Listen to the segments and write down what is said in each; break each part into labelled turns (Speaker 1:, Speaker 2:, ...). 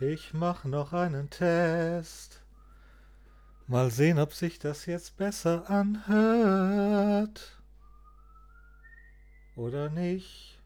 Speaker 1: Ich mach noch einen Test. Mal sehen, ob sich das jetzt besser anhört. Oder nicht.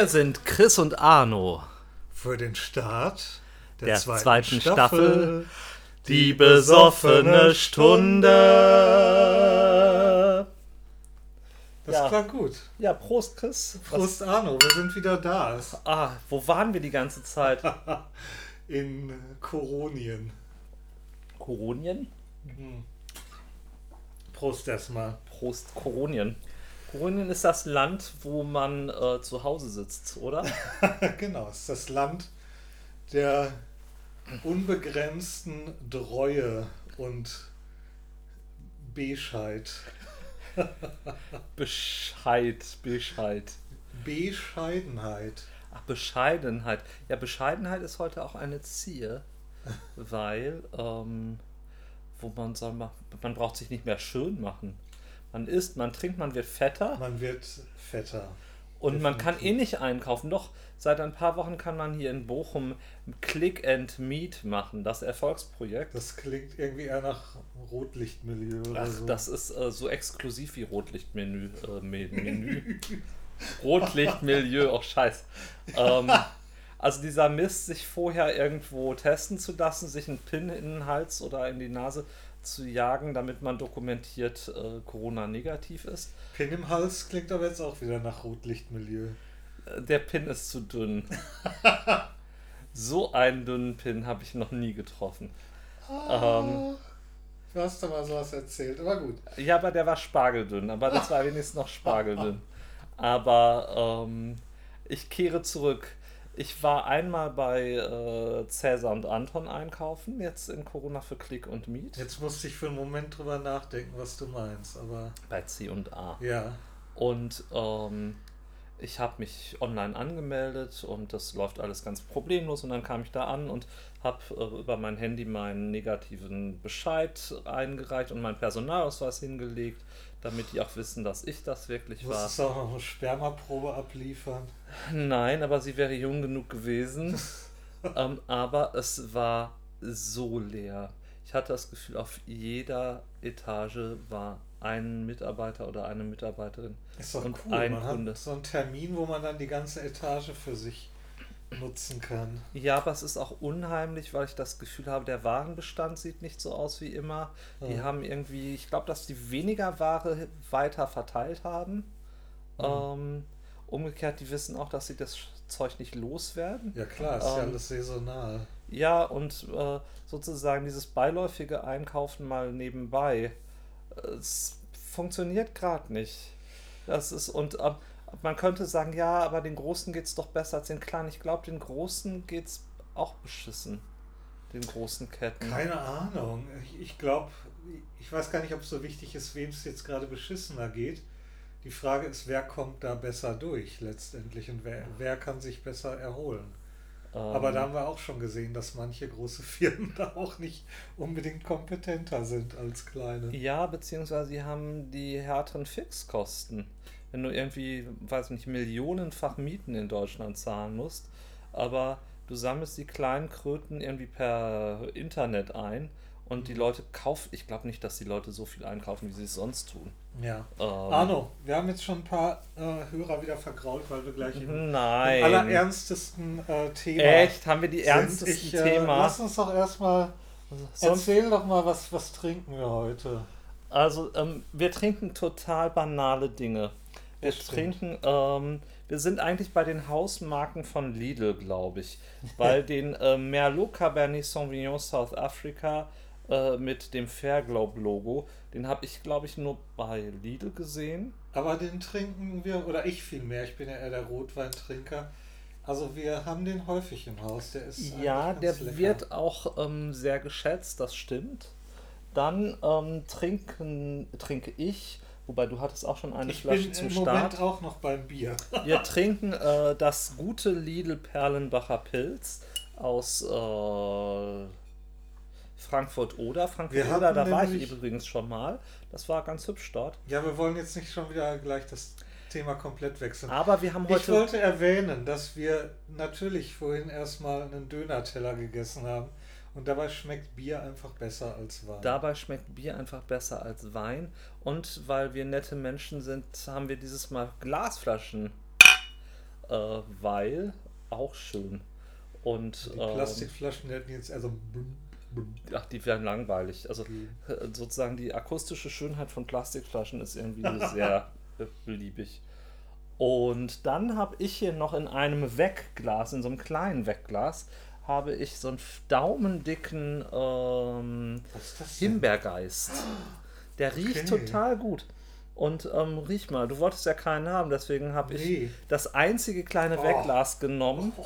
Speaker 2: Hier sind Chris und Arno.
Speaker 1: Für den Start der,
Speaker 2: Der
Speaker 1: zweiten,
Speaker 2: zweiten
Speaker 1: Staffel.
Speaker 2: Staffel. Die besoffene Stunde.
Speaker 1: Das
Speaker 2: Ja.
Speaker 1: klang gut.
Speaker 2: Ja, Prost, Chris. Was-
Speaker 1: Prost, Arno, wir sind wieder da.
Speaker 2: Ah, wo waren wir die ganze Zeit?
Speaker 1: In Koronien.
Speaker 2: Koronien?
Speaker 1: Prost erstmal.
Speaker 2: Prost, Koronien. Koronien ist das Land, wo man äh, zu Hause sitzt, oder?
Speaker 1: genau, es ist das Land der unbegrenzten Treue und Bescheid.
Speaker 2: Bescheid, Bescheid.
Speaker 1: Bescheidenheit.
Speaker 2: Ach, Bescheidenheit. Ja, Bescheidenheit ist heute auch eine Zier, weil, ähm, wo man soll, ma- man braucht sich nicht mehr schön machen. Man isst, man trinkt, man wird fetter
Speaker 1: Man wird fetter.
Speaker 2: und man kann eh nicht einkaufen. Doch, seit ein paar Wochen kann man hier in Bochum Click and Meet machen, das Erfolgsprojekt.
Speaker 1: Das klingt irgendwie eher nach Rotlichtmilieu oder
Speaker 2: Ach,
Speaker 1: so.
Speaker 2: das ist äh, so exklusiv wie Rotlichtmenü. Äh, Me- Menü. Rotlichtmilieu, auch scheiß. Ähm, also dieser Mist, sich vorher irgendwo testen zu lassen, sich einen Pin in den Hals oder in die Nase zu jagen, damit man dokumentiert äh, Corona negativ ist.
Speaker 1: Pin im Hals klingt aber jetzt auch wieder nach Rotlichtmilieu.
Speaker 2: Äh, Der Pin ist zu dünn. so einen dünnen Pin habe ich noch nie getroffen. Ähm,
Speaker 1: Du hast doch mal sowas erzählt, aber gut.
Speaker 2: Ja, aber der war spargeldünn, aber das war wenigstens noch spargeldünn. Aber ähm, ich kehre zurück. Ich war einmal bei äh, Cäsar und Anton einkaufen, jetzt in Corona für Click und Meet.
Speaker 1: Jetzt musste ich für einen Moment drüber nachdenken, was du meinst, aber
Speaker 2: Bei C und A.
Speaker 1: ja.
Speaker 2: Und ähm, ich habe mich online angemeldet und das läuft alles ganz problemlos. Und dann kam ich da an und habe äh, über mein Handy meinen negativen Bescheid eingereicht und meinen Personalausweis hingelegt, damit die auch wissen, dass ich das wirklich
Speaker 1: Du
Speaker 2: war.
Speaker 1: musstest auch noch eine Spermaprobe abliefern.
Speaker 2: Nein, aber sie wäre jung genug gewesen. ähm, aber es war so leer. Ich hatte das Gefühl, auf jeder Etage war ein Mitarbeiter oder eine Mitarbeiterin.
Speaker 1: Ist doch
Speaker 2: Und
Speaker 1: cool.
Speaker 2: ein
Speaker 1: man
Speaker 2: Kunde.
Speaker 1: hat so einen Termin, wo man dann die ganze Etage für sich nutzen kann.
Speaker 2: Ja, aber es ist auch unheimlich, weil ich das Gefühl habe, der Warenbestand sieht nicht so aus wie immer. Die
Speaker 1: Ja.
Speaker 2: haben irgendwie, ich glaube, dass die weniger Ware weiter verteilt haben.
Speaker 1: Mhm.
Speaker 2: Ähm, umgekehrt, die wissen auch, dass sie das Zeug nicht loswerden.
Speaker 1: Ja klar, ist ja
Speaker 2: Ähm,
Speaker 1: alles saisonal.
Speaker 2: Ja, und äh, sozusagen dieses beiläufige Einkaufen mal nebenbei, es funktioniert gerade nicht. Das ist, und äh, man könnte sagen, ja, aber den Großen geht es doch besser als den Kleinen. Ich glaube, den Großen geht es auch beschissen. Den großen Ketten.
Speaker 1: Keine Ahnung. Ich, ich glaube, ich weiß gar nicht, ob es so wichtig ist, wem es jetzt gerade beschissener geht. Die Frage ist, wer kommt da besser durch letztendlich und wer, wer kann sich besser erholen.
Speaker 2: Ähm,
Speaker 1: Aber da haben wir auch schon gesehen, dass manche große Firmen da auch nicht unbedingt kompetenter sind als kleine.
Speaker 2: Ja, beziehungsweise sie haben die härteren Fixkosten. Wenn du irgendwie, weiß nicht, millionenfach Mieten in Deutschland zahlen musst, aber du sammelst die kleinen Kröten irgendwie per Internet ein und die Leute kaufen, ich glaube nicht, dass die Leute so viel einkaufen, wie sie es sonst tun.
Speaker 1: Ja.
Speaker 2: Ähm,
Speaker 1: Arno, wir haben jetzt schon ein paar äh, Hörer wieder vergrault, weil wir gleich im, allerernstesten äh, Thema
Speaker 2: Echt? Haben wir die ernstesten
Speaker 1: Ich, äh,
Speaker 2: Thema?
Speaker 1: Lass uns doch erstmal
Speaker 2: Sonst,
Speaker 1: erzähl doch mal, was, was trinken wir heute?
Speaker 2: also, ähm, wir trinken total banale Dinge. Wir
Speaker 1: Das
Speaker 2: trinken, ähm, wir sind eigentlich bei den Hausmarken von Lidl, glaube ich. Weil den äh, Merlot Cabernet Sauvignon South Africa äh, mit dem Fairglobe Logo, den habe ich, glaube ich, nur bei Lidl gesehen.
Speaker 1: Aber den trinken wir, oder ich vielmehr, ich bin ja eher der Rotweintrinker. Also wir haben den häufig im Haus. Der ist
Speaker 2: Ja, der
Speaker 1: lecker.
Speaker 2: wird auch ähm, sehr geschätzt, das stimmt. Dann ähm, trinken, trinke ich, wobei du hattest auch schon eine
Speaker 1: Ich
Speaker 2: Flasche
Speaker 1: bin
Speaker 2: zum
Speaker 1: im
Speaker 2: Start.
Speaker 1: Moment auch noch beim Bier.
Speaker 2: Wir trinken äh, das gute Lidl Perlenbacher Pilz aus äh, Frankfurt oder. Frankfurt
Speaker 1: Wir
Speaker 2: oder, da war ich übrigens schon mal. Das war ganz hübsch dort.
Speaker 1: Ja, wir wollen jetzt nicht schon wieder gleich das Thema komplett wechseln.
Speaker 2: Aber wir haben
Speaker 1: Ich
Speaker 2: heute.
Speaker 1: wollte erwähnen, dass wir natürlich vorhin erstmal einen Döner-Teller gegessen haben und dabei schmeckt Bier einfach besser als Wein.
Speaker 2: Dabei schmeckt Bier einfach besser als Wein. Und weil wir nette Menschen sind, haben wir dieses Mal Glasflaschen. Äh, weil auch schön. Und
Speaker 1: die
Speaker 2: ähm,
Speaker 1: Plastikflaschen die hätten jetzt also bum.
Speaker 2: ach, die werden langweilig. Also
Speaker 1: Okay.
Speaker 2: äh, sozusagen die akustische Schönheit von Plastikflaschen ist irgendwie sehr äh, beliebig. Und dann habe ich hier noch in einem Wegglas, in so einem kleinen Wegglas, habe ich so einen daumendicken ähm? Himbeergeist. Der riecht
Speaker 1: Okay.
Speaker 2: total gut. Und ähm, riech mal, du wolltest ja keinen haben, deswegen habe ich
Speaker 1: Nee.
Speaker 2: das einzige kleine
Speaker 1: Oh.
Speaker 2: Wegglas genommen.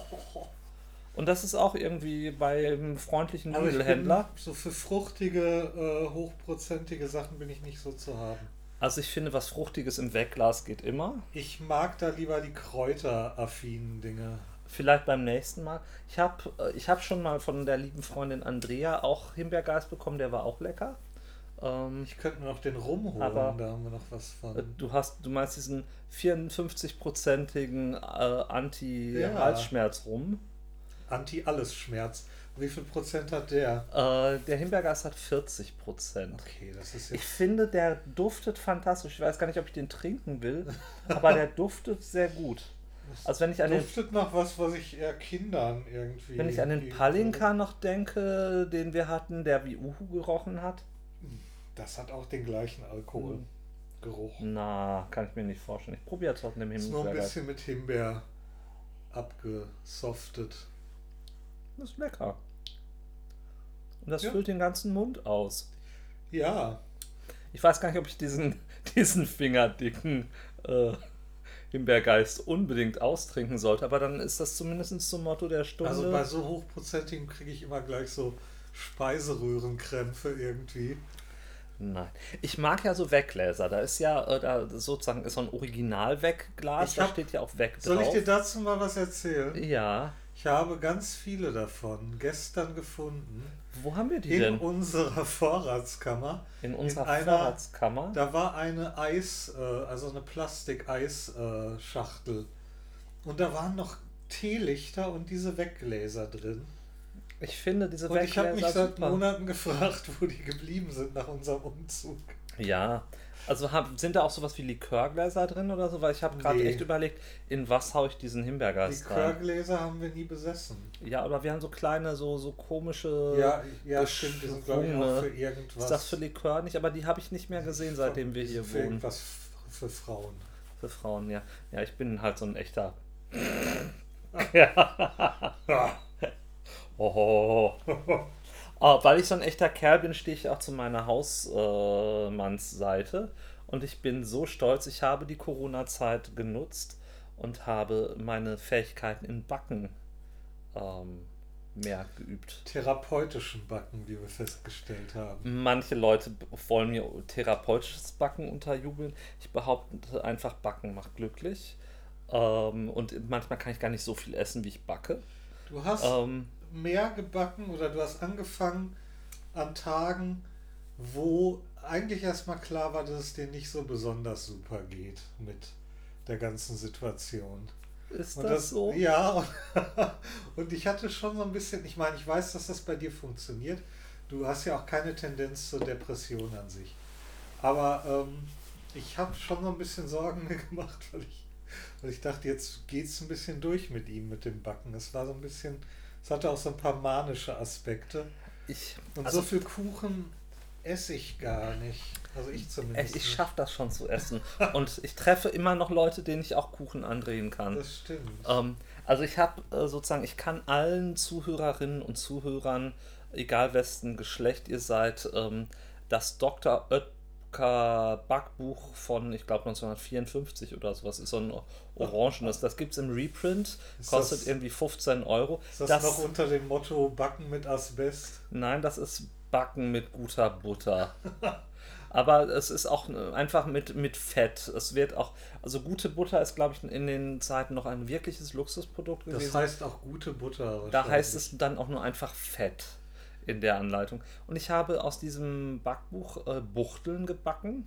Speaker 2: Und das ist auch irgendwie beim freundlichen
Speaker 1: ich
Speaker 2: Lidl-Händler.
Speaker 1: so für fruchtige, äh, hochprozentige Sachen bin ich nicht so zu haben.
Speaker 2: Also ich finde, was Fruchtiges im Wegglas geht immer.
Speaker 1: Ich mag da lieber die kräuteraffinen Dinge.
Speaker 2: Vielleicht beim nächsten Mal. Ich habe ich hab schon mal von der lieben Freundin Andrea auch Himbeergeist bekommen, der war auch lecker. Ähm,
Speaker 1: Ich könnte mir noch den rumholen,
Speaker 2: Aber-
Speaker 1: da haben wir noch was von.
Speaker 2: äh, du hast, du meinst diesen 54-prozentigen äh, Anti-Halsschmerz rum.
Speaker 1: Anti-Alles-Schmerz. Wie viel Prozent hat der?
Speaker 2: Äh, der Himbeergeist hat 40 Prozent.
Speaker 1: Okay, das ist
Speaker 2: Ich
Speaker 1: jetzt.
Speaker 2: finde, der duftet fantastisch. Ich weiß gar nicht, ob ich den trinken will, aber der duftet sehr gut. Also wenn ich an den,
Speaker 1: duftet nach was, was ich eher Kindern irgendwie.
Speaker 2: wenn ich an den Palinka noch denke, den wir hatten, der wie Uhu gerochen hat.
Speaker 1: Das hat auch den gleichen Alkoholgeruch.
Speaker 2: na, kann ich mir nicht vorstellen. Ich probiere trotzdem den
Speaker 1: Ist nur ein bisschen mit Himbeer abgesoftet.
Speaker 2: Das ist lecker. Und das
Speaker 1: Ja.
Speaker 2: füllt den ganzen Mund aus.
Speaker 1: Ja,
Speaker 2: Ich weiß gar nicht, ob ich diesen, diesen fingerdicken äh, Himbeergeist unbedingt austrinken sollte, aber dann ist das zumindest zum Motto der Stunde.
Speaker 1: also bei so hochprozentigen kriege ich immer gleich so Speiseröhrenkrämpfe irgendwie.
Speaker 2: Nein. Ich mag ja so Weggläser. Da ist ja äh, da sozusagen ist so ein Original-Wegglas. Da steht ja auch Weg
Speaker 1: Soll ich
Speaker 2: drauf.
Speaker 1: dir dazu mal was erzählen?
Speaker 2: ja.
Speaker 1: Ich habe ganz viele davon gestern gefunden.
Speaker 2: Wo haben wir die
Speaker 1: In
Speaker 2: denn?
Speaker 1: unserer Vorratskammer.
Speaker 2: In unserer
Speaker 1: einer-
Speaker 2: Vorratskammer?
Speaker 1: Da war eine Eis, äh, also eine Plastik-Eis-Schachtel. Und da waren noch Teelichter und diese Weggläser drin.
Speaker 2: Ich finde diese
Speaker 1: Und ich habe mich
Speaker 2: Weggläser
Speaker 1: seit
Speaker 2: super.
Speaker 1: Monaten gefragt, wo die geblieben sind nach unserem Umzug.
Speaker 2: Ja. Also hab, sind da auch sowas wie Likörgläser drin oder so? Weil ich habe gerade
Speaker 1: Nee.
Speaker 2: echt überlegt, in was haue ich diesen
Speaker 1: Die
Speaker 2: Himbeergeist rein?
Speaker 1: Likörgläser haben wir nie besessen.
Speaker 2: Ja, aber wir haben so kleine, so, so komische.
Speaker 1: Ja, ja stimmt, die sind glaube ich auch für irgendwas.
Speaker 2: Ist das für Likör nicht? Aber die habe ich nicht mehr gesehen, seitdem wir hier
Speaker 1: für
Speaker 2: wohnen.
Speaker 1: irgendwas für Frauen.
Speaker 2: Für Frauen, ja. Ja, ich bin halt so ein echter.
Speaker 1: Ja.
Speaker 2: Oh. Ah, weil ich so ein echter Kerl bin, stehe ich auch zu meiner Hausmannsseite. Und ich bin so stolz, ich habe die Corona-Zeit genutzt und habe meine Fähigkeiten in Backen ähm, mehr geübt.
Speaker 1: Therapeutischen Backen, wie wir festgestellt haben.
Speaker 2: Manche Leute wollen mir therapeutisches Backen unterjubeln. Ich behaupte einfach, Backen macht glücklich. Ähm, und manchmal kann ich gar nicht so viel essen, wie ich backe.
Speaker 1: Du hast
Speaker 2: Ähm,
Speaker 1: mehr gebacken oder du hast angefangen an Tagen, wo eigentlich erstmal klar war, dass es dir nicht so besonders super geht mit der ganzen Situation.
Speaker 2: ist
Speaker 1: Und
Speaker 2: das, so?
Speaker 1: Ja, und, und ich hatte schon so ein bisschen, ich meine, ich weiß, dass das bei dir funktioniert. Du hast ja auch keine Tendenz zur Depression an sich. Aber ähm, ich habe schon so ein bisschen Sorgen mir gemacht, weil ich, weil ich dachte, jetzt geht es ein bisschen durch mit ihm, mit dem Backen. Es war so ein bisschen, es hatte auch so ein paar manische Aspekte.
Speaker 2: Ich,
Speaker 1: Und
Speaker 2: also,
Speaker 1: so viel Kuchen esse ich gar nicht. Also ich zumindest.
Speaker 2: ich, schaffe das schon zu essen. Und ich treffe immer noch Leute, denen ich auch Kuchen andrehen kann.
Speaker 1: Das stimmt.
Speaker 2: Ähm, also ich habe äh, sozusagen, ich kann allen Zuhörerinnen und Zuhörern, egal wessen Geschlecht ihr seid, ähm, das Dr. Zucker-Backbuch von, ich glaube, 1954 oder sowas. Ist so ein orangenes. Das gibt es im Reprint.
Speaker 1: Ist
Speaker 2: Kostet
Speaker 1: das-
Speaker 2: irgendwie 15 Euro.
Speaker 1: Ist das, noch unter dem Motto Backen mit Asbest?
Speaker 2: Nein, das ist Backen mit guter Butter. Aber es ist auch einfach mit, mit Fett. Es wird auch, also gute Butter ist, glaube ich, in den Zeiten noch ein wirkliches Luxusprodukt gewesen.
Speaker 1: Das heißt auch gute Butter.
Speaker 2: Da heißt es dann auch nur einfach Fett in der Anleitung. Und ich habe aus diesem Backbuch äh, Buchteln gebacken.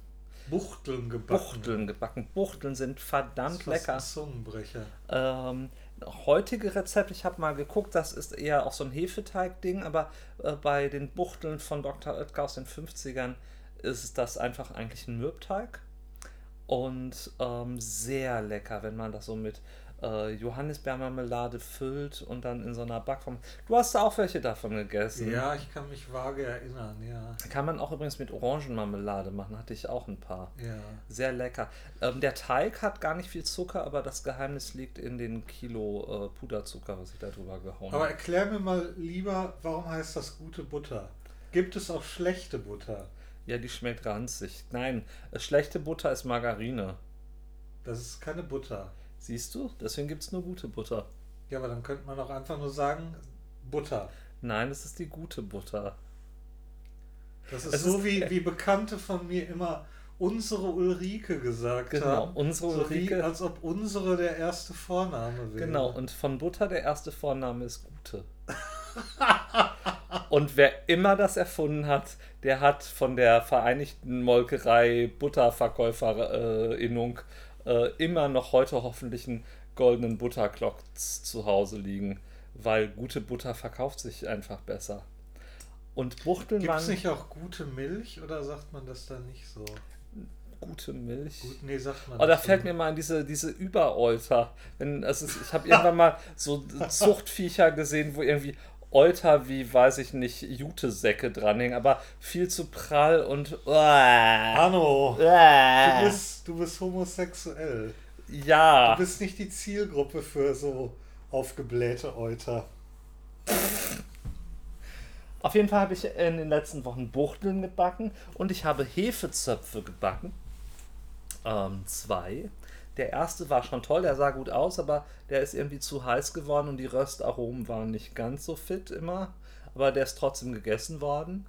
Speaker 1: Buchteln gebacken.
Speaker 2: Buchteln gebacken. Buchteln sind
Speaker 1: Das
Speaker 2: verdammt
Speaker 1: ist fast
Speaker 2: lecker.
Speaker 1: Ein Zungenbrecher.
Speaker 2: Ähm, heutige Rezept, ich habe mal geguckt, das ist eher auch so ein Hefeteig-Ding, aber äh, bei den Buchteln von Dr. Oetker aus den 50ern ist das einfach eigentlich ein Mürbteig. Und ähm, sehr lecker, wenn man das so mit äh, Johannisbeermarmelade füllt und dann in so einer Backform. Du hast da auch welche davon gegessen.
Speaker 1: Ja, ich kann mich vage erinnern, ja.
Speaker 2: Kann man auch übrigens mit Orangenmarmelade machen, hatte ich auch ein paar.
Speaker 1: Ja.
Speaker 2: Sehr lecker. Ähm, der Teig hat gar nicht viel Zucker, aber das Geheimnis liegt in den Kilo äh, Puderzucker, was ich da drüber gehauen
Speaker 1: Aber
Speaker 2: habe.
Speaker 1: erklär mir mal lieber, warum heißt das gute Butter? Gibt es auch schlechte Butter?
Speaker 2: Ja, die schmeckt ranzig. Nein, äh, schlechte Butter ist Margarine.
Speaker 1: Das ist keine Butter.
Speaker 2: Siehst du? Deswegen gibt es nur gute Butter.
Speaker 1: Ja, aber dann könnte man auch einfach nur sagen, Butter.
Speaker 2: Nein, es ist die gute Butter.
Speaker 1: Das ist
Speaker 2: Es
Speaker 1: so
Speaker 2: ist-
Speaker 1: wie, wie Bekannte von mir immer unsere Ulrike gesagt
Speaker 2: Genau,
Speaker 1: haben.
Speaker 2: unsere
Speaker 1: so Wie,
Speaker 2: Ulrike.
Speaker 1: als ob unsere der erste Vorname wäre.
Speaker 2: Genau, und von Butter der erste Vorname ist Gute. und wer immer das erfunden hat, der hat von der Vereinigten Molkerei Butterverkäuferinnung äh, immer noch heute hoffentlich einen goldenen Butterklotz zu Hause liegen, weil gute Butter verkauft sich einfach besser. Und Buchteln
Speaker 1: Gibt es nicht auch gute Milch oder sagt man das dann nicht so?
Speaker 2: gute Milch.
Speaker 1: Gut, nee, sagt man
Speaker 2: Oh, da fällt
Speaker 1: so.
Speaker 2: mir mal an diese, diese Übereuter. Wenn, also ich habe irgendwann mal so Zuchtviecher gesehen, wo irgendwie Euter wie, weiß ich nicht, Jutesäcke dranhängen, aber viel zu prall und.
Speaker 1: Hanno, du
Speaker 2: ja.
Speaker 1: bist, du bist homosexuell. Du
Speaker 2: ja.
Speaker 1: bist nicht die Zielgruppe für so aufgeblähte Euter.
Speaker 2: Auf jeden Fall habe ich in den letzten Wochen Buchteln gebacken und ich habe Hefezöpfe gebacken. Ähm, zwei. Der erste war schon toll, der sah gut aus, aber der ist irgendwie zu heiß geworden und die Röstaromen waren nicht ganz so fit immer. Aber der ist trotzdem gegessen worden.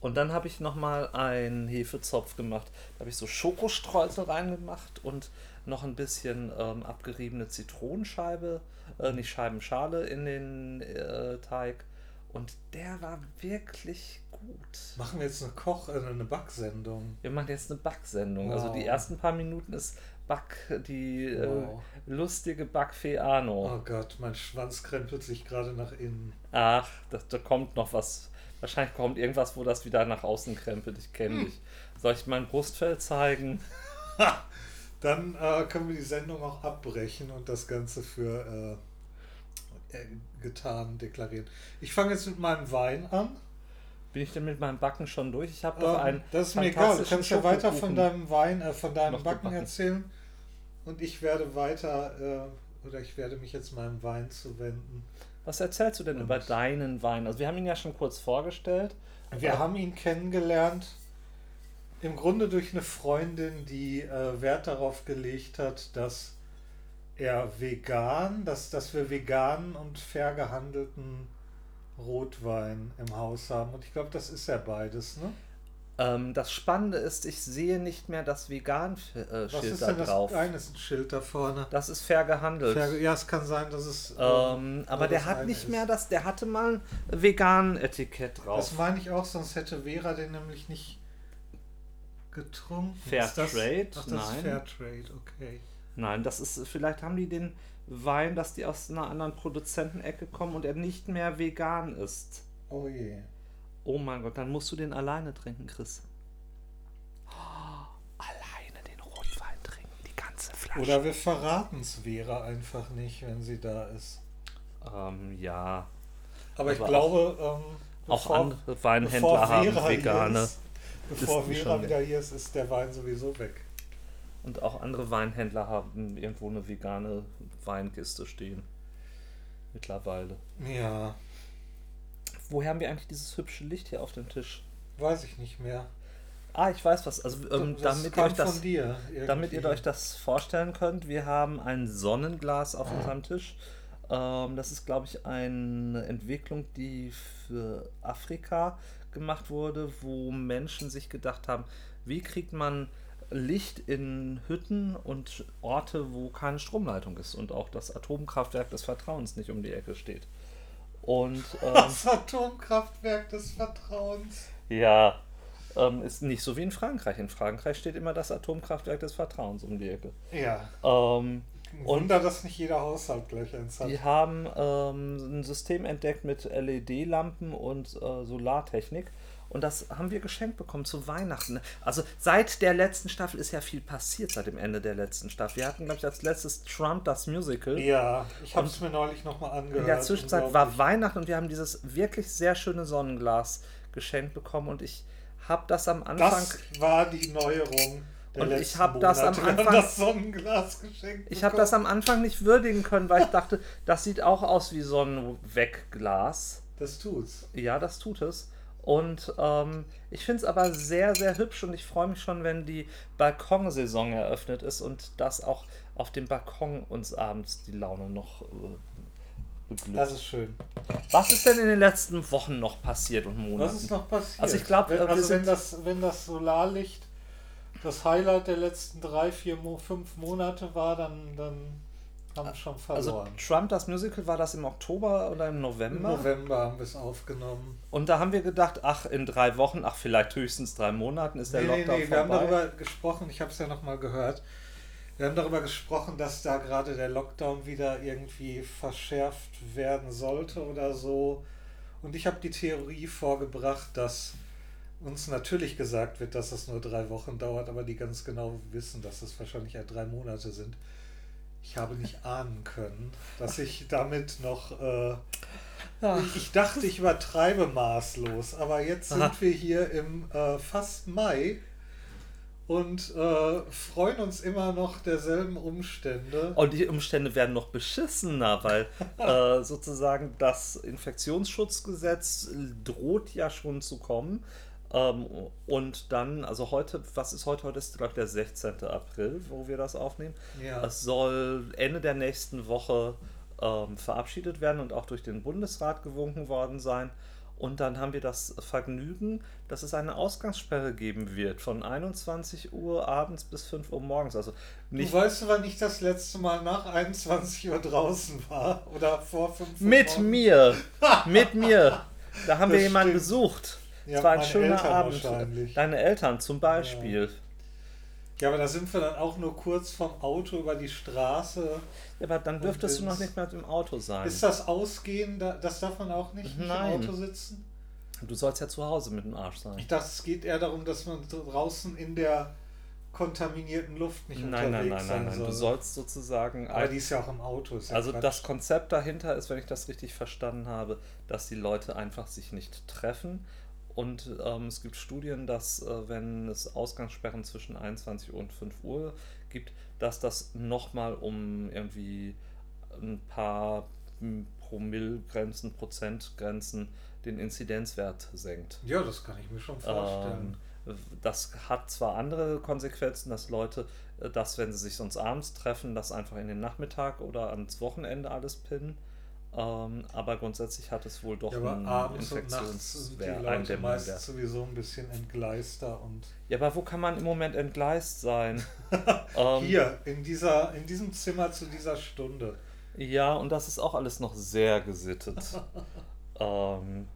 Speaker 2: Und dann habe ich nochmal einen Hefezopf gemacht. Da habe ich so Schokostreusel reingemacht und noch ein bisschen ähm, abgeriebene Zitronenscheibe, äh, nicht Scheibenschale in den äh, Teig. Und der war wirklich gut.
Speaker 1: Machen wir jetzt eine Koch-, äh, eine Backsendung.
Speaker 2: Wir machen jetzt eine Backsendung. Also die
Speaker 1: Wow.
Speaker 2: ersten paar Minuten ist Back, die
Speaker 1: Wow.
Speaker 2: äh, lustige Backfee Arno.
Speaker 1: Oh Gott, mein Schwanz krempelt sich gerade nach innen.
Speaker 2: Ach, das, da kommt noch was. Wahrscheinlich kommt irgendwas, wo das wieder nach außen krempelt. Ich
Speaker 1: Hm.
Speaker 2: kenne dich. Soll ich mein Brustfell zeigen?
Speaker 1: Dann äh, können wir die Sendung auch abbrechen und das Ganze für äh, äh, getan deklarieren. Ich fange jetzt mit meinem Wein an.
Speaker 2: Bin ich denn mit meinem Backen schon durch? Ich habe doch
Speaker 1: Ähm,
Speaker 2: einen.
Speaker 1: das ist mir egal. Du kannst ja weiter von deinem Wein, äh, von deinem Backen
Speaker 2: gebacken.
Speaker 1: erzählen. Und ich werde weiter, äh, oder ich werde mich jetzt meinem Wein zuwenden.
Speaker 2: Was erzählst du denn
Speaker 1: Und-
Speaker 2: über deinen Wein? Also, wir haben ihn ja schon kurz vorgestellt.
Speaker 1: Wir haben ihn kennengelernt, im Grunde durch eine Freundin, die äh, Wert darauf gelegt hat, dass er vegan, dass, dass wir veganen und fair gehandelten Rotwein im Haus haben. Und ich glaube, das ist ja beides, ne?
Speaker 2: Ähm, das Spannende ist, ich sehe nicht mehr das
Speaker 1: Was
Speaker 2: Vegan-Schild
Speaker 1: ist
Speaker 2: da
Speaker 1: denn das
Speaker 2: drauf.
Speaker 1: eine ist ein Schild da vorne?
Speaker 2: Das ist fair gehandelt.
Speaker 1: Fair, ja, es kann sein, dass es. äh,
Speaker 2: Ähm, aber der hat nicht
Speaker 1: ist.
Speaker 2: mehr das, der hatte mal ein vegan-Etikett drauf.
Speaker 1: Das meine ich auch, sonst hätte Vera den nämlich nicht getrunken.
Speaker 2: Fair
Speaker 1: Ist das,
Speaker 2: Trade?
Speaker 1: Ach, das
Speaker 2: Nein.
Speaker 1: ist Fair Trade, okay.
Speaker 2: Nein, das ist, vielleicht haben die den Wein, dass die aus einer anderen Produzentenecke kommen und er nicht mehr vegan ist.
Speaker 1: Oh je.
Speaker 2: Oh mein Gott, dann musst du den alleine trinken, Chris. Oh, alleine den Rotwein trinken, die ganze Flasche.
Speaker 1: Oder wir verraten es Vera einfach nicht, wenn sie da ist.
Speaker 2: ähm, ja,
Speaker 1: Aber ich
Speaker 2: Aber
Speaker 1: glaube, ähm,
Speaker 2: auch
Speaker 1: bevor-
Speaker 2: andere
Speaker 1: bevor
Speaker 2: Weinhändler haben vegane.
Speaker 1: Ist, bevor Vera
Speaker 2: schon
Speaker 1: wieder hier ist, ist der Wein sowieso weg.
Speaker 2: Und auch andere Weinhändler haben irgendwo eine vegane Weinkiste stehen. Mittlerweile.
Speaker 1: Ja,
Speaker 2: Woher haben wir eigentlich dieses hübsche Licht hier auf dem Tisch?
Speaker 1: weiß ich nicht mehr.
Speaker 2: Ah, ich weiß was. Also ähm, damit, ihr euch das, damit ihr euch das vorstellen könnt, wir haben ein Sonnenglas auf unserem Tisch. Ähm, das ist, glaube ich, eine Entwicklung, die für Afrika gemacht wurde, wo Menschen sich gedacht haben, wie kriegt man Licht in Hütten und Orte, wo keine Stromleitung ist und auch das Atomkraftwerk des Vertrauens nicht um die Ecke steht. Und ähm,
Speaker 1: Das Atomkraftwerk des Vertrauens.
Speaker 2: ja, ähm, ist nicht so wie in Frankreich. In Frankreich steht immer das Atomkraftwerk des Vertrauens um die Ecke.
Speaker 1: Ja.
Speaker 2: Ähm, Und-
Speaker 1: Wunder, dass nicht jeder Haushalt gleich eins hat.
Speaker 2: die haben ähm, ein System entdeckt mit LED-Lampen und äh, Solartechnik. Und das haben wir geschenkt bekommen zu Weihnachten. Also seit der letzten Staffel ist ja viel passiert, seit dem Ende der letzten Staffel. Wir hatten, glaube ich, als letztes Trump das Musical.
Speaker 1: Ja, ich habe es mir neulich nochmal angehört.
Speaker 2: In der Zwischenzeit war. Weihnachten und wir haben dieses wirklich sehr schöne Sonnenglas geschenkt bekommen. Und ich habe das am Anfang.
Speaker 1: Das war die Neuerung
Speaker 2: Und ich
Speaker 1: letzten
Speaker 2: hab das am Anfang-
Speaker 1: das Sonnenglas geschenkt.
Speaker 2: Ich habe das am Anfang nicht würdigen können, weil ich dachte, das sieht auch aus wie Sonnenwegglas.
Speaker 1: Das tut's.
Speaker 2: Ja, das tut es. Und ähm, ich finde es aber sehr, sehr hübsch und ich freue mich schon, wenn die Balkonsaison eröffnet ist und das auch auf dem Balkon uns abends die Laune noch äh, beglückt.
Speaker 1: Das ist schön.
Speaker 2: Was ist denn in den letzten Wochen noch passiert und Monaten?
Speaker 1: Was ist noch passiert?
Speaker 2: Also ich glaub,
Speaker 1: wenn,
Speaker 2: äh,
Speaker 1: also wenn das, wenn das Solarlicht das Highlight der letzten drei, vier, fünf Monate war, dann, dann haben schon
Speaker 2: Also
Speaker 1: verloren.
Speaker 2: Trump, das Musical, war das im Oktober oder im
Speaker 1: Im
Speaker 2: November?
Speaker 1: November haben wir es aufgenommen.
Speaker 2: Und da haben wir gedacht, ach, in drei Wochen, ach, vielleicht höchstens drei Monaten ist der
Speaker 1: Nee, nee,
Speaker 2: Lockdown
Speaker 1: nee, wir haben
Speaker 2: vorbei.
Speaker 1: darüber gesprochen, ich habe es ja nochmal gehört. Wir haben darüber gesprochen, dass da gerade der Lockdown wieder irgendwie verschärft werden sollte oder so. Und ich habe die Theorie vorgebracht, dass uns natürlich gesagt wird, dass es nur drei Wochen dauert, aber die ganz genau wissen, dass es wahrscheinlich eher drei Monate sind. Ich habe nicht ahnen können, dass ich damit noch. Äh, ich dachte, ich übertreibe maßlos, aber jetzt sind
Speaker 2: Aha.
Speaker 1: wir hier im äh, fast Mai und äh, freuen uns immer noch derselben Umstände.
Speaker 2: Und die Umstände werden noch beschissener, weil äh, sozusagen das Infektionsschutzgesetz droht ja schon zu kommen. Ähm, und dann, also heute, was ist heute? Heute ist, glaube ich, der 16. April, wo wir das aufnehmen.
Speaker 1: Ja.
Speaker 2: Es soll Ende der nächsten Woche ähm, verabschiedet werden und auch durch den Bundesrat gewunken worden sein. Und dann haben wir das Vergnügen, dass es eine Ausgangssperre geben wird von 21 Uhr abends bis 5 Uhr morgens. Also nicht
Speaker 1: du weißt, wann ich das letzte Mal nach 21 Uhr draußen war oder vor 5 Uhr.
Speaker 2: mit
Speaker 1: morgens?
Speaker 2: mir. mit mir. Da haben wir
Speaker 1: Das
Speaker 2: jemanden
Speaker 1: stimmt.
Speaker 2: besucht.
Speaker 1: Ja,
Speaker 2: es war ein schöner
Speaker 1: Eltern
Speaker 2: Abend. Deine Eltern zum Beispiel.
Speaker 1: Ja, aber da sind wir dann auch nur kurz vom Auto über die Straße.
Speaker 2: Ja, aber dann dürftest du noch nicht mehr im Auto sein.
Speaker 1: Ist das Ausgehen, da- das darf man auch nicht, nicht
Speaker 2: Nein.
Speaker 1: im Auto sitzen?
Speaker 2: Du sollst ja zu Hause mit dem Arsch sein.
Speaker 1: Ich dachte, es geht eher darum, dass man draußen in der kontaminierten Luft nicht
Speaker 2: Nein, nein,
Speaker 1: unterwegs
Speaker 2: nein,
Speaker 1: sein
Speaker 2: nein, nein.
Speaker 1: soll.
Speaker 2: Du sollst sozusagen.
Speaker 1: aber die ist ja auch im Auto. Ja
Speaker 2: also
Speaker 1: Quatsch.
Speaker 2: das Konzept dahinter ist, wenn ich das richtig verstanden habe, dass die Leute einfach sich nicht treffen. Und ähm, es gibt Studien, dass äh, wenn es Ausgangssperren zwischen 21 Uhr und 5 Uhr gibt, dass das nochmal um irgendwie ein paar hm, Promillgrenzen, Prozentgrenzen den Inzidenzwert senkt.
Speaker 1: Ja, das kann ich mir schon vorstellen.
Speaker 2: Ähm, das hat zwar andere Konsequenzen, dass Leute, äh, dass wenn sie sich sonst abends treffen, das einfach in den Nachmittag oder ans Wochenende alles pinnen. Ähm, aber grundsätzlich hat es wohl doch
Speaker 1: ja, aber
Speaker 2: einen
Speaker 1: abends und nachts
Speaker 2: Infektionswert,
Speaker 1: Leute
Speaker 2: Eindämmungswert.
Speaker 1: meistens sowieso ein bisschen entgleister und
Speaker 2: Ja, aber wo kann man im Moment entgleist sein? ähm,
Speaker 1: hier in dieser in diesem Zimmer zu dieser Stunde.
Speaker 2: Ja, und das ist auch alles noch sehr gesittet. ähm,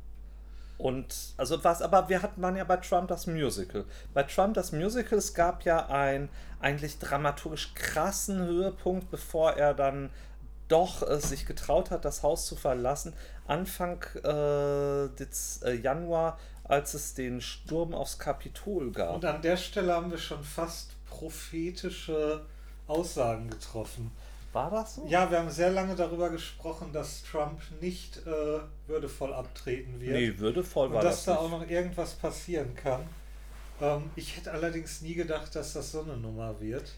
Speaker 2: und also was, aber wir hatten waren ja bei Trump das Musical. Bei Trump das Musical, es gab ja einen eigentlich dramaturgisch krassen Höhepunkt, bevor er dann doch äh, sich getraut hat, das Haus zu verlassen. Anfang äh, Dez, äh, Januar, als es den Sturm aufs Kapitol gab.
Speaker 1: Und an der Stelle haben wir schon fast prophetische Aussagen getroffen.
Speaker 2: War das so?
Speaker 1: Ja, wir haben sehr lange darüber gesprochen, dass Trump nicht äh, würdevoll abtreten wird.
Speaker 2: Nee, würdevoll war
Speaker 1: und dass
Speaker 2: das
Speaker 1: da
Speaker 2: nicht.
Speaker 1: auch noch irgendwas passieren kann. Ähm, ich hätte allerdings nie gedacht, dass das so eine Nummer wird.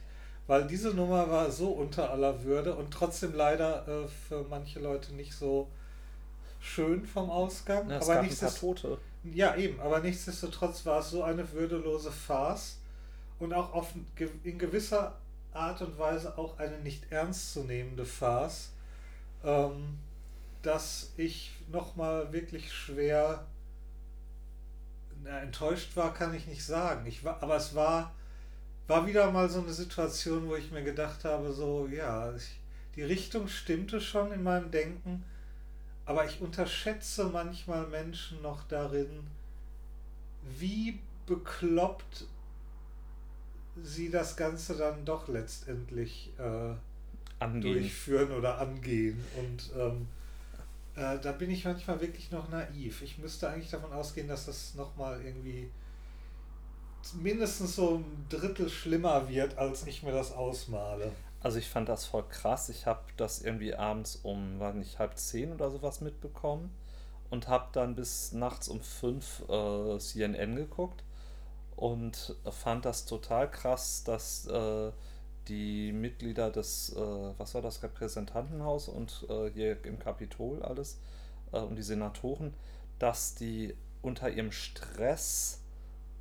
Speaker 1: Weil diese Nummer war so unter aller Würde und trotzdem leider äh, für manche Leute nicht so schön vom Ausgang.
Speaker 2: Ja, es
Speaker 1: aber
Speaker 2: gab ein paar Tote.
Speaker 1: Ja, eben, aber nichtsdestotrotz war es so eine würdelose Farce und auch auf, in gewisser Art und Weise auch eine nicht ernstzunehmende Farce, ähm, dass ich nochmal wirklich schwer na, enttäuscht war, kann ich nicht sagen. Ich war, aber es war, war wieder mal so eine Situation, wo ich mir gedacht habe, so, ja, ich, die Richtung stimmte schon in meinem Denken, aber ich unterschätze manchmal Menschen noch darin, wie bekloppt sie das Ganze dann doch letztendlich äh, durchführen oder angehen. Und ähm, äh, da bin ich manchmal wirklich noch naiv. Ich müsste eigentlich davon ausgehen, dass das nochmal irgendwie mindestens so ein Drittel schlimmer wird, als ich mir das ausmale.
Speaker 2: Also ich fand das voll krass. Ich habe das irgendwie abends um, war nicht halb zehn oder sowas mitbekommen und habe dann bis nachts um fünf äh, CNN geguckt und fand das total krass, dass äh, die Mitglieder des, äh, was war das, Repräsentantenhaus und äh, hier im Kapitol alles äh, und die Senatoren, dass die unter ihrem Stress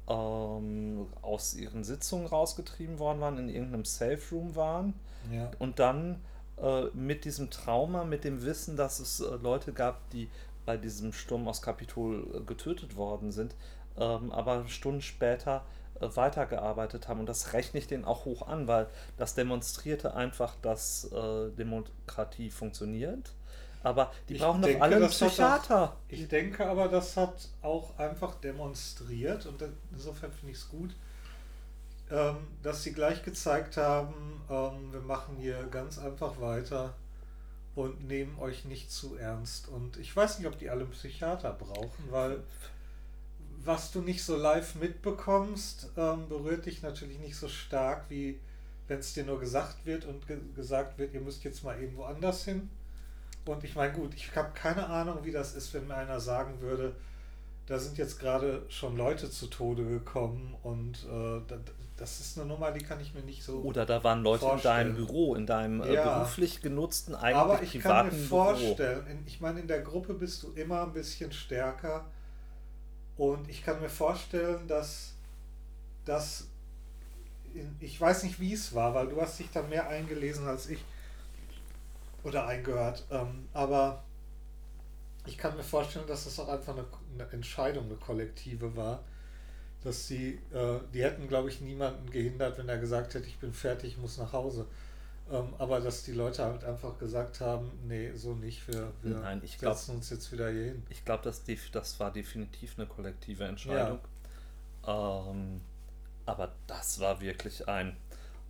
Speaker 2: ähm, aus ihren Sitzungen rausgetrieben worden waren, in irgendeinem Safe Room waren ja. und dann äh, mit diesem Trauma, mit dem Wissen, dass es äh, Leute gab, die bei diesem Sturm aus Kapitol äh, getötet worden sind, ähm, aber Stunden später äh, weitergearbeitet haben. Und das rechne ich denen auch hoch an, weil das demonstrierte einfach, dass äh, Demokratie funktioniert. Aber die ich brauchen doch alle einen Psychiater.
Speaker 1: Auch, ich denke aber, das hat auch einfach demonstriert und insofern finde ich es gut, ähm, dass sie gleich gezeigt haben, ähm, wir machen hier ganz einfach weiter und nehmen euch nicht zu ernst. Und ich weiß nicht, ob die alle einen Psychiater brauchen, weil was du nicht so live mitbekommst, ähm, berührt dich natürlich nicht so stark, wie wenn es dir nur gesagt wird und ge gesagt wird, ihr müsst jetzt mal eben woanders hin. Und ich meine, gut, ich habe keine Ahnung, wie das ist, wenn mir einer sagen würde, da sind jetzt gerade schon Leute zu Tode gekommen und äh, das ist eine Nummer, die kann ich mir nicht so.
Speaker 2: Oder da waren Leute vorstellen. in deinem Büro, in deinem äh, ja. beruflich genutzten, eigentlich Aber
Speaker 1: ich kann mir vorstellen, in, ich meine, in der Gruppe bist du immer ein bisschen stärker und ich kann mir vorstellen, dass das, ich weiß nicht, wie es war, weil du hast dich da mehr eingelesen als ich oder eingehört, ähm, aber ich kann mir vorstellen, dass das auch einfach eine, eine Entscheidung, eine kollektive war, dass sie, äh, die hätten, glaube ich, niemanden gehindert, wenn er gesagt hätte, ich bin fertig, ich muss nach Hause. Ähm, aber dass die Leute halt einfach gesagt haben, nee, so nicht, wir, wir
Speaker 2: Nein, ich glaub,
Speaker 1: setzen uns jetzt wieder hier hin.
Speaker 2: Ich glaube, das, das war definitiv eine kollektive Entscheidung. Ja. Ähm, aber das war wirklich ein,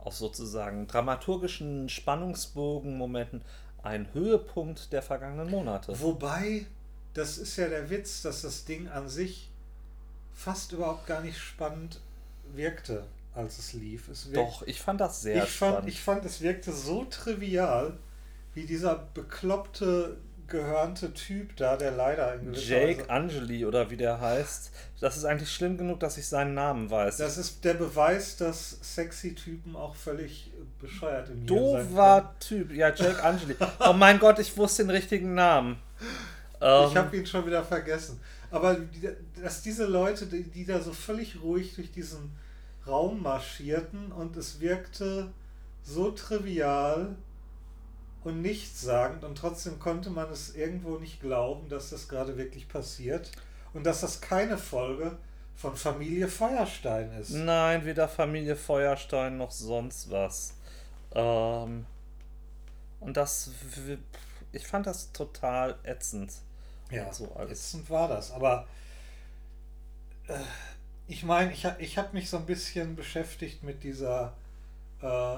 Speaker 2: auf sozusagen dramaturgischen Spannungsbogen-Momenten, ein Höhepunkt der vergangenen Monate.
Speaker 1: Wobei, das ist ja der Witz, dass das Ding an sich fast überhaupt gar nicht spannend wirkte als es lief. Es
Speaker 2: wirkt, Doch, ich fand das sehr
Speaker 1: ich spannend. Fand, ich fand, es wirkte so trivial, wie dieser bekloppte, gehörnte Typ da, der leider
Speaker 2: in Jake Weise Angeli oder wie der heißt. Das ist eigentlich schlimm genug, dass ich seinen Namen weiß.
Speaker 1: Das ist der Beweis, dass sexy Typen auch völlig bescheuert
Speaker 2: im Dover Typ, ja, Jake Angeli. Oh mein Gott, ich wusste den richtigen Namen.
Speaker 1: ich ähm, habe ihn schon wieder vergessen. Aber dass diese Leute, die, die da so völlig ruhig durch diesen Raum marschierten und es wirkte so trivial und nichtssagend und trotzdem konnte man es irgendwo nicht glauben, dass das gerade wirklich passiert und dass das keine Folge von Familie Feuerstein ist.
Speaker 2: Nein, weder Familie Feuerstein noch sonst was. Ähm, und das, ich fand das total ätzend.
Speaker 1: Ja, so ätzend war das, aber äh, ich meine, ich, ich habe mich so ein bisschen beschäftigt mit dieser. Äh,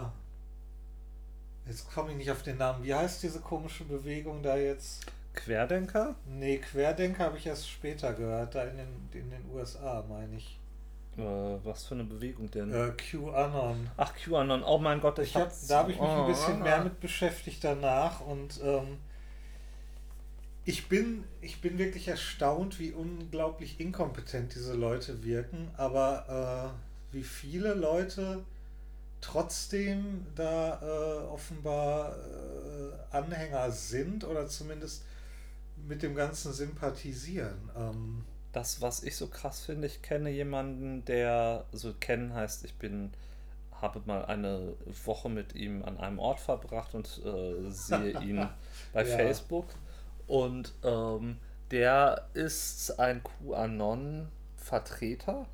Speaker 1: jetzt komme ich nicht auf den Namen. Wie heißt diese komische Bewegung da jetzt?
Speaker 2: Querdenker?
Speaker 1: Nee, Querdenker habe ich erst später gehört, da in den, in den USA, meine ich.
Speaker 2: Äh, was für eine Bewegung denn?
Speaker 1: Äh, QAnon.
Speaker 2: Ach, QAnon, oh mein Gott,
Speaker 1: ich, ich hab, Da habe ich mich oh, ein bisschen mehr mit beschäftigt danach und ähm, ich bin, ich bin wirklich erstaunt, wie unglaublich inkompetent diese Leute wirken, aber äh, wie viele Leute trotzdem da äh, offenbar äh, Anhänger sind oder zumindest mit dem Ganzen sympathisieren. Ähm,
Speaker 2: das, was ich so krass finde, ich kenne jemanden, der, so also kennen heißt, ich bin, habe mal eine Woche mit ihm an einem Ort verbracht und äh, sehe ihn bei ja. Facebook. Und ähm, der ist ein QAnon-Vertreter.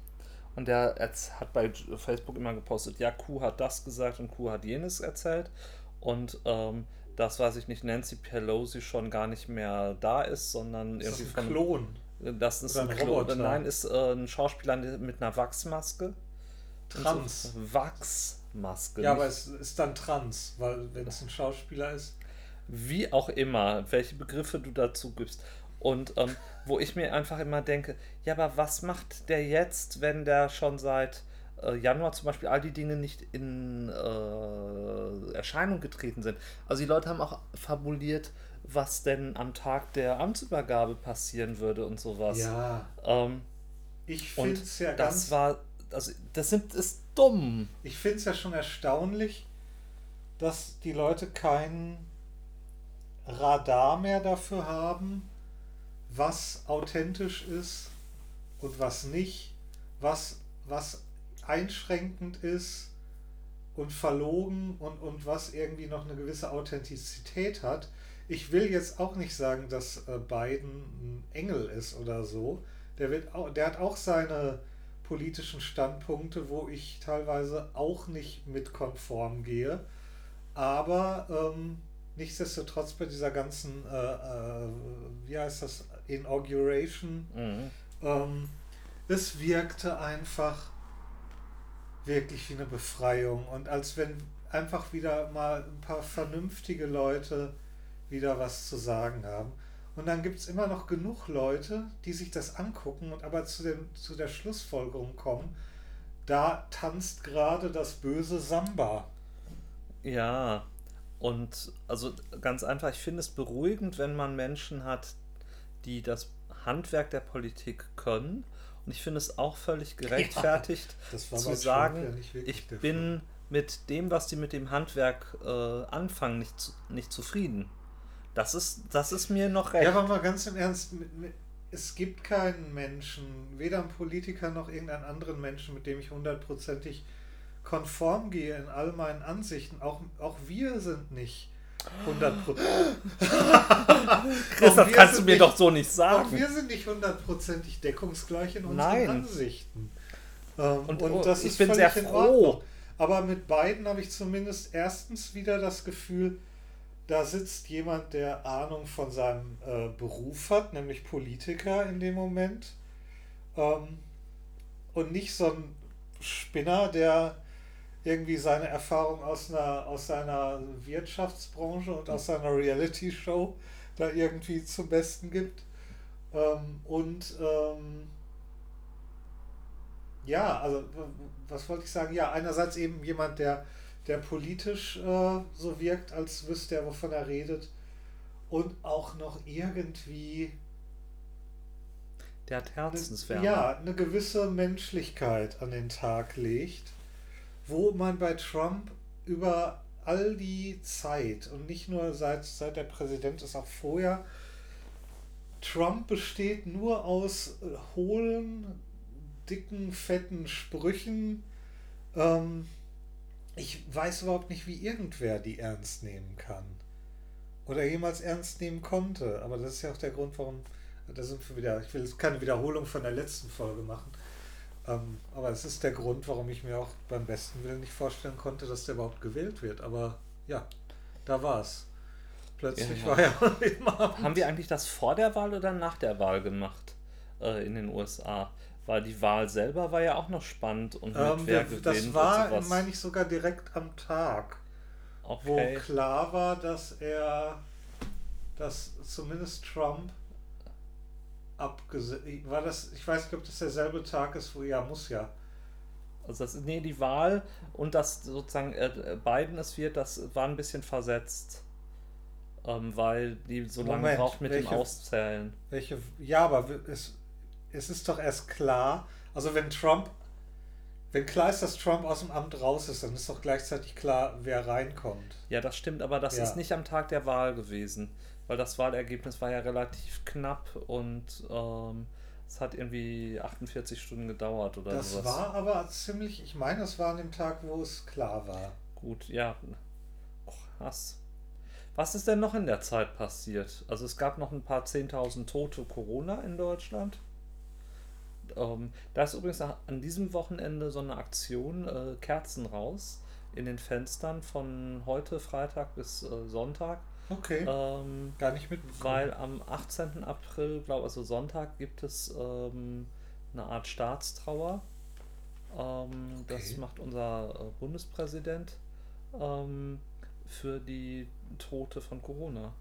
Speaker 2: Und der hat bei Facebook immer gepostet, ja, Q hat das gesagt und Q hat jenes erzählt. Und ähm, das, weiß ich nicht, Nancy Pelosi schon gar nicht mehr da ist, sondern
Speaker 1: das
Speaker 2: irgendwie
Speaker 1: ist ein von. Klon.
Speaker 2: Das ist ein, ein Klon. Nein, ist äh, ein Schauspieler mit einer Wachsmaske.
Speaker 1: Trans.
Speaker 2: So Wachsmaske.
Speaker 1: Ja, aber es ist dann trans, weil wenn es ein Schauspieler ist.
Speaker 2: Wie auch immer, welche Begriffe du dazu gibst. Und ähm, wo ich mir einfach immer denke, ja, aber was macht der jetzt, wenn der schon seit äh, Januar zum Beispiel all die Dinge nicht in äh, Erscheinung getreten sind? Also die Leute haben auch fabuliert, was denn am Tag der Amtsübergabe passieren würde und sowas.
Speaker 1: Ja.
Speaker 2: Ähm,
Speaker 1: ich finde es ja
Speaker 2: das ganz. War, also, das sind, ist dumm.
Speaker 1: Ich finde es ja schon erstaunlich, dass die Leute kein Radar mehr dafür haben, was authentisch ist und was nicht, was, was einschränkend ist und verlogen und, und was irgendwie noch eine gewisse Authentizität hat ich will jetzt auch nicht sagen, dass äh, Biden ein Engel ist oder so. Der, wird auch, der hat auch seine politischen Standpunkte, wo ich teilweise auch nicht mit konform gehe. Aber ähm, nichtsdestotrotz bei dieser ganzen, äh, äh, wie heißt das, Inauguration, mhm. ähm, es wirkte einfach wirklich wie eine Befreiung und als wenn einfach wieder mal ein paar vernünftige Leute wieder was zu sagen haben. Und dann gibt es immer noch genug Leute, die sich das angucken und aber zu, dem, zu der Schlussfolgerung kommen, da tanzt gerade das böse Samba.
Speaker 2: Ja, und also ganz einfach, ich finde es beruhigend, wenn man Menschen hat, die das Handwerk der Politik können. Und ich finde es auch völlig gerechtfertigt ja, zu sagen, ja ich bin mit dem, was die mit dem Handwerk äh, anfangen, nicht, nicht zufrieden. Das ist, das ist mir noch
Speaker 1: recht. Ja, aber mal ganz im Ernst, es gibt keinen Menschen, weder einen Politiker noch irgendeinen anderen Menschen, mit dem ich hundertprozentig konform gehe in all meinen Ansichten. Auch, auch wir sind nicht hundertprozentig.
Speaker 2: das kannst du mir nicht, doch so nicht sagen.
Speaker 1: Auch wir sind nicht hundertprozentig deckungsgleich in unseren
Speaker 2: Nein.
Speaker 1: Ansichten. Ähm,
Speaker 2: und, und, das ich ist bin sehr froh.
Speaker 1: Aber mit beiden habe ich zumindest erstens wieder das Gefühl, da sitzt jemand, der Ahnung von seinem äh, Beruf hat, nämlich Politiker in dem Moment. Ähm, und nicht so ein Spinner, der irgendwie seine Erfahrung aus, einer, aus seiner Wirtschaftsbranche und aus seiner Reality-Show da irgendwie zum Besten gibt. Ähm, und ähm, ja, also was wollte ich sagen? Ja, einerseits eben jemand, der der politisch äh, so wirkt, als wüsste er, wovon er redet. Und auch noch irgendwie.
Speaker 2: Der hat Herzenswärme.
Speaker 1: Ja, eine gewisse Menschlichkeit an den Tag legt, wo man bei Trump über all die Zeit und nicht nur seit, seit der Präsident ist, auch vorher, Trump besteht nur aus äh, hohlen, dicken, fetten Sprüchen, ähm, ich weiß überhaupt nicht, wie irgendwer die ernst nehmen kann. Oder jemals ernst nehmen konnte. Aber das ist ja auch der Grund, warum. Da sind wir wieder. Ich will keine Wiederholung von der letzten Folge machen. Ähm, aber es ist der Grund, warum ich mir auch beim besten Willen nicht vorstellen konnte, dass der überhaupt gewählt wird. Aber ja, da war es. Plötzlich ja, war er
Speaker 2: immer. Haben wir eigentlich das vor der Wahl oder nach der Wahl gemacht äh, in den USA? Weil die Wahl selber war ja auch noch spannend und
Speaker 1: mit ähm, wer gewinnt Das war, meine ich, sogar direkt am Tag. Okay. Wo klar war, dass er, dass zumindest Trump abgesetzt, war das, ich weiß nicht, ob das derselbe Tag ist, wo, ja, muss ja.
Speaker 2: Also das, nee, die Wahl und das sozusagen äh, Biden es wird, das war ein bisschen versetzt. Ähm, weil die so lange Moment, braucht mit welche, dem Auszählen.
Speaker 1: Welche, ja, aber es, es ist doch erst klar, also wenn Trump, wenn klar ist, dass Trump aus dem Amt raus ist, dann ist doch gleichzeitig klar, wer reinkommt.
Speaker 2: Ja, das stimmt, aber das ja. ist nicht am Tag der Wahl gewesen, weil das Wahlergebnis war ja relativ knapp und ähm, Es hat irgendwie 48 Stunden gedauert oder
Speaker 1: Das
Speaker 2: sowas.
Speaker 1: war aber ziemlich, ich meine, das war an dem Tag, wo es klar war.
Speaker 2: Gut, ja. Och, Hass. Was ist denn noch in der Zeit passiert? Also es gab noch ein paar 10.000 tote Corona in Deutschland. Ähm, da ist übrigens an diesem Wochenende so eine Aktion, äh, Kerzen raus in den Fenstern von heute Freitag bis äh, Sonntag.
Speaker 1: Okay.
Speaker 2: Ähm,
Speaker 1: Gar nicht mitbekommen.
Speaker 2: weil am 18. April, glaube also Sonntag, gibt es ähm, eine Art Staatstrauer. Ähm, Das
Speaker 1: Okay.
Speaker 2: macht unser äh, Bundespräsident ähm, für die Tote von Corona.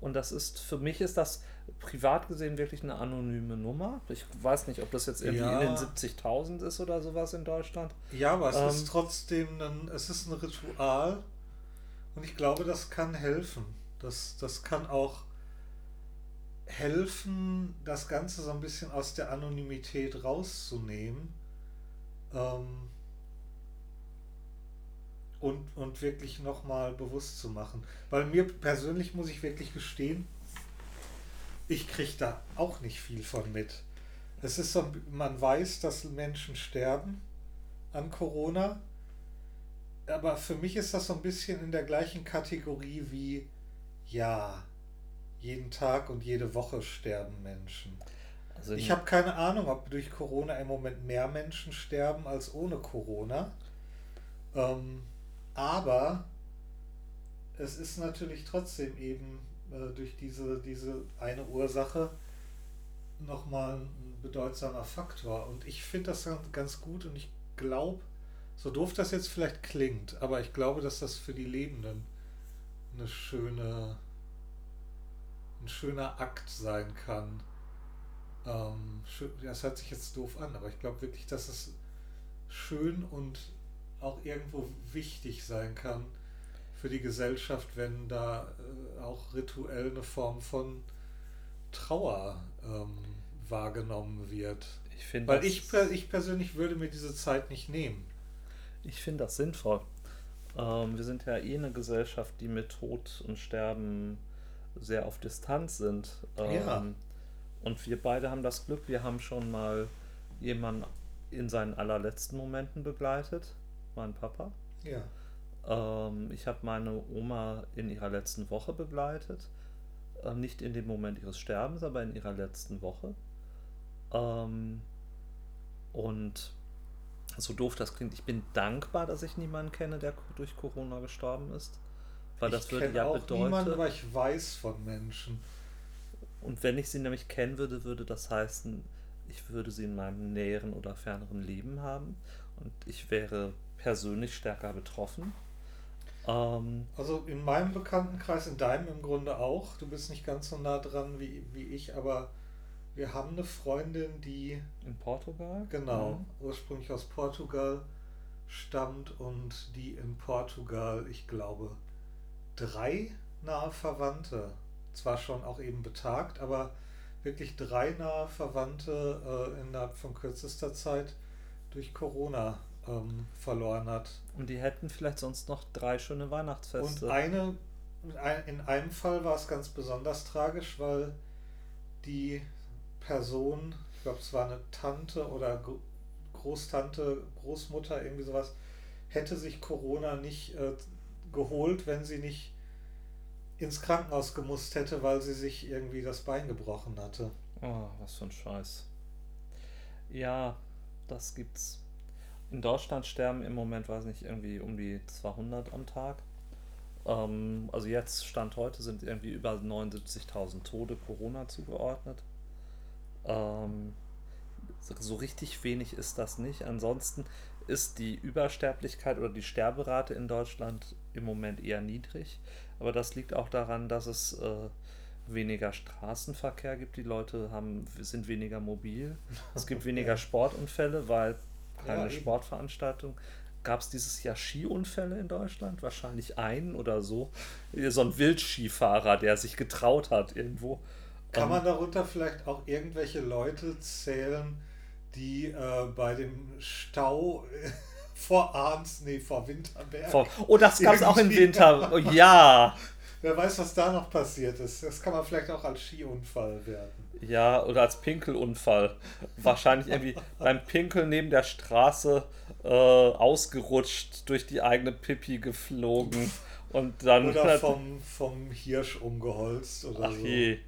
Speaker 2: Und das ist, für mich ist das privat gesehen wirklich eine anonyme Nummer. Ich weiß nicht, ob das jetzt irgendwie
Speaker 1: Ja.
Speaker 2: in den 70.000 ist oder sowas in Deutschland.
Speaker 1: Ja, aber es
Speaker 2: Ähm,
Speaker 1: ist trotzdem ein, es ist ein Ritual und ich glaube, das kann helfen. Das, das kann auch helfen, das Ganze so ein bisschen aus der Anonymität rauszunehmen ähm, und, und wirklich nochmal bewusst zu machen. Weil mir persönlich muss ich wirklich gestehen, ich kriege da auch nicht viel von mit. Es ist so, man weiß, dass Menschen sterben an Corona. Aber für mich ist das so ein bisschen in der gleichen Kategorie wie, ja, jeden Tag und jede Woche sterben Menschen.
Speaker 2: Also
Speaker 1: Ich habe keine Ahnung, ob durch Corona im Moment mehr Menschen sterben als ohne Corona. Ähm, aber es ist natürlich trotzdem eben äh, durch diese, diese eine Ursache nochmal ein bedeutsamer Faktor. Und ich finde das ganz- ganz gut und ich glaube, so doof das jetzt vielleicht klingt, aber ich glaube, dass das für die Lebenden eine schöne, ein schöner Akt sein kann. Ähm, das hört sich jetzt doof an, aber ich glaube wirklich, dass es schön und auch irgendwo wichtig sein kann für die Gesellschaft, wenn da äh, auch rituell eine Form von Trauer ähm, wahrgenommen wird.
Speaker 2: ich
Speaker 1: Weil ich, ich persönlich würde mir diese Zeit nicht nehmen.
Speaker 2: Ich finde das sinnvoll. Ähm, wir sind ja eh eine Gesellschaft, die mit Tod und Sterben sehr auf Distanz sind. Ähm,
Speaker 1: Ja.
Speaker 2: Und wir beide haben das Glück, wir haben schon mal jemanden in seinen allerletzten Momenten begleitet, meinen Papa.
Speaker 1: Ja.
Speaker 2: Ähm, ich habe meine Oma in ihrer letzten Woche begleitet. Äh, nicht in dem Moment ihres Sterbens, aber in ihrer letzten Woche. Ähm, und so doof das klingt, ich bin dankbar, dass ich niemanden kenne, der durch Corona gestorben ist. Weil das
Speaker 1: ich
Speaker 2: würde
Speaker 1: kenn
Speaker 2: ja
Speaker 1: auch
Speaker 2: bedeuten.
Speaker 1: niemanden, aber ich weiß von Menschen.
Speaker 2: Und wenn ich sie nämlich kennen würde, würde das heißen, ich würde sie in meinem näheren oder ferneren Leben haben. Und ich wäre persönlich stärker betroffen. Ähm,
Speaker 1: Also in meinem Bekanntenkreis, in deinem im Grunde auch. Du bist nicht ganz so nah dran wie, wie ich, aber wir haben eine Freundin, die
Speaker 2: in Portugal?
Speaker 1: genau
Speaker 2: Mhm.
Speaker 1: ursprünglich aus Portugal stammt und die in Portugal, ich glaube, drei nahe Verwandte, zwar schon auch eben betagt, aber wirklich drei nahe Verwandte äh, innerhalb von kürzester Zeit durch Corona ähm, verloren hat.
Speaker 2: Und die hätten vielleicht sonst noch drei schöne Weihnachtsfeste.
Speaker 1: Und eine, ein- in einem Fall war es ganz besonders tragisch, weil die Person, ich glaube, es war eine Tante oder Gro- Großtante, Großmutter, irgendwie sowas, hätte sich Corona nicht äh, geholt, wenn sie nicht ins Krankenhaus gemusst hätte, weil sie sich irgendwie das Bein gebrochen hatte.
Speaker 2: Oh, was für ein Scheiß. Ja, das gibt's. In Deutschland sterben im Moment, weiß nicht, irgendwie um die 200 am Tag. Ähm, also jetzt, Stand heute, sind irgendwie über 79.000 Tode Corona zugeordnet. Ähm, so- richtig wenig ist das nicht. Ansonsten ist die Übersterblichkeit oder die Sterberate in Deutschland im Moment eher niedrig. Aber das liegt auch daran, dass es äh, weniger Straßenverkehr gibt. Die Leute haben, sind weniger mobil. Es gibt weniger. Sportunfälle, weil keine
Speaker 1: Ja.
Speaker 2: Sportveranstaltung. Gab es dieses Jahr Skiunfälle in Deutschland? Wahrscheinlich einen oder so. So ein Wildskifahrer, der sich getraut hat irgendwo.
Speaker 1: Kann
Speaker 2: Ähm,
Speaker 1: man darunter vielleicht auch irgendwelche Leute zählen, die äh, bei dem Stau vor Arns, nee, vor Winterberg.
Speaker 2: Vor, oh, das gab es auch im. Winter. Oh, ja.
Speaker 1: Wer weiß, was da noch passiert ist. Das kann man vielleicht auch als Skiunfall werden.
Speaker 2: Ja, oder als Pinkelunfall. Wahrscheinlich irgendwie beim Pinkeln neben der Straße äh, ausgerutscht, durch die eigene Pipi geflogen und dann.
Speaker 1: Oder vom, vom Hirsch umgeholzt oder
Speaker 2: Ach
Speaker 1: so.
Speaker 2: je.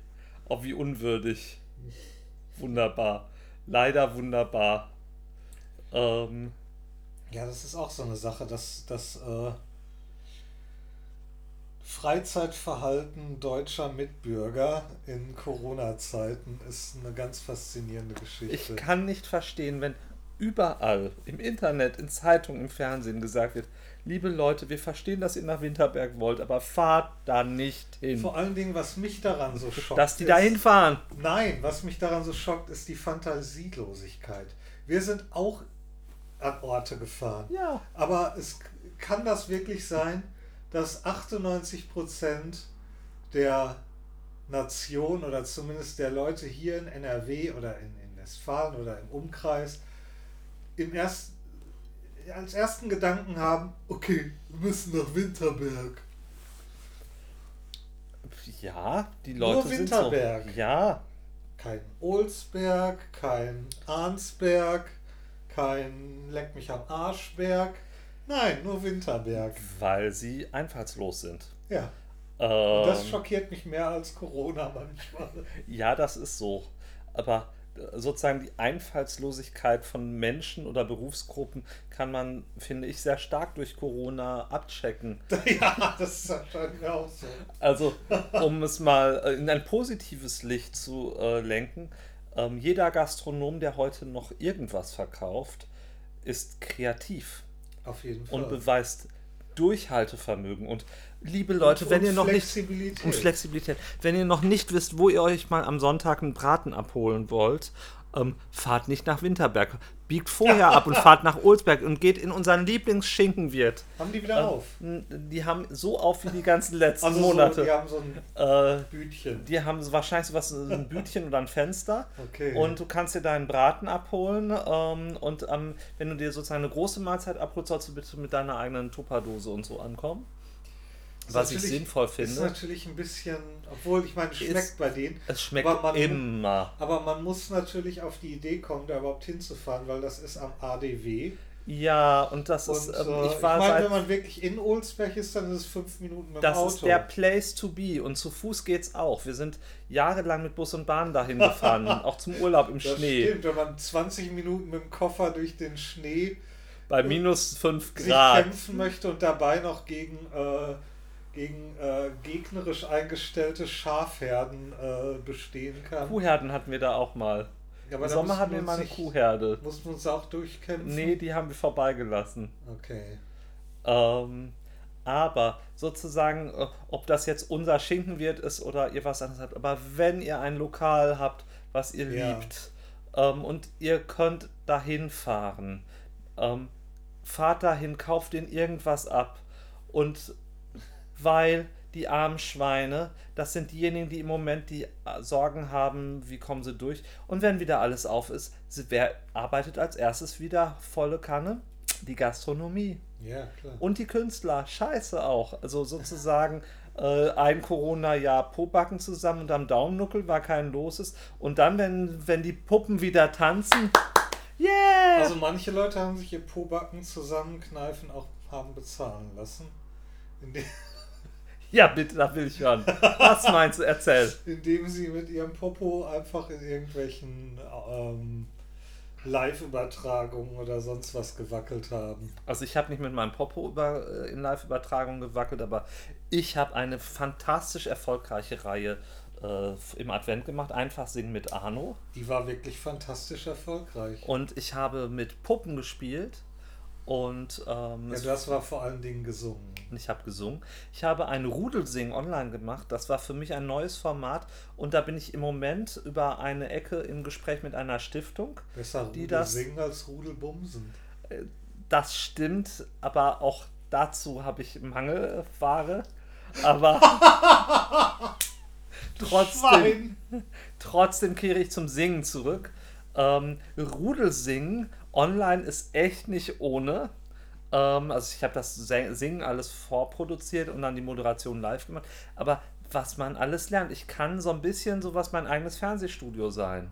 Speaker 2: Oh, wie unwürdig. Wunderbar. Leider wunderbar. Ähm,
Speaker 1: Ja, das ist auch so eine Sache, dass das äh, Freizeitverhalten deutscher Mitbürger in Corona-Zeiten ist eine ganz faszinierende Geschichte.
Speaker 2: ich kann nicht verstehen, wenn überall im Internet, in Zeitungen, im Fernsehen gesagt wird, liebe Leute, wir verstehen, dass ihr nach Winterberg wollt, aber fahrt da nicht hin.
Speaker 1: Vor allen Dingen, was mich daran so schockt.
Speaker 2: Dass die
Speaker 1: ist-
Speaker 2: da hinfahren.
Speaker 1: Nein, was mich daran so schockt, ist die Fantasielosigkeit. Wir sind auch an Orte gefahren.
Speaker 2: Ja.
Speaker 1: Aber es kann das wirklich sein, dass 98% der Nation oder zumindest der Leute hier in NRW oder in, in Westfalen oder im Umkreis im ersten, als ersten Gedanken haben, okay, wir müssen nach Winterberg.
Speaker 2: Ja, die
Speaker 1: Nur
Speaker 2: Leute sind so.
Speaker 1: Winterberg.
Speaker 2: Ja,
Speaker 1: Kein Olsberg, kein Arnsberg, kein Leck mich am Arschberg. Nein, nur Winterberg.
Speaker 2: weil sie einfallslos sind.
Speaker 1: Ja. Und das
Speaker 2: Ähm,
Speaker 1: schockiert mich mehr als Corona manchmal.
Speaker 2: Ja, das ist so. Aber sozusagen die Einfallslosigkeit von Menschen oder Berufsgruppen kann man, finde ich, sehr stark durch Corona abchecken.
Speaker 1: ja, das scheint mir auch so.
Speaker 2: Also, um es mal äh, in ein positives Licht zu äh, lenken, ähm, jeder Gastronom, der heute noch irgendwas verkauft, ist kreativ
Speaker 1: Auf jeden Fall.
Speaker 2: und beweist Durchhaltevermögen. Und liebe Leute, wenn
Speaker 1: Und
Speaker 2: ihr noch nicht
Speaker 1: Flexibilität.
Speaker 2: und Flexibilität. Wenn ihr noch nicht wisst, wo ihr euch mal am Sonntag einen Braten abholen wollt, ähm, fahrt nicht nach Winterberg. Biegt vorher ab und fahrt nach Olsberg und geht in unseren Lieblingsschinkenwirt.
Speaker 1: Haben die wieder auf?
Speaker 2: N- Die haben so auf wie die ganzen letzten
Speaker 1: Also so,
Speaker 2: Monate.
Speaker 1: die haben so ein
Speaker 2: äh,
Speaker 1: Bütchen.
Speaker 2: die haben so wahrscheinlich so ein Bütchen oder ein Fenster.
Speaker 1: Okay.
Speaker 2: Und du kannst dir deinen Braten abholen. Ähm, und ähm, wenn du dir sozusagen eine große Mahlzeit abholst, sollst du bitte mit deiner eigenen Tupperdose und so ankommen.
Speaker 1: Ist
Speaker 2: Was ich sinnvoll
Speaker 1: Ist
Speaker 2: finde.
Speaker 1: natürlich ein bisschen, obwohl ich meine, es schmeckt
Speaker 2: Ist-
Speaker 1: bei denen.
Speaker 2: Es schmeckt
Speaker 1: Aber man-
Speaker 2: immer.
Speaker 1: Aber man muss natürlich auf die Idee kommen, da überhaupt hinzufahren, weil das ist am ADW.
Speaker 2: Ja, und das ist,
Speaker 1: Und
Speaker 2: ähm,
Speaker 1: äh,
Speaker 2: ich
Speaker 1: ich
Speaker 2: war
Speaker 1: meine,
Speaker 2: seit,
Speaker 1: wenn man wirklich in Olsberg ist, dann ist es fünf Minuten mit
Speaker 2: das
Speaker 1: dem Auto.
Speaker 2: ist der Place to be und zu Fuß geht's auch. Wir sind jahrelang mit Bus und Bahn dahin gefahren, auch zum Urlaub im
Speaker 1: das
Speaker 2: Schnee,
Speaker 1: stimmt, wenn man 20 Minuten mit dem Koffer durch den Schnee
Speaker 2: bei minus 5
Speaker 1: sich
Speaker 2: Grad.
Speaker 1: kämpfen möchte und dabei noch gegen, äh, gegen äh, gegnerisch eingestellte Schafherden äh, bestehen kann.
Speaker 2: Kuhherden hatten wir da auch mal.
Speaker 1: Ja,
Speaker 2: Im Sommer hatten wir mal eine Kuhherde.
Speaker 1: Mussten wir uns auch durchkämpfen?
Speaker 2: Nee, die haben wir vorbeigelassen.
Speaker 1: Okay.
Speaker 2: Ähm, aber sozusagen, äh, ob das jetzt unser Schinkenwirt ist oder ihr was anderes habt, aber wenn ihr ein Lokal habt, was ihr
Speaker 1: Ja.
Speaker 2: liebt ähm, und ihr könnt dahin fahren, ähm, fahrt dahin, kauft den irgendwas ab und weil die armen Schweine, das sind diejenigen, die im Moment die äh, Sorgen haben, wie kommen sie durch. Und wenn wieder alles auf ist, wer arbeitet als erstes wieder volle Kanne? Die Gastronomie.
Speaker 1: Ja, klar.
Speaker 2: Und die Künstler, scheiße auch. Also sozusagen äh, ein Corona-Jahr Pobacken zusammen und am Daumennuckel, weil kein los ist. Und dann, wenn, wenn die Puppen wieder tanzen, yeah!
Speaker 1: Also manche Leute haben sich ihr Pobacken zusammenkneifen auch haben bezahlen lassen.
Speaker 2: Ja, bitte, da will ich hören. Was meinst du? Erzähl.
Speaker 1: indem sie mit ihrem Popo einfach in irgendwelchen ähm, Live-Übertragungen oder sonst was gewackelt haben.
Speaker 2: Also ich habe nicht mit meinem Popo über, äh, in Live-Übertragung gewackelt, aber ich habe eine fantastisch erfolgreiche Reihe äh, im Advent gemacht. Einfach singen mit Arno.
Speaker 1: Die war wirklich fantastisch erfolgreich.
Speaker 2: Und ich habe mit Puppen gespielt. Und ähm,
Speaker 1: Ja, das war vor allen Dingen gesungen.
Speaker 2: Ich habe gesungen. Ich habe ein Rudelsing online gemacht. Das war für mich ein neues Format. Und da bin ich im Moment über eine Ecke im Gespräch mit einer Stiftung.
Speaker 1: Besser
Speaker 2: Die das-
Speaker 1: singen als Rudel bumsen.
Speaker 2: Das stimmt, aber auch dazu habe ich Mangelware. Aber trotzdem, trotzdem kehre ich zum Singen zurück. Ähm, Rudelsingen online ist echt nicht ohne. Ähm, also ich habe das Singen alles vorproduziert und dann die Moderation live gemacht. Aber was man alles lernt, ich kann so ein bisschen sowas mein eigenes Fernsehstudio sein.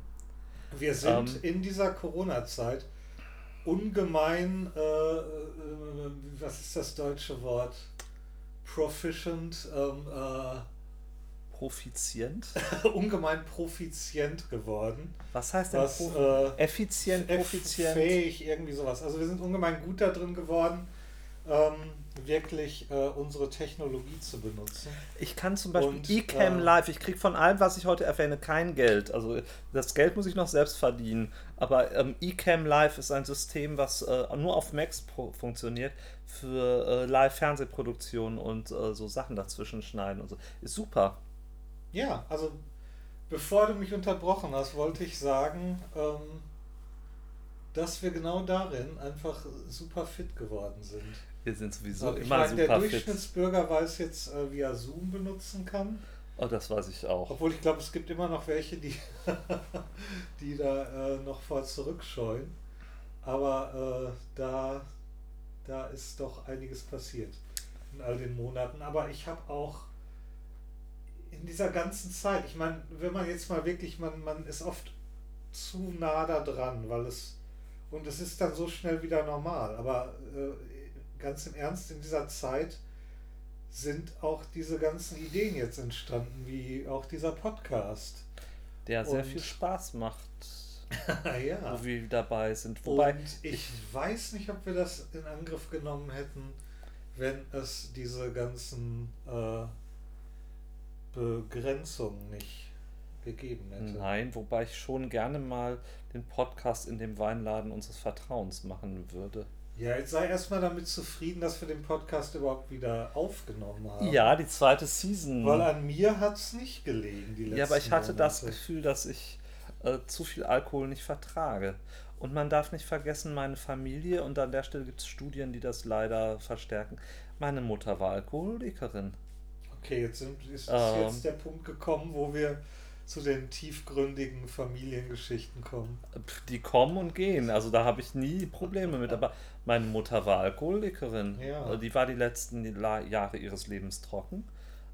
Speaker 1: Wir sind ähm, in dieser Corona-Zeit ungemein, äh, äh, was ist das deutsche Wort? Proficient, ähm, äh,
Speaker 2: Profizient?
Speaker 1: ungemein profizient geworden.
Speaker 2: Was heißt denn was, äh, effizient,
Speaker 1: profizient? Fähig, irgendwie sowas. Also wir sind ungemein gut da drin geworden, ähm, wirklich äh, unsere Technologie zu benutzen.
Speaker 2: Ich kann zum Beispiel eCam äh, Live, ich kriege von allem, was ich heute erwähne, kein Geld. Also das Geld muss ich noch selbst verdienen. Aber ähm, eCam Live ist ein System, was äh, nur auf Macs funktioniert für äh, Live-Fernsehproduktionen und äh, so Sachen dazwischen schneiden und so. Ist super.
Speaker 1: Ja, also bevor du mich unterbrochen hast, wollte ich sagen, ähm, dass wir genau darin einfach super fit geworden sind.
Speaker 2: Wir sind sowieso
Speaker 1: ich
Speaker 2: immer
Speaker 1: meine,
Speaker 2: super
Speaker 1: Der Durchschnittsbürger fit. weiß jetzt, äh, wie er Zoom benutzen kann.
Speaker 2: Oh, das weiß ich auch.
Speaker 1: Obwohl ich glaube, es gibt immer noch welche, die, die da äh, noch vor zurückscheuen. Aber äh, da, da ist doch einiges passiert in all den Monaten. Aber ich habe auch in dieser ganzen Zeit, ich meine, wenn man jetzt mal wirklich, man, man ist oft zu nah da dran, weil es, und es ist dann so schnell wieder normal, aber äh, ganz im Ernst, in dieser Zeit sind auch diese ganzen Ideen jetzt entstanden, wie auch dieser Podcast.
Speaker 2: Der sehr und, viel Spaß macht.
Speaker 1: ja.
Speaker 2: Wo wir dabei sind. Wobei
Speaker 1: und ich, ich weiß nicht, ob wir das in Angriff genommen hätten, wenn es diese ganzen äh, Begrenzung nicht gegeben hätte.
Speaker 2: Nein, wobei ich schon gerne mal den Podcast in dem Weinladen unseres Vertrauens machen würde.
Speaker 1: Ja, jetzt sei erstmal damit zufrieden, dass wir den Podcast überhaupt wieder aufgenommen haben.
Speaker 2: Ja, die zweite Season.
Speaker 1: Weil an mir hat es nicht gelegen,
Speaker 2: die letzten Ja, aber ich hatte Monate. das Gefühl, dass ich äh, zu viel Alkohol nicht vertrage. Und man darf nicht vergessen, meine Familie, und an der Stelle gibt es Studien, die das leider verstärken. Meine Mutter war Alkoholikerin.
Speaker 1: Okay, jetzt sind, ist, ähm, jetzt der Punkt gekommen, wo wir zu den tiefgründigen Familiengeschichten kommen.
Speaker 2: Die kommen und gehen, also da habe ich nie Probleme mit. Aber meine Mutter war Alkoholikerin. Ja. Also die war die letzten Jahre ihres Lebens trocken.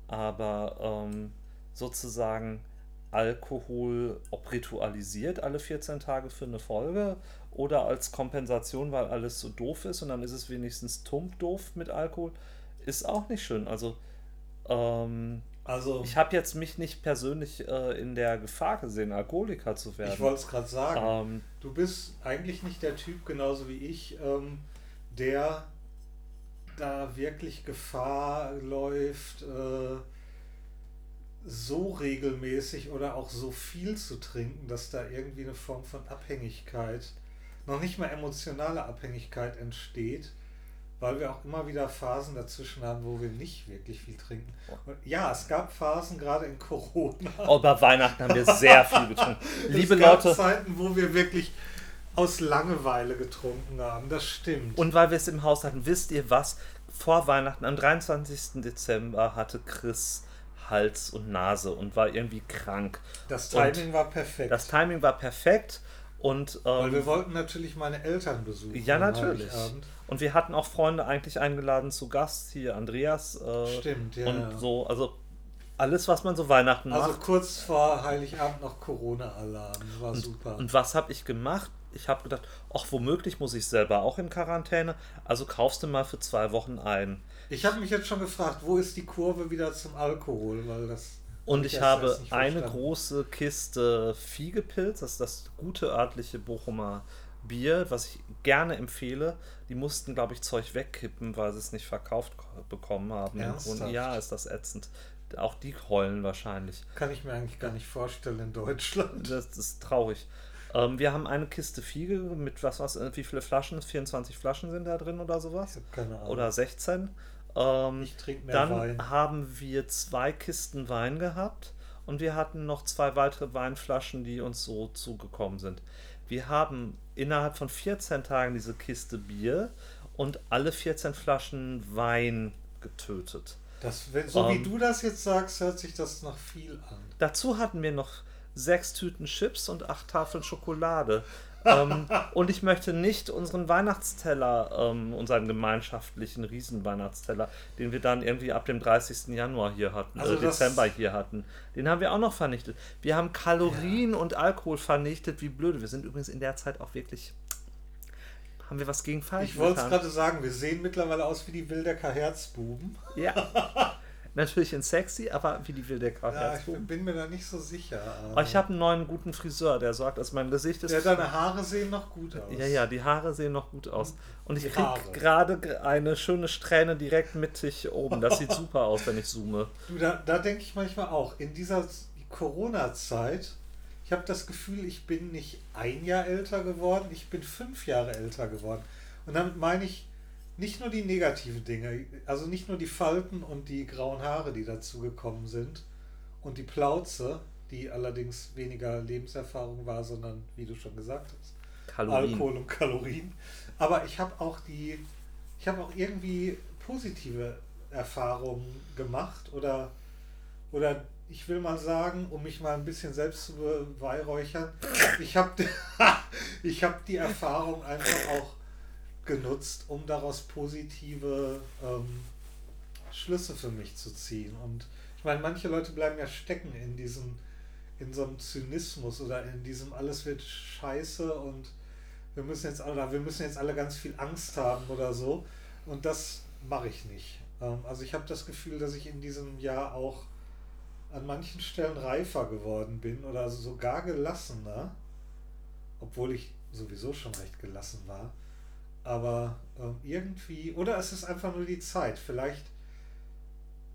Speaker 2: Aber ähm, sozusagen Alkohol, ob ritualisiert alle 14 Tage für eine Folge oder als Kompensation, weil alles so doof ist und dann ist es wenigstens tump doof mit Alkohol, ist auch nicht schön. Also ähm, also, ich habe jetzt mich nicht persönlich äh, in der Gefahr gesehen, Alkoholiker zu werden.
Speaker 1: Ich wollte es gerade sagen. Ähm, du bist eigentlich nicht der Typ, genauso wie ich, ähm, der da wirklich Gefahr läuft, äh, so regelmäßig oder auch so viel zu trinken, dass da irgendwie eine Form von Abhängigkeit, noch nicht mal emotionale Abhängigkeit entsteht weil wir auch immer wieder Phasen dazwischen haben, wo wir nicht wirklich viel trinken. Und ja, es gab Phasen, gerade in Corona.
Speaker 2: Oh, bei Weihnachten haben wir sehr viel getrunken. Liebe
Speaker 1: es
Speaker 2: gab Leute.
Speaker 1: Zeiten, wo wir wirklich aus Langeweile getrunken haben, das stimmt.
Speaker 2: Und weil wir es im Haus hatten, wisst ihr was? Vor Weihnachten, am 23. Dezember, hatte Chris Hals und Nase und war irgendwie krank.
Speaker 1: Das Timing und war perfekt.
Speaker 2: Das Timing war perfekt. Und,
Speaker 1: ähm, Weil wir wollten natürlich meine Eltern besuchen.
Speaker 2: Ja, natürlich. Und wir hatten auch Freunde eigentlich eingeladen zu Gast, hier Andreas. Äh,
Speaker 1: Stimmt, ja.
Speaker 2: Und
Speaker 1: ja.
Speaker 2: so, also alles, was man so Weihnachten
Speaker 1: also
Speaker 2: macht.
Speaker 1: Also kurz vor Heiligabend noch Corona-Alarm, war
Speaker 2: und,
Speaker 1: super.
Speaker 2: Und was habe ich gemacht? Ich habe gedacht, ach, womöglich muss ich selber auch in Quarantäne, also kaufst du mal für zwei Wochen ein.
Speaker 1: Ich habe mich jetzt schon gefragt, wo ist die Kurve wieder zum Alkohol, weil das
Speaker 2: und ich, ich habe eine große Kiste Fiegepilz, das ist das gute örtliche Bochumer Bier, was ich gerne empfehle. Die mussten, glaube ich, Zeug wegkippen, weil sie es nicht verkauft bekommen haben. Ja, ist das ätzend. Auch die heulen wahrscheinlich.
Speaker 1: Kann ich mir eigentlich gar nicht vorstellen in Deutschland.
Speaker 2: Das, ist traurig. Ähm, wir haben eine Kiste Fiege mit was, was, wie viele Flaschen? 24 Flaschen sind da drin oder sowas?
Speaker 1: Ich keine Ahnung.
Speaker 2: Oder 16. Ähm, ich trinke mehr dann Wein. haben wir zwei Kisten Wein gehabt und wir hatten noch zwei weitere Weinflaschen, die uns so zugekommen sind. Wir haben innerhalb von 14 Tagen diese Kiste Bier und alle 14 Flaschen Wein getötet.
Speaker 1: Das, so ähm, wie du das jetzt sagst, hört sich das noch viel an.
Speaker 2: Dazu hatten wir noch sechs Tüten Chips und acht Tafeln Schokolade. Ähm, und ich möchte nicht unseren Weihnachtsteller, ähm, unseren gemeinschaftlichen Riesenweihnachtsteller, den wir dann irgendwie ab dem 30. Januar hier hatten,
Speaker 1: Also
Speaker 2: äh, Dezember hier hatten, den haben wir auch noch vernichtet. Wir haben Kalorien und Alkohol vernichtet, wie blöde. Wir sind übrigens in der Zeit auch wirklich. Haben wir was gegen falsch
Speaker 1: Ich wollte es gerade sagen, wir sehen mittlerweile aus wie die Wildecker Herzbuben.
Speaker 2: Ja. Natürlich in sexy, aber wie die Wildecker
Speaker 1: Ja, ich bin mir da nicht so sicher.
Speaker 2: Aber ich habe einen neuen guten Friseur, der sagt, dass mein Gesicht ist.
Speaker 1: ja, deine Haare sehen noch gut aus.
Speaker 2: Ja, ja, die Haare sehen noch gut aus. Und ich kriege gerade eine schöne Strähne direkt mittig oben. Das sieht super aus, wenn ich zoome.
Speaker 1: Du, da, da denke ich manchmal auch, in dieser Corona-Zeit, ich habe das Gefühl, ich bin nicht ein Jahr älter geworden, ich bin fünf Jahre älter geworden. Und damit meine ich nicht nur die negativen Dinge, also nicht nur die Falten und die grauen Haare, die dazugekommen sind und die Plauze, die allerdings weniger Lebenserfahrung war, sondern, wie du schon gesagt hast,
Speaker 2: Kalorien.
Speaker 1: Alkohol und Kalorien. Aber ich habe auch die, ich habe auch irgendwie positive Erfahrungen gemacht oder, oder ich will mal sagen, um mich mal ein bisschen selbst zu beweihräuchern, ich habe ich hab die Erfahrung einfach auch genutzt, um daraus positive ähm, Schlüsse für mich zu ziehen. Und ich meine, manche Leute bleiben ja stecken in diesem, in so einem Zynismus oder in diesem alles wird scheiße und wir müssen jetzt alle, wir müssen jetzt alle ganz viel Angst haben oder so. Und das mache ich nicht. Ähm, also ich habe das Gefühl, dass ich in diesem Jahr auch an manchen Stellen reifer geworden bin oder sogar gelassener, obwohl ich sowieso schon recht gelassen war. Aber ähm, irgendwie, oder es ist einfach nur die Zeit. Vielleicht,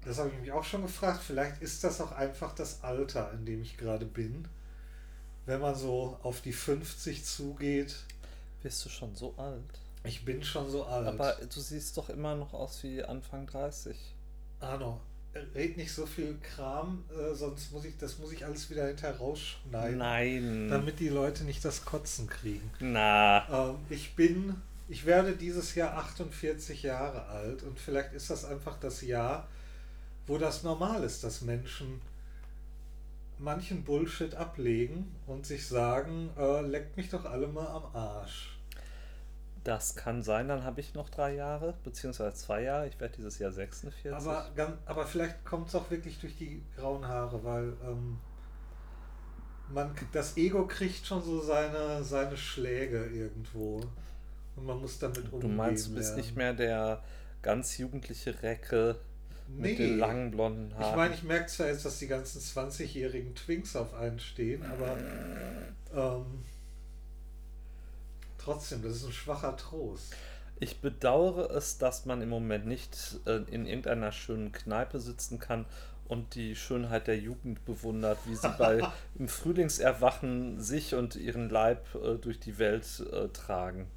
Speaker 1: das habe ich mich auch schon gefragt, vielleicht ist das auch einfach das Alter, in dem ich gerade bin. Wenn man so auf die 50 zugeht,
Speaker 2: Bist du schon so alt?
Speaker 1: ich bin schon so alt.
Speaker 2: Aber du siehst doch immer noch aus wie Anfang 30.
Speaker 1: Arno, red nicht so viel Kram, äh, sonst muss ich, das muss ich alles wieder hinterher rausschneiden.
Speaker 2: Nein.
Speaker 1: Damit die Leute nicht das Kotzen kriegen.
Speaker 2: Na.
Speaker 1: Ähm, ich bin, ich werde dieses Jahr 48 Jahre alt und vielleicht ist das einfach das Jahr, wo das normal ist, dass Menschen manchen Bullshit ablegen und sich sagen, äh, leckt mich doch alle mal am Arsch.
Speaker 2: Das kann sein, dann habe ich noch drei Jahre, beziehungsweise zwei Jahre. Ich werde dieses Jahr 46.
Speaker 1: Aber, aber vielleicht kommt es auch wirklich durch die grauen Haare, weil ähm, man, das Ego kriegt schon so seine, seine Schläge irgendwo. Und man muss damit umgehen.
Speaker 2: du meinst, du bist
Speaker 1: lernen.
Speaker 2: nicht mehr der ganz jugendliche Recke mit
Speaker 1: Nee.
Speaker 2: den langen blonden Haaren.
Speaker 1: Ich meine, ich merke zwar jetzt, dass die ganzen 20-jährigen Twinks auf einen stehen, aber ähm, trotzdem, das ist ein schwacher Trost.
Speaker 2: Ich bedauere es, dass man im Moment nicht äh, in irgendeiner schönen Kneipe sitzen kann und die Schönheit der Jugend bewundert, wie sie bei im Frühlingserwachen sich und ihren Leib äh, durch die Welt äh, tragen.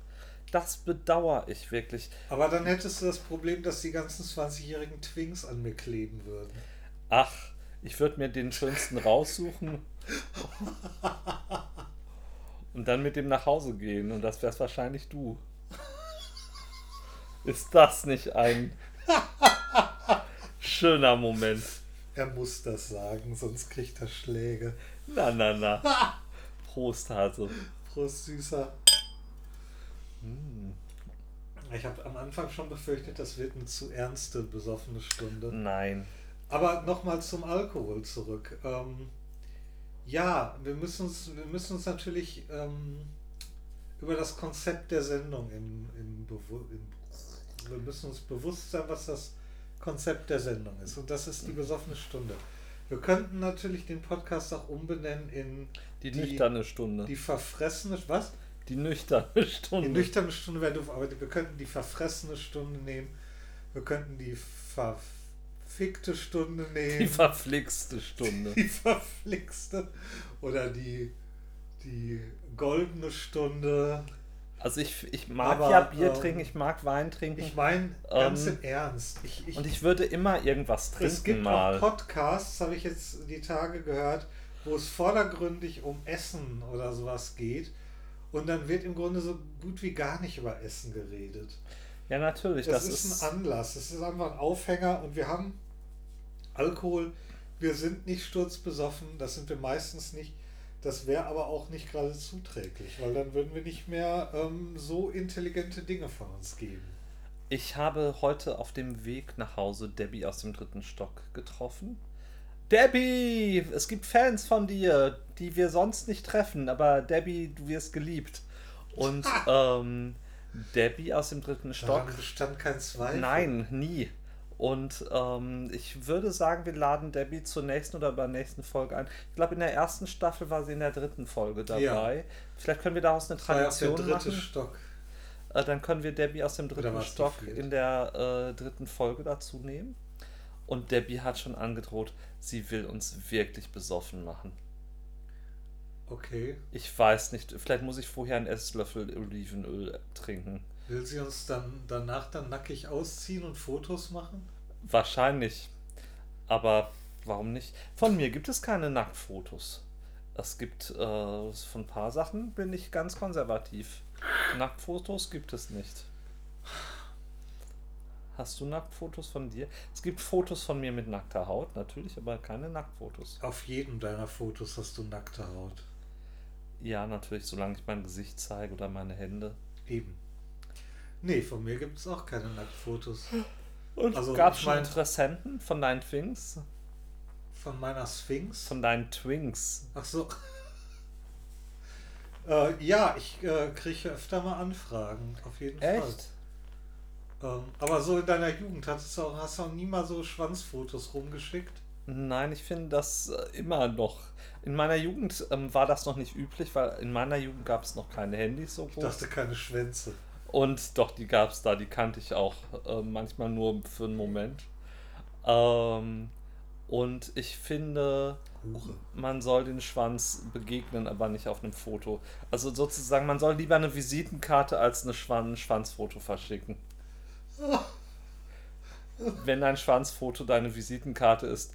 Speaker 2: Das bedauere ich wirklich.
Speaker 1: Aber dann hättest du das Problem, dass die ganzen 20-jährigen Twinks an mir kleben würden.
Speaker 2: Ach, ich würde mir den schönsten raussuchen und dann mit dem nach Hause gehen und das wär's wahrscheinlich du. Ist das nicht ein schöner Moment?
Speaker 1: Er muss das sagen, sonst kriegt er Schläge.
Speaker 2: Na, na, na. Prost, Hase.
Speaker 1: Prost, Süßer. Ich habe am Anfang schon befürchtet, das wird eine zu ernste, besoffene Stunde.
Speaker 2: Nein.
Speaker 1: Aber nochmal zum Alkohol zurück. Ähm, ja, wir müssen uns, wir müssen uns natürlich ähm, über das Konzept der Sendung im, im, im wir müssen uns bewusst sein, was das Konzept der Sendung ist. Und das ist die besoffene Stunde. Wir könnten natürlich den Podcast auch umbenennen in
Speaker 2: Die,
Speaker 1: Die-
Speaker 2: nüchterne Stunde.
Speaker 1: die verfressene, was?
Speaker 2: Die nüchterne
Speaker 1: Die
Speaker 2: Stunde.
Speaker 1: nüchterne Stunde wäre doof, aber wir könnten die verfressene Stunde nehmen. Wir könnten die verfickte Stunde nehmen.
Speaker 2: Die verflixte Stunde.
Speaker 1: die verflixte. Oder die, die goldene Stunde.
Speaker 2: Also ich, ich mag
Speaker 1: Aber,
Speaker 2: ja Bier
Speaker 1: ähm,
Speaker 2: trinken, ich mag Wein trinken.
Speaker 1: Ich meine, ganz
Speaker 2: Ähm,
Speaker 1: im Ernst. Ich, ich,
Speaker 2: und ich würde immer irgendwas trinken
Speaker 1: es gibt
Speaker 2: mal.
Speaker 1: auch Podcasts, habe ich jetzt die Tage gehört, wo es vordergründig um Essen oder sowas geht. Und dann wird im Grunde so gut wie gar nicht über Essen geredet.
Speaker 2: Ja, natürlich.
Speaker 1: Das,
Speaker 2: Das,
Speaker 1: ist, ein Anlass, es ist einfach ein Aufhänger und wir haben Alkohol, wir sind nicht sturzbesoffen, das sind wir meistens nicht. Das wäre aber auch nicht gerade zuträglich, weil dann würden wir nicht mehr ähm, so intelligente Dinge von uns geben.
Speaker 2: Ich habe heute auf dem Weg nach Hause Debbie aus dem dritten Stock getroffen. Debbie, es gibt Fans von dir, die wir sonst nicht treffen, aber Debbie, du wirst geliebt. Und ähm, Debbie aus dem dritten Stock.
Speaker 1: Daran bestand kein Zweifel.
Speaker 2: Nein, nie. Und ähm, ich würde sagen, wir laden Debbie zur nächsten oder übernächsten Folge ein. Ich glaube, in der ersten Staffel war sie in der dritten Folge dabei.
Speaker 1: Ja.
Speaker 2: Vielleicht können wir daraus eine
Speaker 1: Das war ja der
Speaker 2: Tradition
Speaker 1: dritte
Speaker 2: machen.
Speaker 1: Stock.
Speaker 2: Äh, dann können wir Debbie aus dem dritten Stock in der äh, dritten Folge dazu nehmen. Und Debbie hat schon angedroht, sie will uns wirklich besoffen machen.
Speaker 1: Okay.
Speaker 2: Ich weiß nicht, vielleicht muss ich vorher einen Esslöffel Olivenöl trinken.
Speaker 1: Will sie uns dann danach dann nackig ausziehen und Fotos machen?
Speaker 2: Wahrscheinlich. Aber warum nicht? Von mir gibt es keine Nacktfotos. Es gibt äh, von ein paar Sachen bin ich ganz konservativ. Nacktfotos gibt es nicht. Hast du Nacktfotos von dir? Es gibt Fotos von mir mit nackter Haut, natürlich, aber keine Nacktfotos.
Speaker 1: Auf jedem deiner Fotos hast du nackte Haut.
Speaker 2: Ja, natürlich, solange ich mein Gesicht zeige oder meine Hände.
Speaker 1: Eben. Nee, von mir gibt es auch keine Nacktfotos.
Speaker 2: Und
Speaker 1: Also,
Speaker 2: gab es schon Interessenten von deinen Twinks?
Speaker 1: Von meiner Sphinx.
Speaker 2: Von deinen Twinks.
Speaker 1: Ach so. äh, ja, ich äh, kriege öfter mal Anfragen, auf jeden
Speaker 2: Echt?
Speaker 1: Fall. Aber so in deiner Jugend hattest du auch, hast du auch nie mal so Schwanzfotos rumgeschickt?
Speaker 2: Nein, ich finde das äh, immer noch. In meiner Jugend ähm, war das noch nicht üblich, weil in meiner Jugend gab es noch keine Handys so
Speaker 1: Ich
Speaker 2: groß.
Speaker 1: dachte keine Schwänze.
Speaker 2: Und doch, die gab es da, die kannte ich auch. Äh, manchmal nur für einen Moment. Ähm, und ich finde,
Speaker 1: Hure.
Speaker 2: man soll den Schwanz begegnen, aber nicht auf einem Foto. Also sozusagen, man soll lieber eine Visitenkarte als eine Schwan ein Schwanzfoto verschicken. Wenn dein Schwanzfoto deine Visitenkarte ist,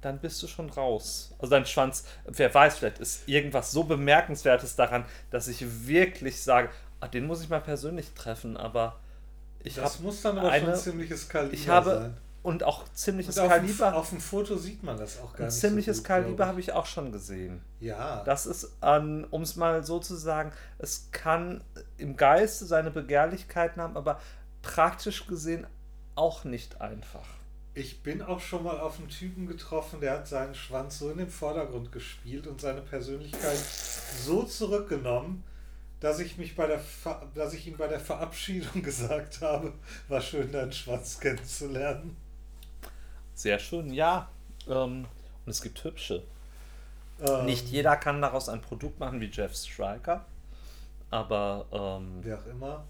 Speaker 2: dann bist du schon raus. Also dein Schwanz, wer weiß, vielleicht ist irgendwas so bemerkenswertes daran, dass ich wirklich sage, ah, den muss ich mal persönlich treffen, aber ich
Speaker 1: Das
Speaker 2: habe
Speaker 1: muss dann aber schon
Speaker 2: eine-
Speaker 1: ein ziemliches Kaliber
Speaker 2: ich habe
Speaker 1: sein.
Speaker 2: und auch ziemliches
Speaker 1: Und auf dem,
Speaker 2: Kaliber.
Speaker 1: auf dem Foto sieht man das auch gar
Speaker 2: ein
Speaker 1: nicht.
Speaker 2: ziemliches
Speaker 1: so gut,
Speaker 2: Kaliber habe ich auch schon gesehen.
Speaker 1: Ja.
Speaker 2: Das ist, an, um es mal so zu sagen, es kann im Geiste seine Begehrlichkeiten haben, aber praktisch gesehen auch nicht einfach.
Speaker 1: Ich bin auch schon mal auf einen Typen getroffen, der hat seinen Schwanz so in den Vordergrund gespielt und seine Persönlichkeit so zurückgenommen, dass ich mich bei der Ver dass ich ihm bei der Verabschiedung gesagt habe, war schön deinen Schwanz kennenzulernen.
Speaker 2: Sehr schön, ja. Ähm, und es gibt hübsche.
Speaker 1: Ähm,
Speaker 2: Nicht jeder kann daraus ein Produkt machen wie Jeff Striker, aber ähm,
Speaker 1: Wer auch immer.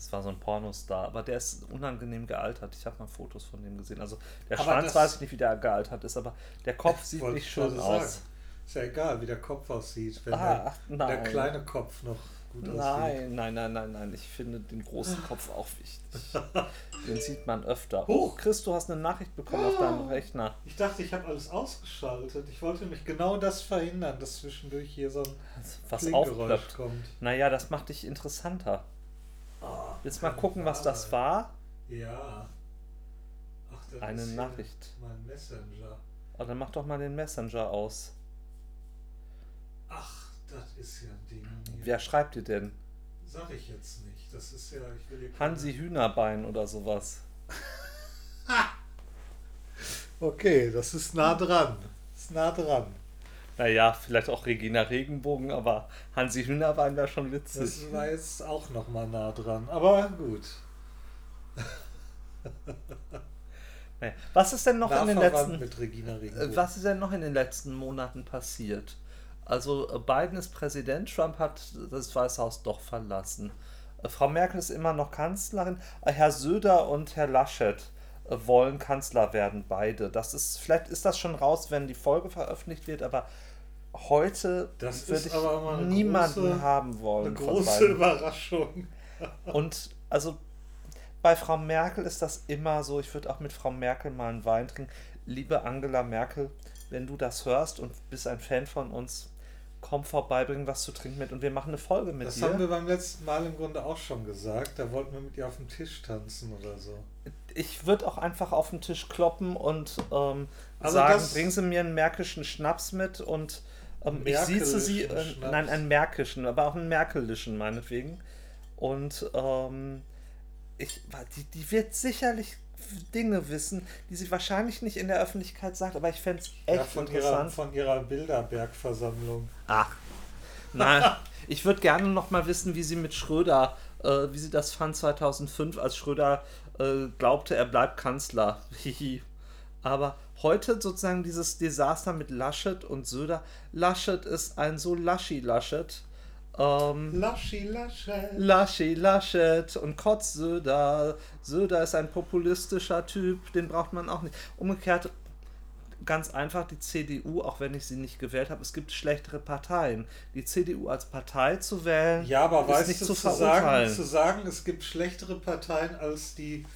Speaker 2: Es war so ein Pornostar, aber der ist unangenehm gealtert. Ich habe mal Fotos von dem gesehen. Also der
Speaker 1: Aber
Speaker 2: Schwanz
Speaker 1: das-
Speaker 2: weiß ich nicht, wie der gealtert ist, aber der Kopf sieht nicht
Speaker 1: ich
Speaker 2: schön aus.
Speaker 1: sagen. Ist ja egal, wie der Kopf aussieht, wenn,
Speaker 2: Ah,
Speaker 1: der, der kleine Kopf noch gut aussieht.
Speaker 2: Nein, nein, nein, nein, nein. Ich finde den großen Kopf auch wichtig. Den sieht man öfter. Oh. Chris, du hast eine Nachricht bekommen auf deinem Rechner.
Speaker 1: Ich dachte, ich habe alles ausgeschaltet. Ich wollte nämlich genau das verhindern, dass zwischendurch hier so ein
Speaker 2: Was
Speaker 1: Klingelgeräusch
Speaker 2: aufklappt.
Speaker 1: kommt.
Speaker 2: Naja, das macht dich interessanter. Willst du mal gucken, was das war?
Speaker 1: Ja. Ach, das
Speaker 2: Eine
Speaker 1: ist
Speaker 2: Nachricht.
Speaker 1: Mein Messenger.
Speaker 2: Oh, dann mach doch mal den Messenger aus.
Speaker 1: Ach, das ist ja ein Ding. Hier.
Speaker 2: Wer schreibt dir denn?
Speaker 1: Sag ich jetzt nicht. Das ist ja, ich will
Speaker 2: Hansi Hühnerbein oder sowas.
Speaker 1: Okay, das ist nah dran. Ist nah dran.
Speaker 2: Naja, vielleicht auch Regina Regenbogen, aber Hansi Hühnerbein wäre schon witzig.
Speaker 1: Das war jetzt auch noch mal nah dran. Aber gut.
Speaker 2: Naja. Was ist denn noch in den letzten. Was ist denn noch in den letzten Monaten passiert? Also äh, Biden ist Präsident, Trump hat das Weiße Haus doch verlassen. Äh, Frau Merkel ist immer noch Kanzlerin. Äh, Herr Söder und Herr Laschet wollen Kanzler werden, beide. Das ist, vielleicht ist das schon raus, wenn die Folge veröffentlicht wird, aber heute
Speaker 1: Das
Speaker 2: würde ich niemanden
Speaker 1: große-
Speaker 2: haben wollen.
Speaker 1: Eine große. Überraschung.
Speaker 2: Und also bei Frau Merkel ist das immer so, ich würde auch mit Frau Merkel mal einen Wein trinken. Liebe Angela Merkel, wenn du das hörst und bist ein Fan von uns, komm vorbei, bring was zu trinken mit und wir machen eine Folge mit
Speaker 1: Das
Speaker 2: dir.
Speaker 1: haben wir beim letzten Mal im Grunde auch schon gesagt. Da wollten wir mit ihr auf dem Tisch tanzen oder so.
Speaker 2: ich würde auch einfach auf den Tisch kloppen und ähm,
Speaker 1: Also
Speaker 2: sagen,
Speaker 1: das-
Speaker 2: bringen Sie mir einen märkischen Schnaps mit und Ähm, ich sieze sie, äh, nein, einen märkischen, aber auch einen merkelischen meinetwegen. Und ähm, ich, die, die wird sicherlich Dinge wissen, die sie wahrscheinlich nicht in der Öffentlichkeit sagt, aber ich fände es echt ja,
Speaker 1: von
Speaker 2: interessant.
Speaker 1: Ihrer, von ihrer Bilderberg-Versammlung.
Speaker 2: Ach, nein, ich würde gerne noch mal wissen, wie sie mit Schröder, äh, wie sie das fand 2005, als Schröder äh, glaubte, er bleibt Kanzler. aber heute sozusagen dieses Desaster mit Laschet und Söder. Laschet ist ein so Laschi-Laschet
Speaker 1: ähm, Laschi Laschet.
Speaker 2: Laschi Laschet und Kotz Söder. Söder ist ein populistischer Typ, den braucht man auch nicht. Umgekehrt, ganz einfach, die CDU, auch wenn ich sie nicht gewählt habe, es gibt schlechtere Parteien. Die CDU als Partei zu wählen,
Speaker 1: ja, aber ist weißt nicht du, zu, zu sagen, zu sagen, es gibt schlechtere Parteien als die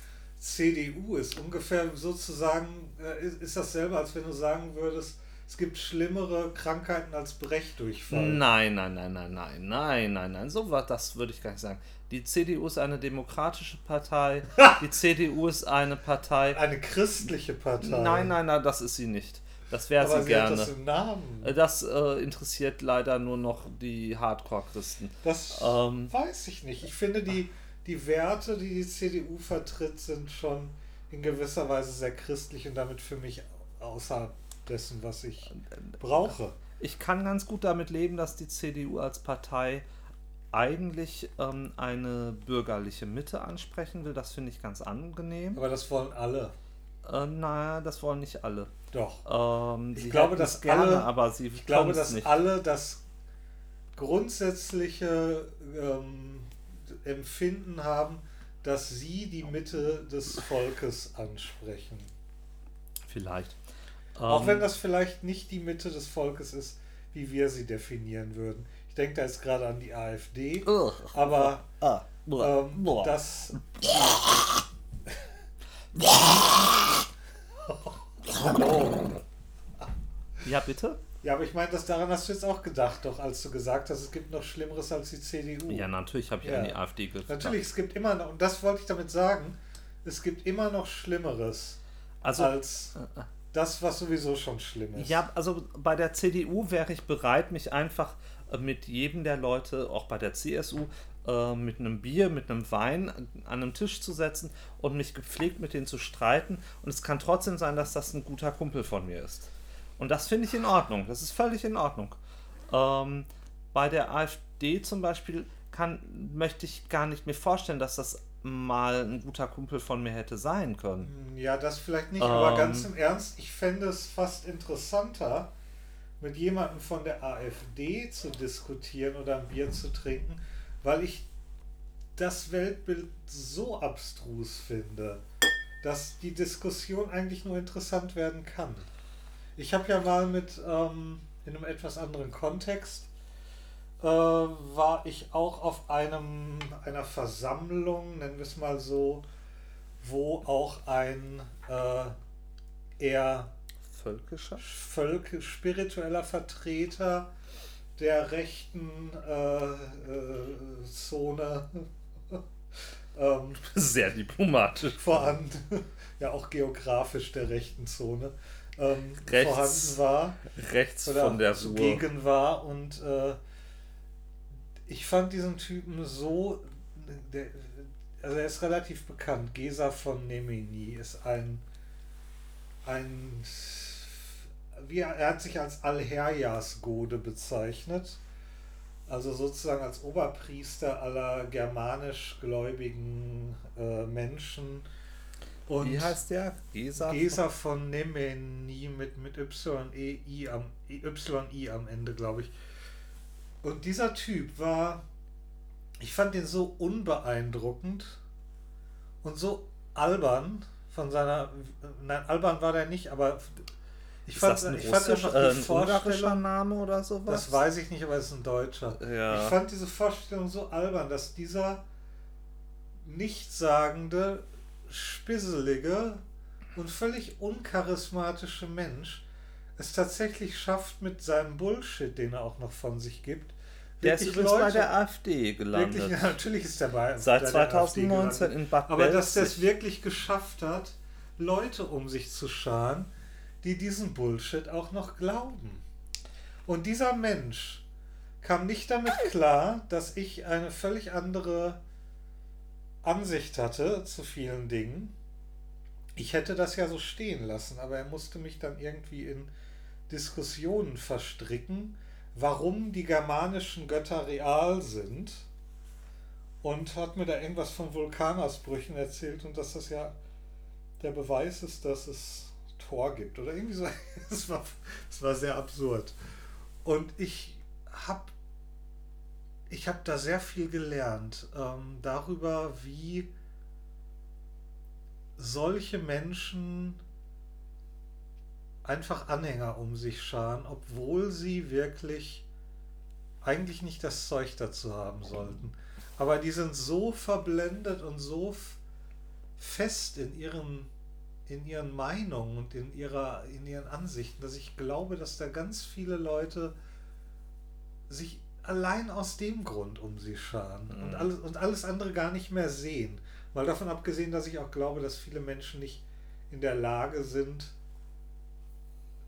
Speaker 1: CDU ist ungefähr sozusagen, äh, ist, ist dasselbe, als wenn du sagen würdest, es gibt schlimmere Krankheiten als Brechdurchfall.
Speaker 2: Nein, nein, nein, nein, nein, nein, nein, nein. So was, das würde ich gar nicht sagen. Die CDU ist eine demokratische Partei. Die CDU ist eine Partei.
Speaker 1: Eine christliche Partei.
Speaker 2: Nein, nein, nein, das ist sie nicht. Das wäre sie, sie gerne. das im Namen. Äh, das äh, interessiert leider nur noch die Hardcore-Christen.
Speaker 1: Das ähm, weiß ich nicht. Ich finde, die, die Werte, die die CDU vertritt, sind schon in gewisser Weise sehr christlich und damit für mich außer dessen, was ich brauche.
Speaker 2: Ich kann ganz gut damit leben, dass die CDU als Partei eigentlich ähm, eine bürgerliche Mitte ansprechen will. Das finde ich ganz angenehm.
Speaker 1: Aber das wollen alle.
Speaker 2: Äh, naja, das wollen nicht alle.
Speaker 1: Doch.
Speaker 2: Ähm,
Speaker 1: ich glaube, dass gerne, alle,
Speaker 2: aber sie
Speaker 1: ich glaube, dass nicht. alle das grundsätzliche ähm, Empfinden haben, dass sie die Mitte des Volkes ansprechen.
Speaker 2: Vielleicht.
Speaker 1: Auch um, wenn ähm, das vielleicht nicht die Mitte des Volkes ist, wie wir sie definieren würden. Ich denke da jetzt gerade an die AfD, uh, aber uh, uh, ähm, das.
Speaker 2: Ja, bitte?
Speaker 1: Ja, aber ich meine, das daran hast du jetzt auch gedacht, doch, als du gesagt hast, es gibt noch Schlimmeres als die CDU.
Speaker 2: Ja, natürlich habe ich ja. an die AfD gedacht.
Speaker 1: Natürlich, es gibt immer noch, und das wollte ich damit sagen, es gibt immer noch Schlimmeres also, als äh, äh das, was sowieso schon schlimm ist.
Speaker 2: Ja, also bei der CDU wäre ich bereit, mich einfach äh, mit jedem der Leute, auch bei der CSU, mit einem Bier, mit einem Wein an einem Tisch zu setzen und mich gepflegt mit denen zu streiten. Und es kann trotzdem sein, dass das ein guter Kumpel von mir ist. Und das finde ich in Ordnung. Das ist völlig in Ordnung. Ähm, bei der AfD zum Beispiel kann, möchte ich gar nicht mir vorstellen, dass das mal ein guter Kumpel von mir hätte sein können.
Speaker 1: Hm, ja, das vielleicht nicht, ähm, aber ganz im Ernst, ich fände es fast interessanter, mit jemandem von der AfD zu diskutieren oder ein Bier zu trinken, weil ich das Weltbild so abstrus finde, dass die Diskussion eigentlich nur interessant werden kann. Ich habe ja mal mit ähm, in einem etwas anderen Kontext äh, war ich auch auf einem, einer Versammlung, nennen wir es mal so, wo auch ein äh, eher
Speaker 2: völkischer,
Speaker 1: Völke, spiritueller Vertreter der rechten äh, äh Zone
Speaker 2: ähm, sehr diplomatisch.
Speaker 1: vorhanden, ja auch geografisch der rechten Zone ähm, rechts, vorhanden war
Speaker 2: rechts von der
Speaker 1: zugegen war und äh, ich fand diesen Typen so. Der, also er ist relativ bekannt. Gesa von Nemeni ist ein. ein wie er, er hat sich als Alherjas-Gode bezeichnet. Also sozusagen als Oberpriester aller germanisch gläubigen äh, Menschen.
Speaker 2: Und Wie heißt der?
Speaker 1: Gesa, Gesa von Nemeni mit, mit Y-E-I am, Y-I am Ende, glaube ich. Und dieser Typ war, ich fand den so unbeeindruckend und so albern von seiner, nein, albern war der nicht, aber
Speaker 2: ich fand, das ein, ich fand einfach die äh, Vorstellung, Name oder sowas?
Speaker 1: Das weiß ich nicht, aber es ist ein Deutscher.
Speaker 2: Ja.
Speaker 1: Ich fand diese Vorstellung so albern, dass dieser nichtssagende, spisselige und völlig uncharismatische Mensch es tatsächlich schafft mit seinem Bullshit, den er auch noch von sich gibt,
Speaker 2: der ist übrigens Leute, bei der AfD gelandet.
Speaker 1: Wirklich, ja, natürlich ist er bei
Speaker 2: Seit bei 2019 in Bad
Speaker 1: Aber dass der es wirklich geschafft hat, Leute um sich zu scharen, die diesen Bullshit auch noch glauben. Und dieser Mensch kam nicht damit klar, dass ich eine völlig andere Ansicht hatte zu vielen Dingen. Ich hätte das ja so stehen lassen, aber er musste mich dann irgendwie in Diskussionen verstricken, warum die germanischen Götter real sind. Und hat mir da irgendwas von Vulkanausbrüchen erzählt und dass das ja der Beweis ist, dass es Tor gibt. Oder irgendwie so. Es war, es war sehr absurd. Und ich habe ich habe da sehr viel gelernt ähm, darüber, wie solche Menschen einfach Anhänger um sich scharen, obwohl sie wirklich eigentlich nicht das Zeug dazu haben sollten. Aber die sind so verblendet und so fest in ihren, in ihren Meinungen und in, ihrer, in ihren Ansichten, dass ich glaube, dass da ganz viele Leute sich allein aus dem Grund um sie scharen mhm. und, alles, und alles andere gar nicht mehr sehen. Mal davon abgesehen, dass ich auch glaube, dass viele Menschen nicht in der Lage sind,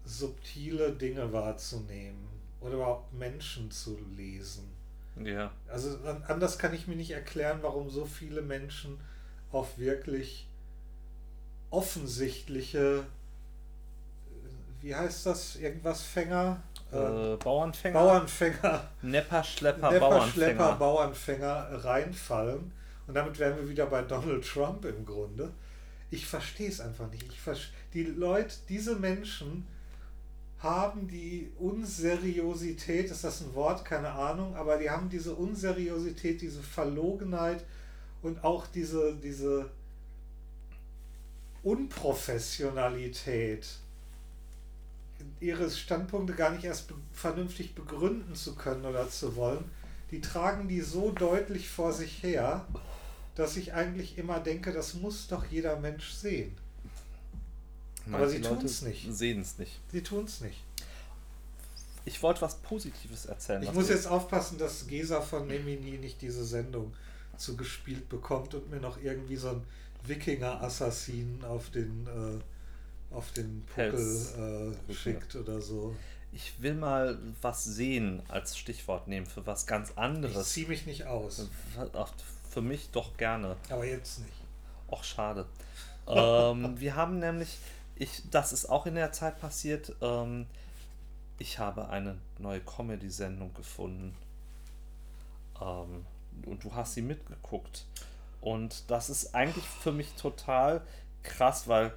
Speaker 1: subtile Dinge wahrzunehmen oder überhaupt Menschen zu lesen.
Speaker 2: Ja.
Speaker 1: Also anders kann ich mir nicht erklären, warum so viele Menschen auf wirklich offensichtliche, wie heißt das, irgendwas Fänger?
Speaker 2: Äh, Bauernfänger.
Speaker 1: Bauernfänger.
Speaker 2: Nepperschlepper,
Speaker 1: Nepperschlepper, Bauernfänger. Bauernfänger reinfallen. Und damit wären wir wieder bei Donald Trump im Grunde. Ich verstehe es einfach nicht. Ich die Leute, diese Menschen haben die Unseriosität, ist das ein Wort? Keine Ahnung, aber die haben diese Unseriosität, diese Verlogenheit und auch diese, diese Unprofessionalität ihre Standpunkte gar nicht erst be vernünftig begründen zu können oder zu wollen, die tragen die so deutlich vor sich her, dass ich eigentlich immer denke, das muss doch jeder Mensch sehen.
Speaker 2: Manche Aber sie tun es nicht. Sehen es nicht.
Speaker 1: Sie tun es nicht.
Speaker 2: Ich wollte was Positives erzählen.
Speaker 1: Ich muss jetzt aufpassen, dass Gesa von Nemini nicht diese Sendung zugespielt bekommt und mir noch irgendwie so ein Wikinger-Assassin auf den äh, auf den Puckel äh, schickt oder so.
Speaker 2: Ich will mal was sehen als Stichwort nehmen für was ganz anderes. Ich
Speaker 1: ziehe mich nicht aus.
Speaker 2: Für mich doch gerne.
Speaker 1: Aber jetzt nicht.
Speaker 2: Och, schade. ähm, wir haben nämlich, ich, das ist auch in der Zeit passiert, ähm, ich habe eine neue Comedy-Sendung gefunden. Ähm, und du hast sie mitgeguckt. Und das ist eigentlich für mich total krass, weil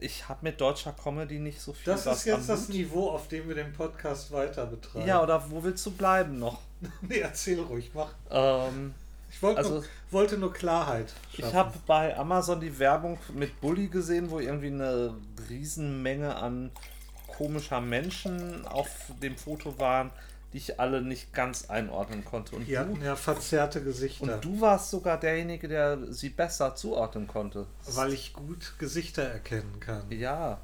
Speaker 2: ich habe mit deutscher Comedy nicht so viel.
Speaker 1: Das ist jetzt das Niveau, auf dem wir den Podcast weiter betreiben.
Speaker 2: Ja, oder wo willst du bleiben noch?
Speaker 1: nee, erzähl ruhig, mach.
Speaker 2: Ähm,
Speaker 1: ich wollte, also, nur, wollte nur Klarheit.
Speaker 2: Schaffen. Ich habe bei Amazon die Werbung mit Bully gesehen, wo irgendwie eine Riesenmenge an komischer Menschen auf dem Foto waren die ich alle nicht ganz einordnen konnte.
Speaker 1: Und die du, hatten ja verzerrte Gesichter.
Speaker 2: Und du warst sogar derjenige, der sie besser zuordnen konnte.
Speaker 1: Weil ich gut Gesichter erkennen kann.
Speaker 2: Ja.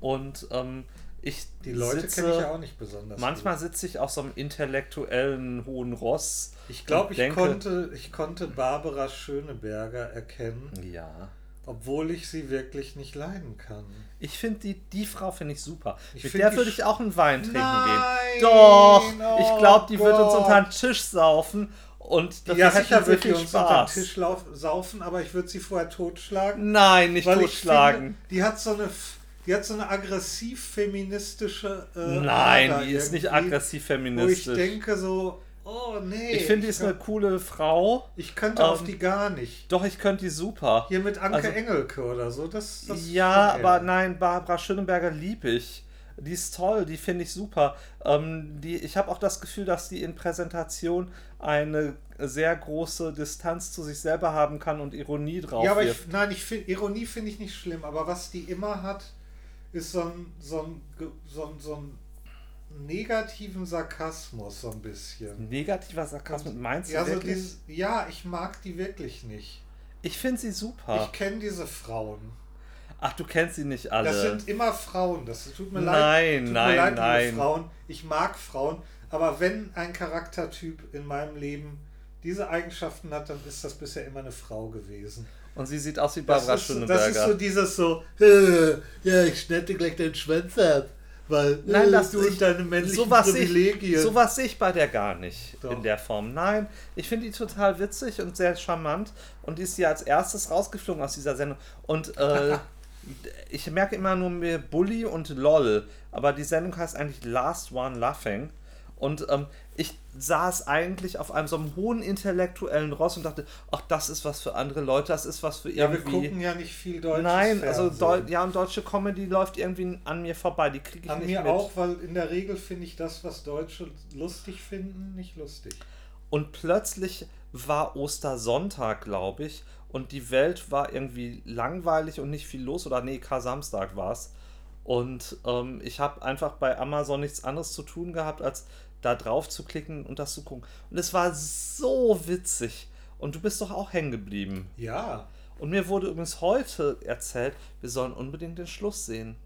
Speaker 2: Und ähm, ich
Speaker 1: die Leute kenne ich ja auch nicht besonders.
Speaker 2: Manchmal sitze ich auf so einem intellektuellen hohen Ross.
Speaker 1: Ich glaube, ich denke, konnte, ich konnte Barbara Schöneberger erkennen.
Speaker 2: Ja.
Speaker 1: Obwohl ich sie wirklich nicht leiden kann.
Speaker 2: Ich finde die, die Frau finde ich super. Ich Mit der würde ich auch einen Wein trinken
Speaker 1: Nein,
Speaker 2: gehen. Doch! Oh ich glaube, die wird uns unter den Tisch saufen. Und
Speaker 1: das ja, sicher wird die uns unter den Tisch lauf, saufen, aber ich würde sie vorher totschlagen.
Speaker 2: Nein, nicht totschlagen. Finde,
Speaker 1: die hat so eine die hat so eine aggressiv-feministische.
Speaker 2: Äh, Nein, die ist nicht aggressiv-feministisch.
Speaker 1: Wo ich denke so, Oh nee.
Speaker 2: Ich finde, die ist eine coole Frau.
Speaker 1: Ich könnte ähm, auf die gar nicht.
Speaker 2: Doch, ich könnte die super.
Speaker 1: Hier mit Anke also, Engelke oder so. Das,
Speaker 2: das ja, aber nein, Barbara Schöneberger liebe ich. Die ist toll, die finde ich super. Ähm, die, ich habe auch das Gefühl, dass die in Präsentation eine sehr große Distanz zu sich selber haben kann und Ironie drauf.
Speaker 1: Ja, aber ich, nein, ich find, Ironie finde ich nicht schlimm, aber was die immer hat, ist so ein, so ein, so ein, so ein negativen Sarkasmus so ein bisschen.
Speaker 2: Negativer Sarkasmus, meinst du
Speaker 1: ja, wirklich? So dieses, ja, ich mag die wirklich nicht.
Speaker 2: Ich finde sie super.
Speaker 1: Ich kenne diese Frauen.
Speaker 2: Ach, du kennst sie nicht alle.
Speaker 1: Das sind immer Frauen. Das tut mir
Speaker 2: nein,
Speaker 1: leid.
Speaker 2: Tut nein, mir leid, nein.
Speaker 1: Frauen. Ich mag Frauen. Aber wenn ein Charaktertyp in meinem Leben diese Eigenschaften hat, dann ist das bisher immer eine Frau gewesen.
Speaker 2: Und sie sieht aus wie Barbara
Speaker 1: das
Speaker 2: ist, Das
Speaker 1: ist so dieses so, ja, ich schneide gleich deinen Schwanz ab weil
Speaker 2: Nein,
Speaker 1: äh,
Speaker 2: das
Speaker 1: du
Speaker 2: ich,
Speaker 1: deine männlichen
Speaker 2: sowas sehe
Speaker 1: Privilegien.
Speaker 2: ich, sowas sehe ich bei der gar nicht
Speaker 1: Doch.
Speaker 2: in der Form. Nein, ich finde die total witzig und sehr charmant und die ist ja als erstes rausgeflogen aus dieser Sendung. Und äh, ich merke immer nur mir Bully und LOL, aber die Sendung heißt eigentlich Last One Laughing. Und ähm, ich saß eigentlich auf einem so einem hohen intellektuellen Ross und dachte, ach, das ist was für andere Leute, das ist was für
Speaker 1: ja, wir
Speaker 2: irgendwie.
Speaker 1: gucken ja nicht viel deutsches
Speaker 2: Nein, also
Speaker 1: Fernsehen.
Speaker 2: ja, und deutsche Comedy läuft irgendwie an mir vorbei, die kriege ich
Speaker 1: An
Speaker 2: nicht
Speaker 1: mir
Speaker 2: mit.
Speaker 1: auch, weil in der Regel finde ich das, was Deutsche lustig finden, nicht lustig.
Speaker 2: Und plötzlich war Ostersonntag, glaube ich, und die Welt war irgendwie langweilig und nicht viel los. Oder nee, Kar-Samstag war es. Und ähm, ich habe einfach bei Amazon nichts anderes zu tun gehabt, als da drauf zu klicken und das zu gucken. Und es war so witzig. Und du bist doch auch hängen geblieben.
Speaker 1: Ja.
Speaker 2: Und mir wurde übrigens heute erzählt, wir sollen unbedingt den Schluss sehen.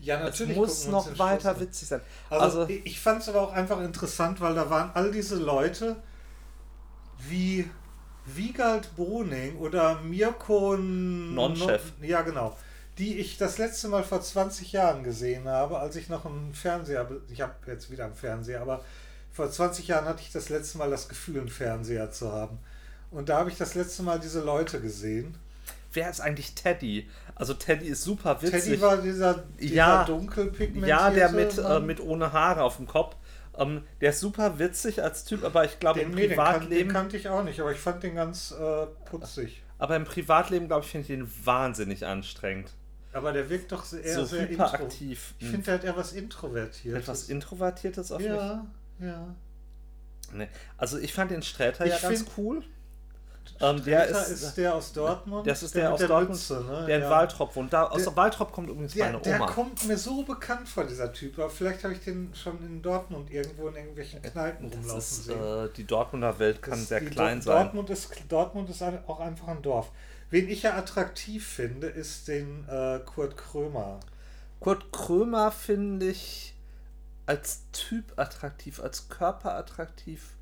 Speaker 1: Ja,
Speaker 2: Es
Speaker 1: natürlich.
Speaker 2: muss
Speaker 1: wir uns
Speaker 2: noch weiter
Speaker 1: Schluss
Speaker 2: witzig sein.
Speaker 1: Also,
Speaker 2: Also,
Speaker 1: ich- fand es aber auch einfach interessant, weil da waren all diese Leute wie Wiegald Boning oder Mirko
Speaker 2: Non-Chef.
Speaker 1: No- Ja, genau. Die ich das letzte Mal vor 20 Jahren gesehen habe, als ich noch einen Fernseher, ich habe jetzt wieder einen Fernseher, aber vor 20 Jahren hatte ich das letzte Mal das Gefühl, einen Fernseher zu haben. Und da habe ich das letzte Mal diese Leute gesehen.
Speaker 2: wer ist eigentlich Teddy? Also Teddy ist super witzig.
Speaker 1: Teddy war dieser, dieser
Speaker 2: Ja.
Speaker 1: dunkelpigmentierte
Speaker 2: Ja, der mit, äh, mit ohne Haare auf dem Kopf. Ähm, der ist super witzig als Typ, aber ich glaube
Speaker 1: Den,
Speaker 2: im
Speaker 1: nee, den, kan den
Speaker 2: Privatleben.
Speaker 1: kannte ich auch nicht, aber ich fand den ganz äh, putzig.
Speaker 2: aber im Privatleben, glaube ich, finde ich den wahnsinnig anstrengend.
Speaker 1: Aber der wirkt doch sehr,
Speaker 2: so
Speaker 1: sehr
Speaker 2: hyperaktiv.
Speaker 1: Ich finde, der hat eher was Introvertiertes.
Speaker 2: Etwas Introvertiertes auf mich.
Speaker 1: Ja, ja.
Speaker 2: Nee. Also ich fand den Sträter
Speaker 1: Ich
Speaker 2: ja ganz cool. Ähm, der
Speaker 1: Sträter
Speaker 2: ist,
Speaker 1: ist, der aus Dortmund.
Speaker 2: das ist der,
Speaker 1: mit
Speaker 2: aus Dortmund,
Speaker 1: Mütze, ne?
Speaker 2: der in
Speaker 1: ja.
Speaker 2: Waldrop wohnt. Da, aus
Speaker 1: Der-
Speaker 2: Waldrop kommt übrigens
Speaker 1: Der,
Speaker 2: meine
Speaker 1: der
Speaker 2: Oma.
Speaker 1: kommt mir so bekannt vor, dieser Typ. Aber vielleicht habe ich den schon in Dortmund irgendwo in irgendwelchen Kneipen rumlaufen
Speaker 2: Das ist,
Speaker 1: sehen.
Speaker 2: äh, die Dortmunder Welt kann
Speaker 1: Das-
Speaker 2: sehr klein
Speaker 1: Dor-
Speaker 2: sein.
Speaker 1: Dortmund ist, Dortmund ist auch einfach ein Dorf. Wen ich ja attraktiv finde, ist den äh, Kurt Krömer.
Speaker 2: Kurt Krömer finde ich als Typ attraktiv, als Körper attraktiv.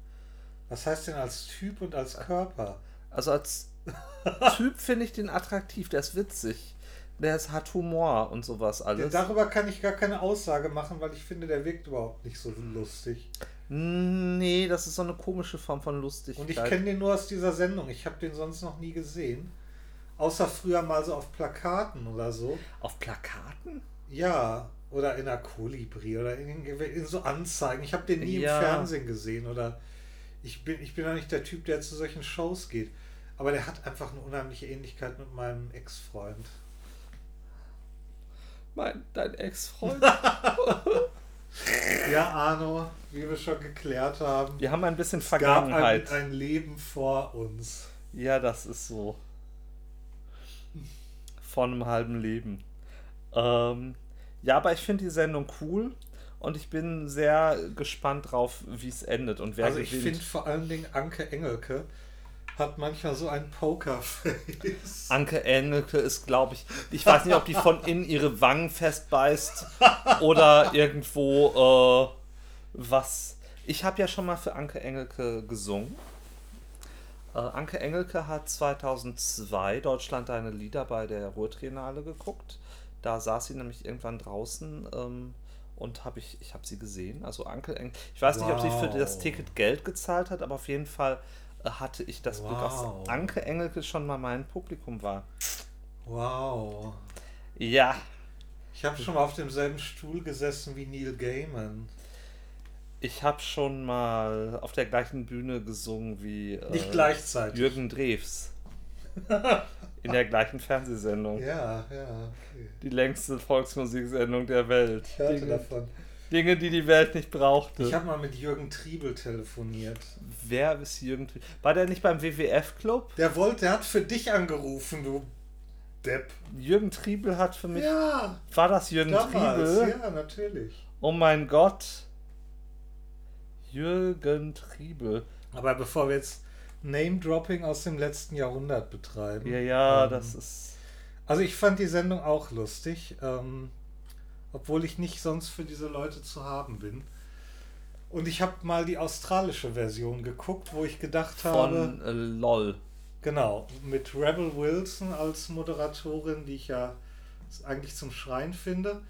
Speaker 1: Was heißt denn als Typ und als Körper?
Speaker 2: Also als Typ finde ich den attraktiv, der ist witzig. Der ist, hat Humor und sowas alles.
Speaker 1: darüber kann ich gar keine Aussage machen, weil ich finde, der wirkt überhaupt nicht so lustig.
Speaker 2: Nee, das ist so eine komische Form von Lustigkeit.
Speaker 1: Und ich kenne den nur aus dieser Sendung. Ich habe den sonst noch nie gesehen. Außer früher mal so auf Plakaten oder so.
Speaker 2: Auf Plakaten?
Speaker 1: Ja, oder in der Kolibri oder in, in so Anzeigen. Ich habe den nie
Speaker 2: Ja.
Speaker 1: im Fernsehen gesehen oder ich bin, ich bin auch nicht der Typ, der zu solchen Shows geht. Aber der hat einfach eine unheimliche Ähnlichkeit mit meinem Ex-Freund.
Speaker 2: Mein, dein Ex-Freund.
Speaker 1: Ja, Arno, wie wir schon geklärt haben,
Speaker 2: Wir haben ein bisschen
Speaker 1: es gab
Speaker 2: Vergangenheit.
Speaker 1: ein, ein Leben vor uns.
Speaker 2: Ja, das ist so. Von einem halben Leben. Ähm, ja, aber ich finde die Sendung cool und ich bin sehr gespannt drauf, wie es endet und wer
Speaker 1: also ich finde vor allen Dingen Anke Engelke hat manchmal so ein Pokerface.
Speaker 2: Anke Engelke ist, glaube ich, ich weiß nicht, ob die von innen ihre Wangen festbeißt oder irgendwo äh, was. Ich habe ja schon mal für Anke Engelke gesungen. Äh, Anke Engelke hat 2002 Deutschland deine Lieder bei der Ruhrtriennale geguckt. Da saß sie nämlich irgendwann draußen ähm, und habe ich, ich habe sie gesehen. Also Anke Engelke. Ich weiß nicht, ob sie für
Speaker 1: Wow.
Speaker 2: das Ticket Geld gezahlt hat, aber auf jeden Fall äh, hatte ich das Glück, dass
Speaker 1: Wow.
Speaker 2: Anke Engelke schon mal mein Publikum war.
Speaker 1: Wow.
Speaker 2: Ja,
Speaker 1: Ich habe schon mal auf demselben Stuhl gesessen wie Neil Gaiman.
Speaker 2: Ich habe schon mal auf der gleichen Bühne gesungen wie äh,
Speaker 1: Nicht gleichzeitig.
Speaker 2: Jürgen Drews. In der gleichen Fernsehsendung.
Speaker 1: Ja, ja. Okay.
Speaker 2: Die längste Volksmusiksendung der Welt.
Speaker 1: Ich hörte
Speaker 2: Dinge,
Speaker 1: davon.
Speaker 2: Dinge, die die Welt nicht brauchte.
Speaker 1: Ich habe mal mit Jürgen Triebel telefoniert.
Speaker 2: Wer ist Jürgen Drews? War der nicht beim WWF-Club?
Speaker 1: Der wollte, der hat für dich angerufen, du Depp.
Speaker 2: Jürgen Triebel hat für mich.
Speaker 1: Ja,
Speaker 2: War das Jürgen
Speaker 1: damals.
Speaker 2: Triebel?
Speaker 1: Ja, natürlich.
Speaker 2: Oh mein Gott. Jürgen Triebel.
Speaker 1: Aber bevor wir jetzt Name-Dropping aus dem letzten Jahrhundert betreiben.
Speaker 2: Ja, ja,
Speaker 1: ähm,
Speaker 2: das ist.
Speaker 1: Also ich fand die Sendung auch lustig, ähm, obwohl ich nicht sonst für diese Leute zu haben bin. Und ich habe mal die australische Version geguckt, wo ich gedacht habe,
Speaker 2: Von äh, LOL.
Speaker 1: genau, mit Rebel Wilson als Moderatorin, die ich ja eigentlich zum Schreien finde.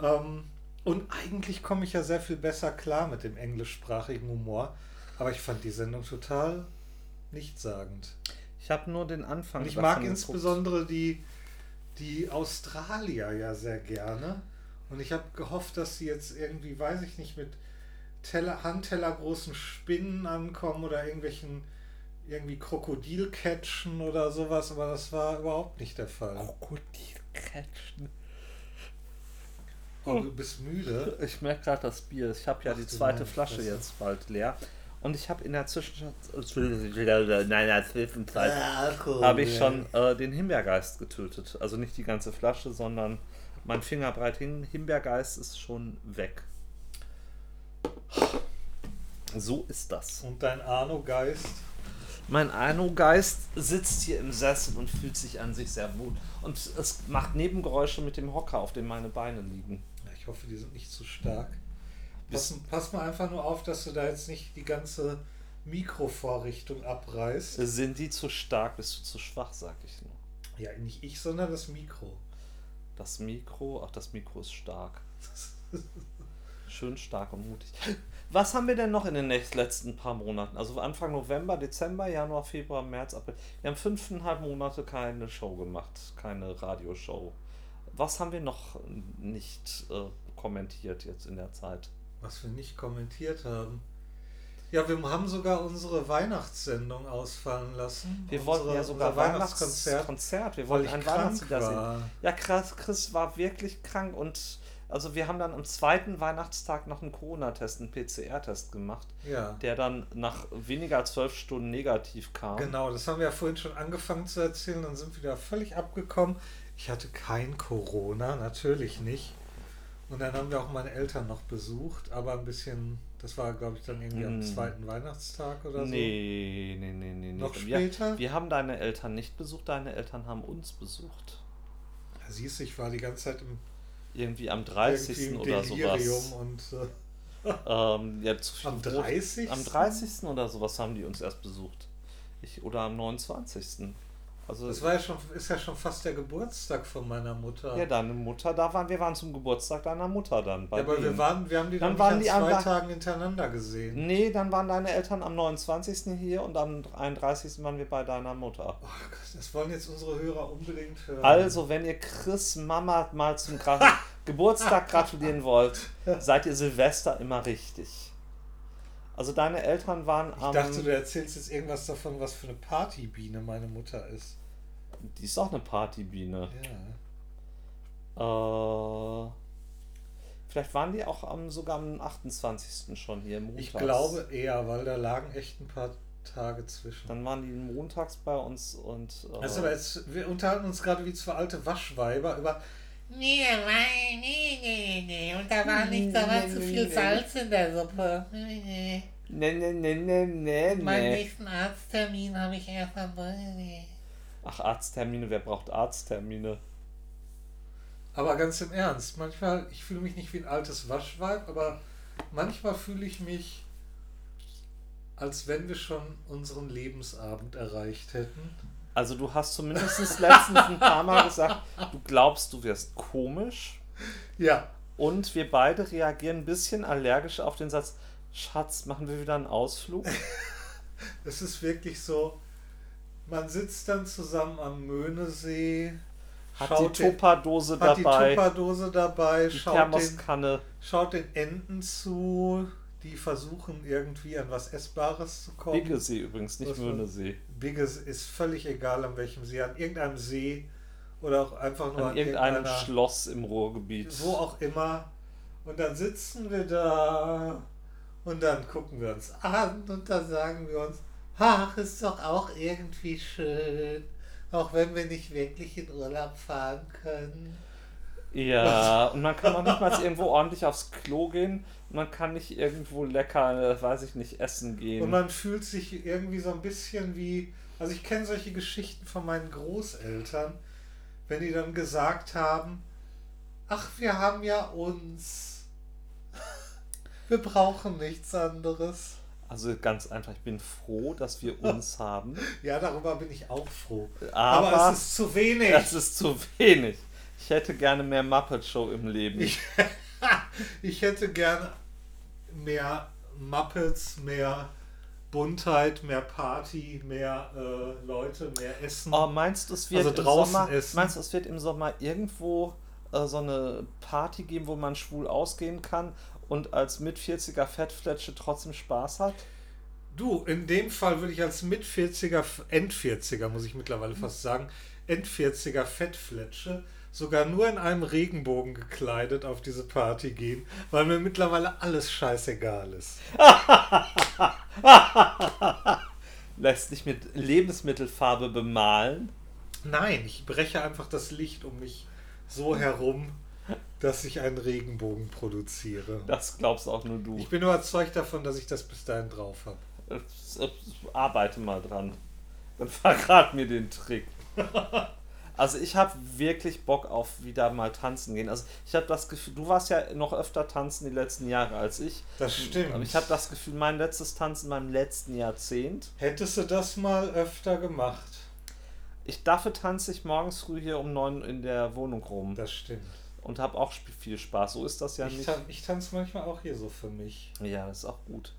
Speaker 1: Ähm, Und eigentlich komme ich ja sehr viel besser klar mit dem englischsprachigen Humor. Aber ich fand die Sendung total nichtssagend.
Speaker 2: Ich habe nur den Anfang.
Speaker 1: Und ich mag insbesondere die, die Australier ja sehr gerne. Und ich habe gehofft, dass sie jetzt irgendwie, weiß ich nicht, mit Teller, handtellergroßen Spinnen ankommen oder irgendwelchen irgendwie Krokodilcatchen oder sowas, aber das war überhaupt nicht der Fall.
Speaker 2: Krokodilcatchen.
Speaker 1: Oh, du bist müde.
Speaker 2: Ich merke gerade das Bier. Ich habe ja Ach, die zweite Flasche Fresse. jetzt bald leer. Und ich habe in der Zwischenzeit, nein, Zwischenzeit, habe ich schon äh, den Himbeergeist getötet. Also nicht die ganze Flasche, sondern mein Fingerbreit Himbeergeist ist schon weg. So ist das.
Speaker 1: Und dein Arno-Geist?
Speaker 2: Mein Arno-Geist sitzt hier im Sessel und fühlt sich an sich sehr wohl. Und es macht Nebengeräusche mit dem Hocker, auf dem meine Beine liegen.
Speaker 1: Ich hoffe, die sind nicht zu stark. Pass, pass mal einfach nur auf, dass du da jetzt nicht die ganze Mikrovorrichtung abreißt.
Speaker 2: Sind die zu stark, bist du zu schwach, sag ich nur.
Speaker 1: Ja, nicht ich, sondern das Mikro.
Speaker 2: Das Mikro, ach, das Mikro ist stark. Schön stark und mutig. Was haben wir denn noch in den letzten paar Monaten? Also Anfang November, Dezember, Januar, Februar, März, April. Wir haben fünfeinhalb Monate keine Show gemacht, keine Radioshow. Was haben wir noch nicht äh, kommentiert jetzt in der Zeit?
Speaker 1: Was wir nicht kommentiert haben. Ja, wir haben sogar unsere Weihnachtssendung ausfallen lassen.
Speaker 2: Wir unsere, wollten ja sogar Weihnachtskonzert. Konzert. Wir wollten ein Weihnachtslied sehen. Ja, krass, Chris war wirklich krank und also wir haben dann am zweiten Weihnachtstag noch einen Corona-Test, einen PCR-Test gemacht,
Speaker 1: ja.
Speaker 2: der dann nach weniger als zwölf Stunden negativ kam.
Speaker 1: Genau, das haben wir ja vorhin schon angefangen zu erzählen, dann sind wir wieder völlig abgekommen. Ich hatte kein Corona, natürlich nicht. Und dann haben wir auch meine Eltern noch besucht, aber ein bisschen, das war glaube ich dann irgendwie hm. am zweiten Weihnachtstag oder so.
Speaker 2: Nee, nee, nee, nee.
Speaker 1: Noch nee. später?
Speaker 2: Wir, wir haben deine Eltern nicht besucht, deine Eltern haben uns besucht.
Speaker 1: Ja, siehst du, ich war die ganze Zeit im
Speaker 2: irgendwie am 30. oder sowas.
Speaker 1: Und,
Speaker 2: äh, ähm, ja, zu
Speaker 1: am 30.
Speaker 2: Am 30. oder sowas haben die uns erst besucht. Ich, oder am 29.
Speaker 1: Also das war ja schon, ist ja schon fast der Geburtstag von meiner Mutter.
Speaker 2: Ja, deine Mutter, da waren wir waren zum Geburtstag deiner Mutter dann.
Speaker 1: ja, aber wir waren, wir haben die dann, waren die zwei an Tagen hintereinander gesehen.
Speaker 2: Nee, dann waren deine Eltern am 29. hier und am 31. waren wir bei deiner Mutter.
Speaker 1: Oh Gott, das wollen jetzt unsere Hörer unbedingt hören.
Speaker 2: Also, wenn ihr Chris Mama mal zum Geburtstag gratulieren wollt, seid ihr Silvester immer richtig. Also deine Eltern waren
Speaker 1: am. Ich dachte, du erzählst jetzt irgendwas davon, was für eine Partybiene meine Mutter ist.
Speaker 2: Die ist auch eine Partybiene. Ja. Äh, vielleicht waren die auch am, sogar am 28. schon hier
Speaker 1: montags. Ich glaube eher, weil da lagen echt ein paar Tage zwischen.
Speaker 2: Dann waren die montags bei uns und.
Speaker 1: Äh, also, aber jetzt, wir unterhalten uns gerade wie zwei alte Waschweiber über. Nee, nee, nee, nee, nee. Und da war nicht, da war zu viel Salz in der Suppe. Nee, nee.
Speaker 2: Nee, nee, nee, nee, nee.
Speaker 1: Meinen nächsten Arzttermin habe ich erst am nee.
Speaker 2: Ach, Arzttermine, wer braucht Arzttermine?
Speaker 1: Aber ganz im Ernst, manchmal, ich fühle mich nicht wie ein altes Waschweib, aber manchmal fühle ich mich, als wenn wir schon unseren Lebensabend erreicht hätten.
Speaker 2: Also du hast zumindest letztens ein paar Mal gesagt, du glaubst, du wirst komisch.
Speaker 1: Ja.
Speaker 2: Und wir beide reagieren ein bisschen allergisch auf den Satz, Schatz, machen wir wieder einen Ausflug?
Speaker 1: Es ist wirklich so, man sitzt dann zusammen am Möhnesee,
Speaker 2: hat die Tupperdose dabei, hat
Speaker 1: die Tupperdose dabei,
Speaker 2: die schaut.
Speaker 1: Den, schaut den Enten zu, die versuchen irgendwie an was Essbares zu kommen.
Speaker 2: Biggesee übrigens, nicht Möhnesee.
Speaker 1: Biggesee ist völlig egal an welchem See, an irgendeinem See oder auch einfach nur
Speaker 2: an, an irgendeinem Schloss im Ruhrgebiet.
Speaker 1: Wo auch immer. Und dann sitzen wir da und dann gucken wir uns an und dann sagen wir uns, ach, ist doch auch irgendwie schön, auch wenn wir nicht wirklich in Urlaub fahren können.
Speaker 2: Ja, und man kann auch nicht mal irgendwo ordentlich aufs Klo gehen man kann nicht irgendwo lecker, weiß ich nicht, essen gehen.
Speaker 1: Und man fühlt sich irgendwie so ein bisschen wie, also ich kenne solche Geschichten von meinen Großeltern, wenn die dann gesagt haben, ach, wir haben ja uns. Wir brauchen nichts anderes.
Speaker 2: Also ganz einfach, ich bin froh, dass wir uns haben.
Speaker 1: Ja, darüber bin ich auch froh.
Speaker 2: Aber,
Speaker 1: Aber es ist zu wenig.
Speaker 2: Es ist zu wenig. Ich hätte gerne mehr Muppet Show im Leben.
Speaker 1: Ich, ich hätte gerne mehr Muppets, mehr Buntheit, mehr Party, mehr äh, Leute, mehr Essen.
Speaker 2: Oh, meinst du, es wird
Speaker 1: Also
Speaker 2: im
Speaker 1: draußen
Speaker 2: Sommer,
Speaker 1: essen?
Speaker 2: meinst du, es wird im Sommer irgendwo äh, so eine Party geben, wo man schwul ausgehen kann und als mit 40er Fettfletsche trotzdem Spaß hat?
Speaker 1: Du, in dem Fall würde ich als mit 40er, End 40er, muss ich mittlerweile fast sagen, End 40er Fettfletsche sogar nur in einem Regenbogen gekleidet auf diese Party gehen, weil mir mittlerweile alles scheißegal ist.
Speaker 2: Lässt dich mit Lebensmittelfarbe bemalen?
Speaker 1: Nein, ich breche einfach das Licht um mich so herum, dass ich einen Regenbogen produziere.
Speaker 2: Das glaubst auch nur du.
Speaker 1: Ich bin überzeugt davon, dass ich das bis dahin drauf habe.
Speaker 2: Arbeite mal dran. Dann verrat mir den Trick. Also ich habe wirklich Bock auf wieder mal tanzen gehen. Also ich habe das Gefühl, du warst ja noch öfter tanzen die letzten Jahre als ich.
Speaker 1: Das stimmt.
Speaker 2: Aber ich habe das Gefühl, mein letztes Tanzen in meinem letzten Jahrzehnt.
Speaker 1: Hättest du das mal öfter gemacht?
Speaker 2: Ich dafür tanze ich morgens früh hier um neun in der Wohnung rum
Speaker 1: Das stimmt.
Speaker 2: Und habe auch viel Spaß. So ist das ja
Speaker 1: ich,
Speaker 2: nicht.
Speaker 1: tan ich tanze manchmal auch hier so für mich.
Speaker 2: Ja, das ist auch gut.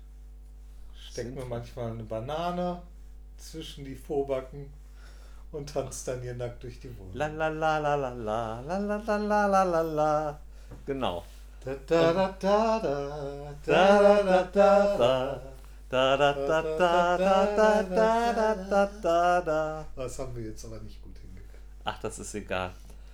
Speaker 1: Steck mir manchmal eine Banane zwischen die Vorbacken und tanzt dann hier nackt durch die Wohnung.
Speaker 2: La la la la la la la la la la la la la. Genau.
Speaker 1: Da, da, da, da, da,
Speaker 2: Da
Speaker 1: da, da, da,
Speaker 2: Da da da da da da da da da da da.
Speaker 1: Das haben wir jetzt aber nicht gut hingekriegt.
Speaker 2: Ach, das ist egal.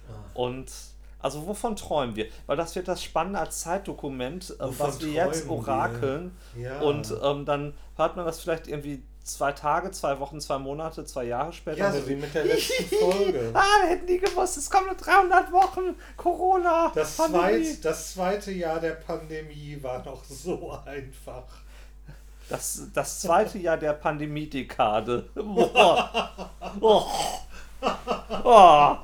Speaker 1: Ah.
Speaker 2: Und also wovon träumen wir? Weil das wird das Spannende als Zeitdokument, äh, was wir jetzt
Speaker 1: träumen wir?
Speaker 2: orakeln.
Speaker 1: Ja.
Speaker 2: Und ähm, dann hört man das vielleicht irgendwie zwei Tage, zwei Wochen, zwei Monate, zwei Jahre später.
Speaker 1: ja, so wie mit der letzten Folge.
Speaker 2: Ah, wir hätten nie gewusst, es kommen nur 300 Wochen. Corona.
Speaker 1: Das, zweit, das zweite Jahr der Pandemie war noch so einfach.
Speaker 2: Das, das zweite Jahr der Pandemie-Dekade. Boah. Oh. Oh.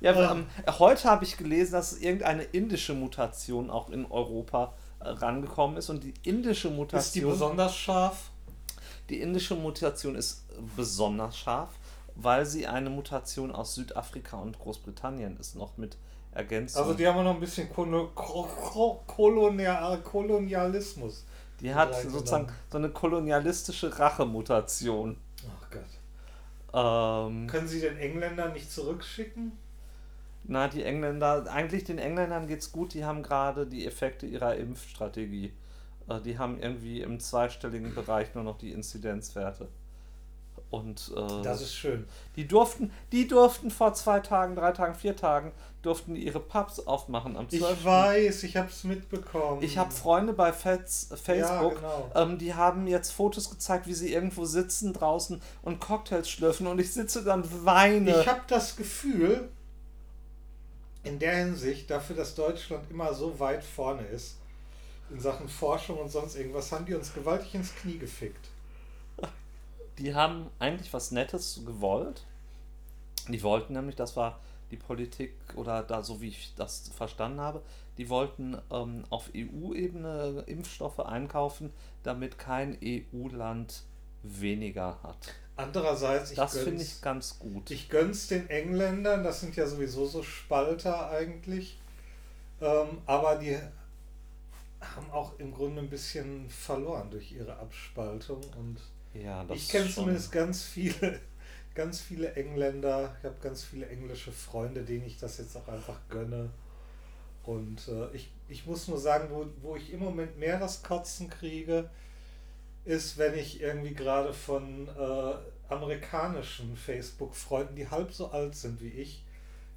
Speaker 2: Ja, ähm, heute habe ich gelesen, dass irgendeine indische Mutation auch in Europa äh, rangekommen ist. Und die indische
Speaker 1: Ist die
Speaker 2: Mutation,
Speaker 1: besonders scharf?
Speaker 2: die indische Mutation ist besonders scharf, weil sie eine Mutation aus Südafrika und Großbritannien ist, noch mit Ergänzung.
Speaker 1: Also die haben noch ein bisschen Kolo Ko- Ko- Kolonial Kolonialismus.
Speaker 2: die hat sozusagen so eine kolonialistische Rachemutation.
Speaker 1: Ach Gott.
Speaker 2: Ähm,
Speaker 1: Können Sie den Engländern nicht zurückschicken?
Speaker 2: Na, die Engländer, eigentlich den Engländern geht's gut, die haben gerade die Effekte ihrer Impfstrategie. Äh, Die haben irgendwie im zweistelligen Bereich nur noch die Inzidenzwerte. Und äh,
Speaker 1: Das ist schön.
Speaker 2: die durften, die durften vor zwei Tagen, drei Tagen, vier Tagen, durften ihre Pubs aufmachen am 12.
Speaker 1: Ich weiß, ich habe es mitbekommen.
Speaker 2: Ich habe Freunde bei Fats, Facebook,
Speaker 1: genau.
Speaker 2: ähm, die haben jetzt Fotos gezeigt, wie sie irgendwo sitzen draußen und Cocktails schlürfen und ich sitze dann weine.
Speaker 1: Ich habe das Gefühl, in der Hinsicht, dafür, dass Deutschland immer so weit vorne ist, in Sachen Forschung und sonst irgendwas, haben die uns gewaltig ins Knie gefickt.
Speaker 2: Die haben eigentlich was Nettes gewollt. Die wollten nämlich, das war die Politik oder da so wie ich das verstanden habe, die wollten ähm, auf EU-Ebene Impfstoffe einkaufen, damit kein EU-Land weniger hat.
Speaker 1: Andererseits, ich
Speaker 2: Das finde ich ganz gut.
Speaker 1: Ich gönn's den Engländern, das sind ja sowieso so Spalter eigentlich. Ähm, aber die haben auch im Grunde ein bisschen verloren durch ihre Abspaltung. Und
Speaker 2: ja,
Speaker 1: ich kenne zumindest ganz viele, ganz viele Engländer. Ich habe ganz viele englische Freunde, denen ich das jetzt auch einfach gönne. Und äh, ich, ich muss nur sagen, wo, wo ich im Moment mehr das Kotzen kriege, ist, wenn ich irgendwie gerade von äh, amerikanischen Facebook-Freunden, die halb so alt sind wie ich,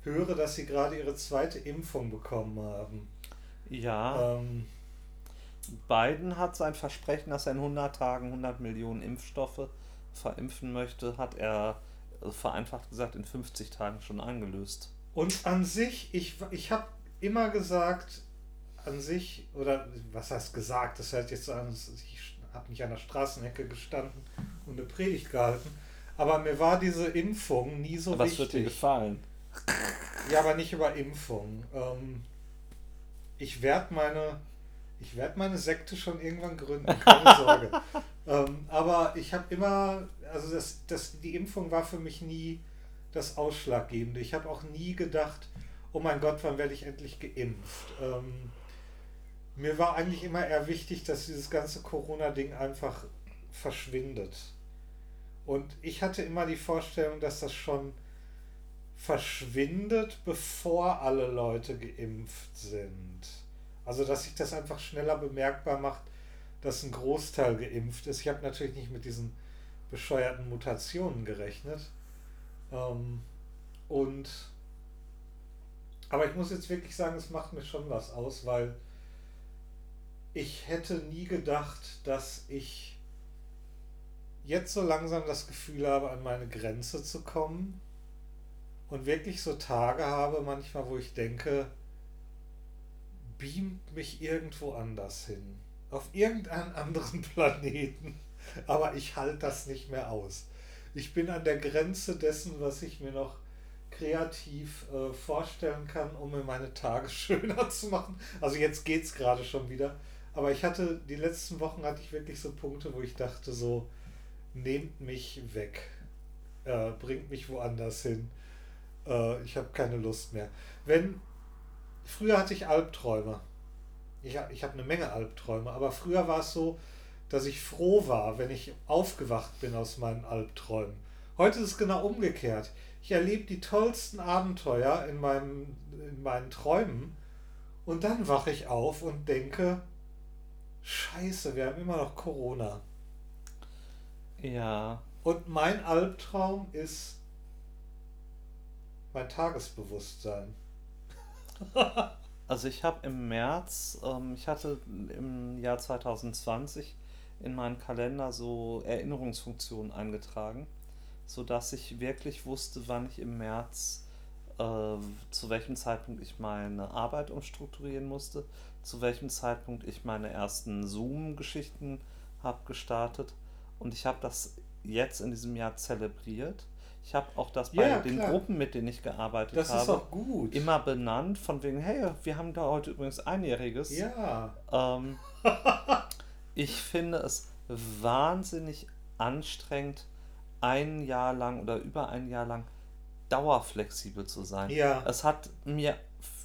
Speaker 1: höre, dass sie gerade ihre zweite Impfung bekommen haben.
Speaker 2: Ja,
Speaker 1: Ähm,
Speaker 2: Biden hat sein Versprechen, dass er in 100 Tagen 100 Millionen Impfstoffe verimpfen möchte, hat er äh, vereinfacht gesagt in 50 Tagen schon eingelöst.
Speaker 1: und an sich, ich, ich habe immer gesagt, an sich, oder was heißt gesagt, das hört jetzt so an, ich habe nicht an der Straßenecke gestanden und eine Predigt gehalten, aber mir war diese Impfung nie so
Speaker 2: Aber es wird dir
Speaker 1: wichtig.
Speaker 2: gefallen.
Speaker 1: Ja, aber nicht über Impfung. Ähm, ich werde meine, ich werde meine Sekte schon irgendwann gründen, keine Sorge. ähm, aber ich habe immer, also das, das, die Impfung war für mich nie das Ausschlaggebende. Ich habe auch nie gedacht, oh mein Gott, wann werde ich endlich geimpft? Ähm, Mir war eigentlich immer eher wichtig, dass dieses ganze Corona-Ding einfach verschwindet. Und ich hatte immer die Vorstellung, dass das schon verschwindet, bevor alle Leute geimpft sind. Also, dass sich das einfach schneller bemerkbar macht, dass ein Großteil geimpft ist. Ich habe natürlich nicht mit diesen bescheuerten Mutationen gerechnet. Ähm, und aber ich muss jetzt wirklich sagen, es macht mir schon was aus, weil ich hätte nie gedacht, dass ich jetzt so langsam das Gefühl habe, an meine Grenze zu kommen und wirklich so Tage habe manchmal, wo ich denke, beamt mich irgendwo anders hin. Auf irgendeinen anderen Planeten. Aber ich halte das nicht mehr aus. Ich bin an der Grenze dessen, was ich mir noch kreativ äh, vorstellen kann, um mir meine Tage schöner zu machen. Also jetzt geht es gerade schon wieder. Aber ich hatte, die letzten Wochen hatte ich wirklich so Punkte, wo ich dachte so, nehmt mich weg. Äh, bringt mich woanders hin. Äh, ich habe keine Lust mehr. Wenn, früher hatte ich Albträume. Ich, ich habe eine Menge Albträume, aber früher war es so, dass ich froh war, wenn ich aufgewacht bin aus meinen Albträumen. Heute ist es genau umgekehrt. Ich erlebe die tollsten Abenteuer in, meinem, in meinen Träumen und dann wache ich auf und denke, scheiße, wir haben immer noch Corona.
Speaker 2: Ja.
Speaker 1: Und mein Albtraum ist mein Tagesbewusstsein.
Speaker 2: also ich habe im März, ähm, ich hatte im Jahr 2020 in meinen Kalender so Erinnerungsfunktionen eingetragen, sodass ich wirklich wusste, wann ich im März äh, zu welchem Zeitpunkt ich meine Arbeit umstrukturieren musste, zu welchem Zeitpunkt ich meine ersten Zoom-Geschichten habe gestartet. Und ich habe das jetzt in diesem Jahr zelebriert. Ich habe auch das bei ja, den Gruppen, mit denen ich gearbeitet
Speaker 1: das
Speaker 2: habe, immer benannt, von wegen, hey, wir haben da heute übrigens Einjähriges.
Speaker 1: Ja.
Speaker 2: Ähm, ich finde es wahnsinnig anstrengend, ein Jahr lang oder über ein Jahr lang dauerflexibel zu sein.
Speaker 1: Ja.
Speaker 2: Es hat mir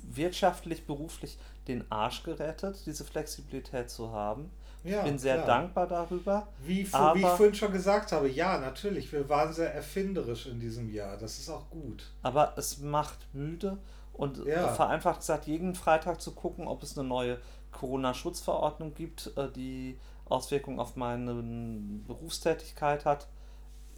Speaker 2: wirtschaftlich, beruflich den Arsch gerettet, diese Flexibilität zu haben. Ja, ich bin sehr klar. dankbar darüber.
Speaker 1: Wie, wie, ich vorhin schon gesagt habe, ja, natürlich, wir waren sehr erfinderisch in diesem Jahr. Das ist auch gut.
Speaker 2: Aber es macht müde und ja. vereinfacht gesagt, jeden Freitag zu gucken, ob es eine neue Corona-Schutzverordnung gibt, äh, die Auswirkungen auf meine Berufstätigkeit hat,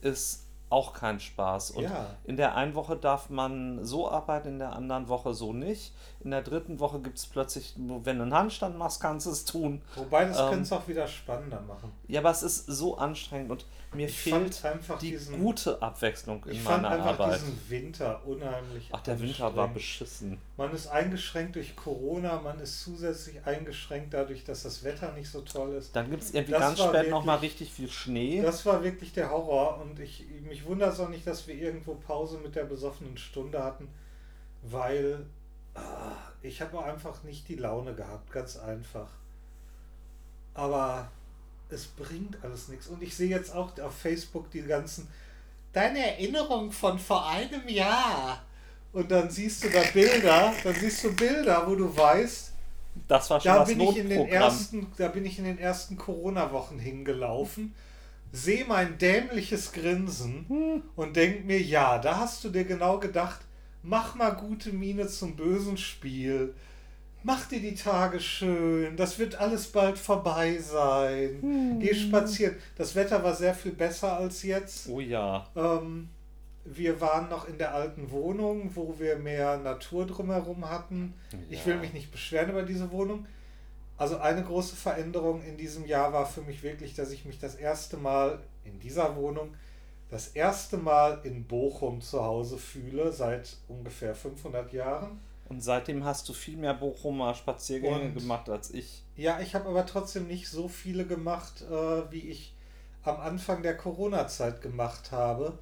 Speaker 2: ist auch kein Spaß. Und ja. in der einen Woche darf man so arbeiten, in der anderen Woche so nicht. In der dritten Woche gibt es plötzlich, wenn du einen Handstand machst, kannst du es tun.
Speaker 1: Wobei das ähm, könnte es auch wieder spannender machen.
Speaker 2: Ja, aber es ist so anstrengend und mir ich fehlt die diesen, gute Abwechslung in meiner Arbeit. Ich fand einfach diesen
Speaker 1: Winter unheimlich
Speaker 2: Ach, der Winter war beschissen.
Speaker 1: Man ist eingeschränkt durch Corona, man ist zusätzlich eingeschränkt dadurch, dass das Wetter nicht so toll ist.
Speaker 2: Dann gibt es irgendwie das ganz spät nochmal richtig viel Schnee.
Speaker 1: Das war wirklich der Horror und ich mich wundert es auch nicht, dass wir irgendwo Pause mit der besoffenen Stunde hatten, weil ah, ich habe einfach nicht die Laune gehabt, ganz einfach. Aber es bringt alles nichts. Und ich sehe jetzt auch auf Facebook die ganzen, deine Erinnerung von vor einem Jahr. Und dann siehst du da Bilder, dann siehst du Bilder, wo du weißt,
Speaker 2: das war schon
Speaker 1: da bin ich in den ersten, da bin ich in den ersten Corona-Wochen hingelaufen, sehe mein dämliches Grinsen hm. und denk mir, ja, da hast du dir genau gedacht, mach mal gute Miene zum bösen Spiel mach dir die Tage schön, das wird alles bald vorbei sein. Hm. Geh spazieren. Das Wetter war sehr viel besser als jetzt.
Speaker 2: Oh ja.
Speaker 1: Ähm, wir waren noch in der alten Wohnung, wo wir mehr Natur drumherum hatten. Ja. Ich will mich nicht beschweren über diese Wohnung. Also eine große Veränderung in diesem Jahr war für mich wirklich, dass ich mich das erste Mal in dieser Wohnung das erste Mal in Bochum zu Hause fühle, seit ungefähr 500 Jahren.
Speaker 2: Und seitdem hast du viel mehr Bochumer Spaziergänge und, gemacht als ich.
Speaker 1: Ja, ich habe aber trotzdem nicht so viele gemacht, äh, wie ich am Anfang der Corona-Zeit gemacht habe,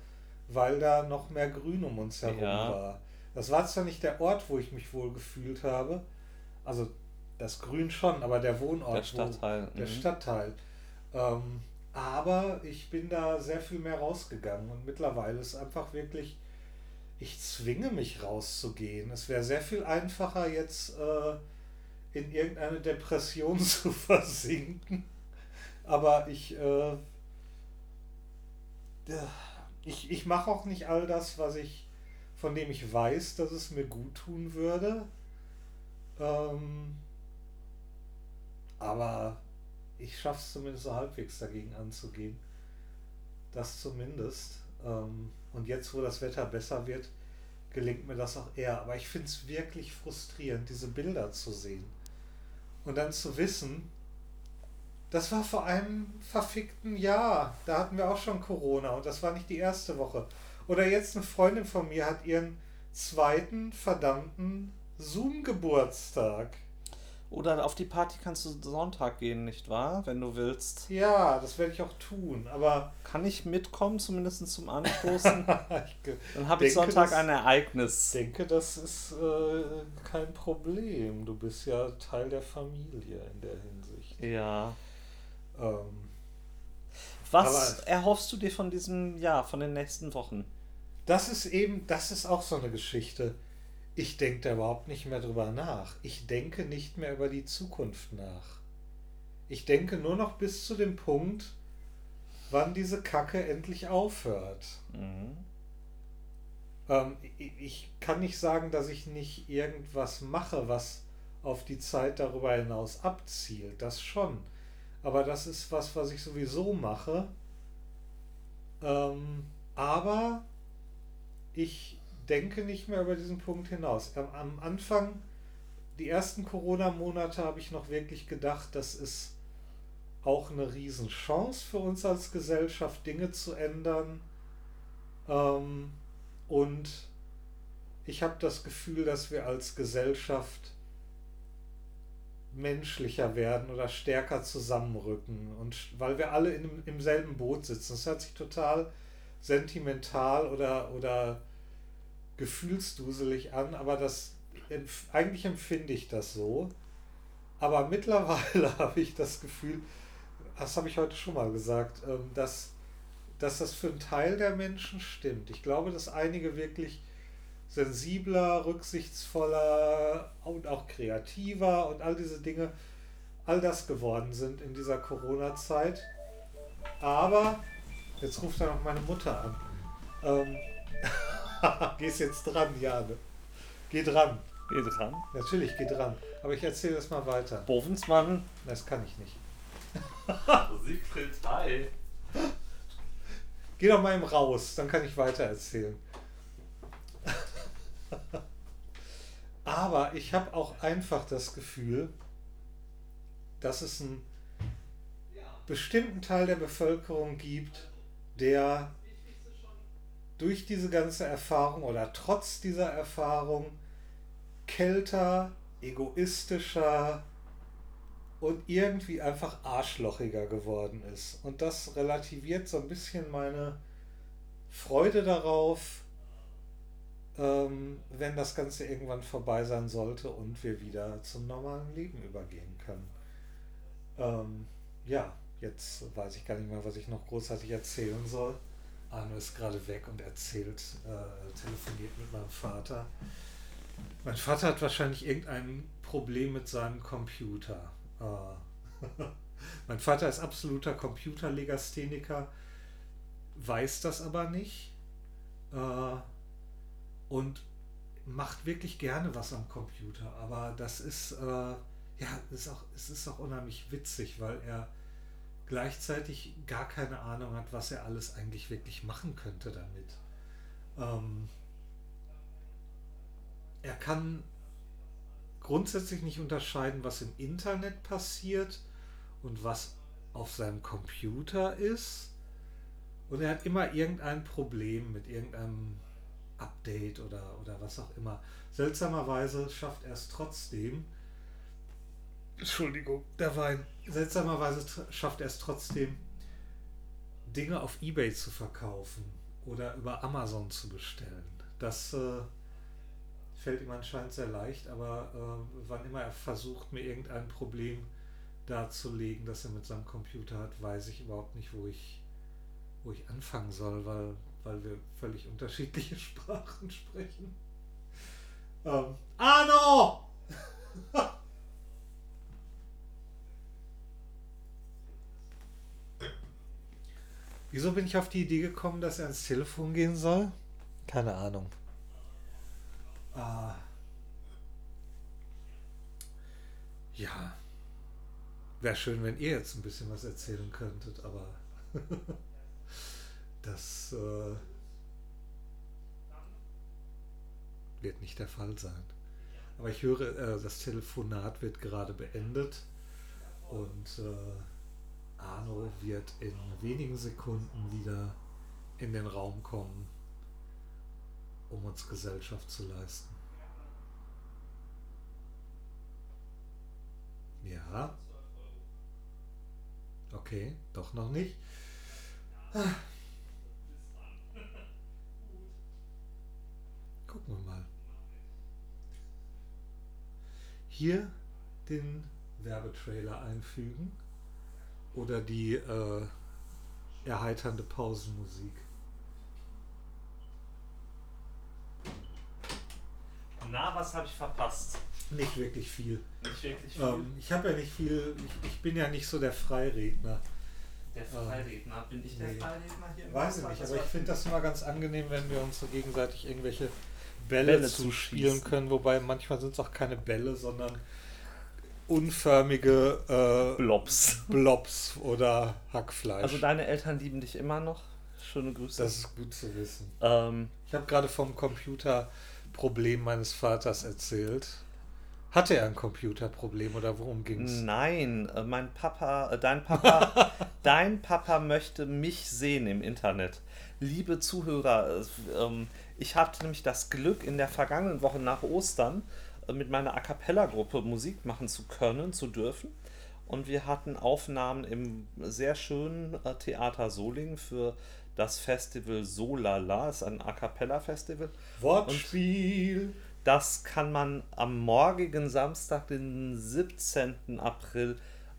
Speaker 1: weil da noch mehr Grün um uns herum ja. war. Das war zwar nicht der Ort, wo ich mich wohl gefühlt habe, also das Grün schon, aber der Wohnort,
Speaker 2: der Stadtteil,
Speaker 1: wo, der mhm. Stadtteil. Ähm, aber ich bin da sehr viel mehr rausgegangen und mittlerweile ist einfach wirklich ich zwinge mich rauszugehen. Es wäre sehr viel einfacher jetzt äh, in irgendeine Depression zu versinken. Aber ich, äh, ich, ich mache auch nicht all das, was ich, von dem ich weiß, dass es mir gut tun würde. Ähm, aber ich schaffe es zumindest so halbwegs dagegen anzugehen. Das zumindest. Ähm, und jetzt, wo das Wetter besser wird, gelingt mir das auch eher. Aber ich finde es wirklich frustrierend, diese Bilder zu sehen. Und dann zu wissen, das war vor einem verfickten Jahr. Da hatten wir auch schon Corona und das war nicht die erste Woche. Oder jetzt eine Freundin von mir hat ihren zweiten verdammten Zoom-Geburtstag.
Speaker 2: Oder auf die Party kannst du Sonntag gehen, nicht wahr? Wenn du willst.
Speaker 1: Ja, das werde ich auch tun. Aber.
Speaker 2: Kann ich mitkommen, zumindest zum Anstoßen? Dann habe ich Sonntag das, ein Ereignis.
Speaker 1: Ich denke, das ist äh, kein Problem. Du bist ja Teil der Familie in der Hinsicht.
Speaker 2: Ja. Ähm, Was erhoffst du dir von diesem Jahr, von den nächsten Wochen?
Speaker 1: Das ist eben, das ist auch so eine Geschichte ich denke da überhaupt nicht mehr drüber nach. Ich denke nicht mehr über die Zukunft nach. Ich denke nur noch bis zu dem Punkt, wann diese Kacke endlich aufhört. Mhm. Ähm, ich kann nicht sagen, dass ich nicht irgendwas mache, was auf die Zeit darüber hinaus abzielt. Das schon. Aber das ist was, was ich sowieso mache. Ähm, aber ich denke nicht mehr über diesen Punkt hinaus. Am, Anfang, die ersten Corona-Monate, habe ich noch wirklich gedacht, das ist auch eine Riesenchance für uns als Gesellschaft, Dinge zu ändern. Ähm, und ich habe das Gefühl, dass wir als Gesellschaft menschlicher werden oder stärker zusammenrücken. Und weil wir alle in, im selben Boot sitzen. Das hört sich total sentimental oder, oder gefühlsduselig an, aber das eigentlich empfinde ich das so. Aber mittlerweile habe ich das Gefühl, das habe ich heute schon mal gesagt, ähm, dass, dass das für einen Teil der Menschen stimmt. Ich glaube, dass einige wirklich sensibler, rücksichtsvoller und auch kreativer und all diese Dinge, all das geworden sind in dieser Corona-Zeit. Aber, jetzt ruft er noch meine Mutter an. Ähm, Gehst jetzt dran, Jane. Geh dran.
Speaker 2: Geh dran?
Speaker 1: Natürlich, geh dran. Aber ich erzähle das mal weiter.
Speaker 2: Bovensmann?
Speaker 1: Das kann ich nicht.
Speaker 2: Siegfried, hi.
Speaker 1: Geh doch mal eben raus, dann kann ich weiter erzählen. Aber ich habe auch einfach das Gefühl, dass es einen bestimmten Teil der Bevölkerung gibt, der durch diese ganze Erfahrung oder trotz dieser Erfahrung kälter, egoistischer und irgendwie einfach arschlochiger geworden ist. Und das relativiert so ein bisschen meine Freude darauf, ähm, wenn das Ganze irgendwann vorbei sein sollte und wir wieder zum normalen Leben übergehen können. Ähm, ja, jetzt weiß ich gar nicht mehr, was ich noch großartig erzählen soll. Arno ist gerade weg und erzählt, äh, telefoniert mit meinem Vater. Mein Vater hat wahrscheinlich irgendein Problem mit seinem Computer. Äh, mein Vater ist absoluter Computerlegastheniker, weiß das aber nicht äh, und macht wirklich gerne was am Computer. Aber das ist, äh, ja, ist auch, es ist auch unheimlich witzig, weil er gleichzeitig gar keine Ahnung hat, was er alles eigentlich wirklich machen könnte damit. Ähm, er kann grundsätzlich nicht unterscheiden, was im Internet passiert und was auf seinem Computer ist. Und er hat immer irgendein Problem mit irgendeinem Update oder, oder was auch immer. Seltsamerweise schafft er es trotzdem, Entschuldigung, der Wein. Seltsamerweise schafft er es trotzdem, Dinge auf Ebay zu verkaufen oder über Amazon zu bestellen. Das äh, fällt ihm anscheinend sehr leicht, aber äh, wann immer er versucht, mir irgendein Problem darzulegen, das er mit seinem Computer hat, weiß ich überhaupt nicht, wo ich, wo ich anfangen soll, weil, weil wir völlig unterschiedliche Sprachen sprechen. Ähm, Arno! Wieso bin ich auf die Idee gekommen, dass er ans Telefon gehen soll? Keine Ahnung. Ah. Ja. Wäre schön, wenn ihr jetzt ein bisschen was erzählen könntet, aber das äh, wird nicht der Fall sein. Aber ich höre, äh, das Telefonat wird gerade beendet und äh, Arno wird in wenigen Sekunden wieder in den Raum kommen, um uns Gesellschaft zu leisten. Ja. Okay, doch noch nicht. Gucken wir mal. Hier den Werbetrailer einfügen oder die äh, erheiternde Pausenmusik.
Speaker 2: Na, was habe ich verpasst?
Speaker 1: Nicht wirklich viel.
Speaker 2: Nicht wirklich viel.
Speaker 1: Ähm, ich habe ja nicht viel, ich, ich bin ja nicht so der Freiredner.
Speaker 2: der Freiredner. Bin ich der
Speaker 1: nee.
Speaker 2: Freiredner hier? im
Speaker 1: Weiß ich nicht, aber ich finde das immer ganz angenehm, wenn wir uns so gegenseitig irgendwelche Bälle,
Speaker 2: Bälle
Speaker 1: zuspielen können, wobei manchmal sind es auch keine Bälle, sondern unförmige äh,
Speaker 2: Blobs.
Speaker 1: Blobs oder Hackfleisch.
Speaker 2: Also deine Eltern lieben dich immer noch. Schöne Grüße.
Speaker 1: das ist gut zu wissen.
Speaker 2: ähm,
Speaker 1: Ich habe gerade vom Computerproblem meines Vaters erzählt. Hatte er ein Computerproblem oder worum ging es?
Speaker 2: nein, äh, mein Papa, äh, dein Papa, dein Papa möchte mich sehen im Internet. Liebe Zuhörer, äh, ähm, ich hatte nämlich das Glück, in der vergangenen Woche nach Ostern äh, mit meiner A cappella-Gruppe Musik machen zu können, zu dürfen. Und wir hatten Aufnahmen im sehr schönen äh, Theater Solingen für das Festival Solala, ist ein A cappella-Festival.
Speaker 1: Wortspiel.
Speaker 2: Das kann man am morgigen Samstag, den 17. April,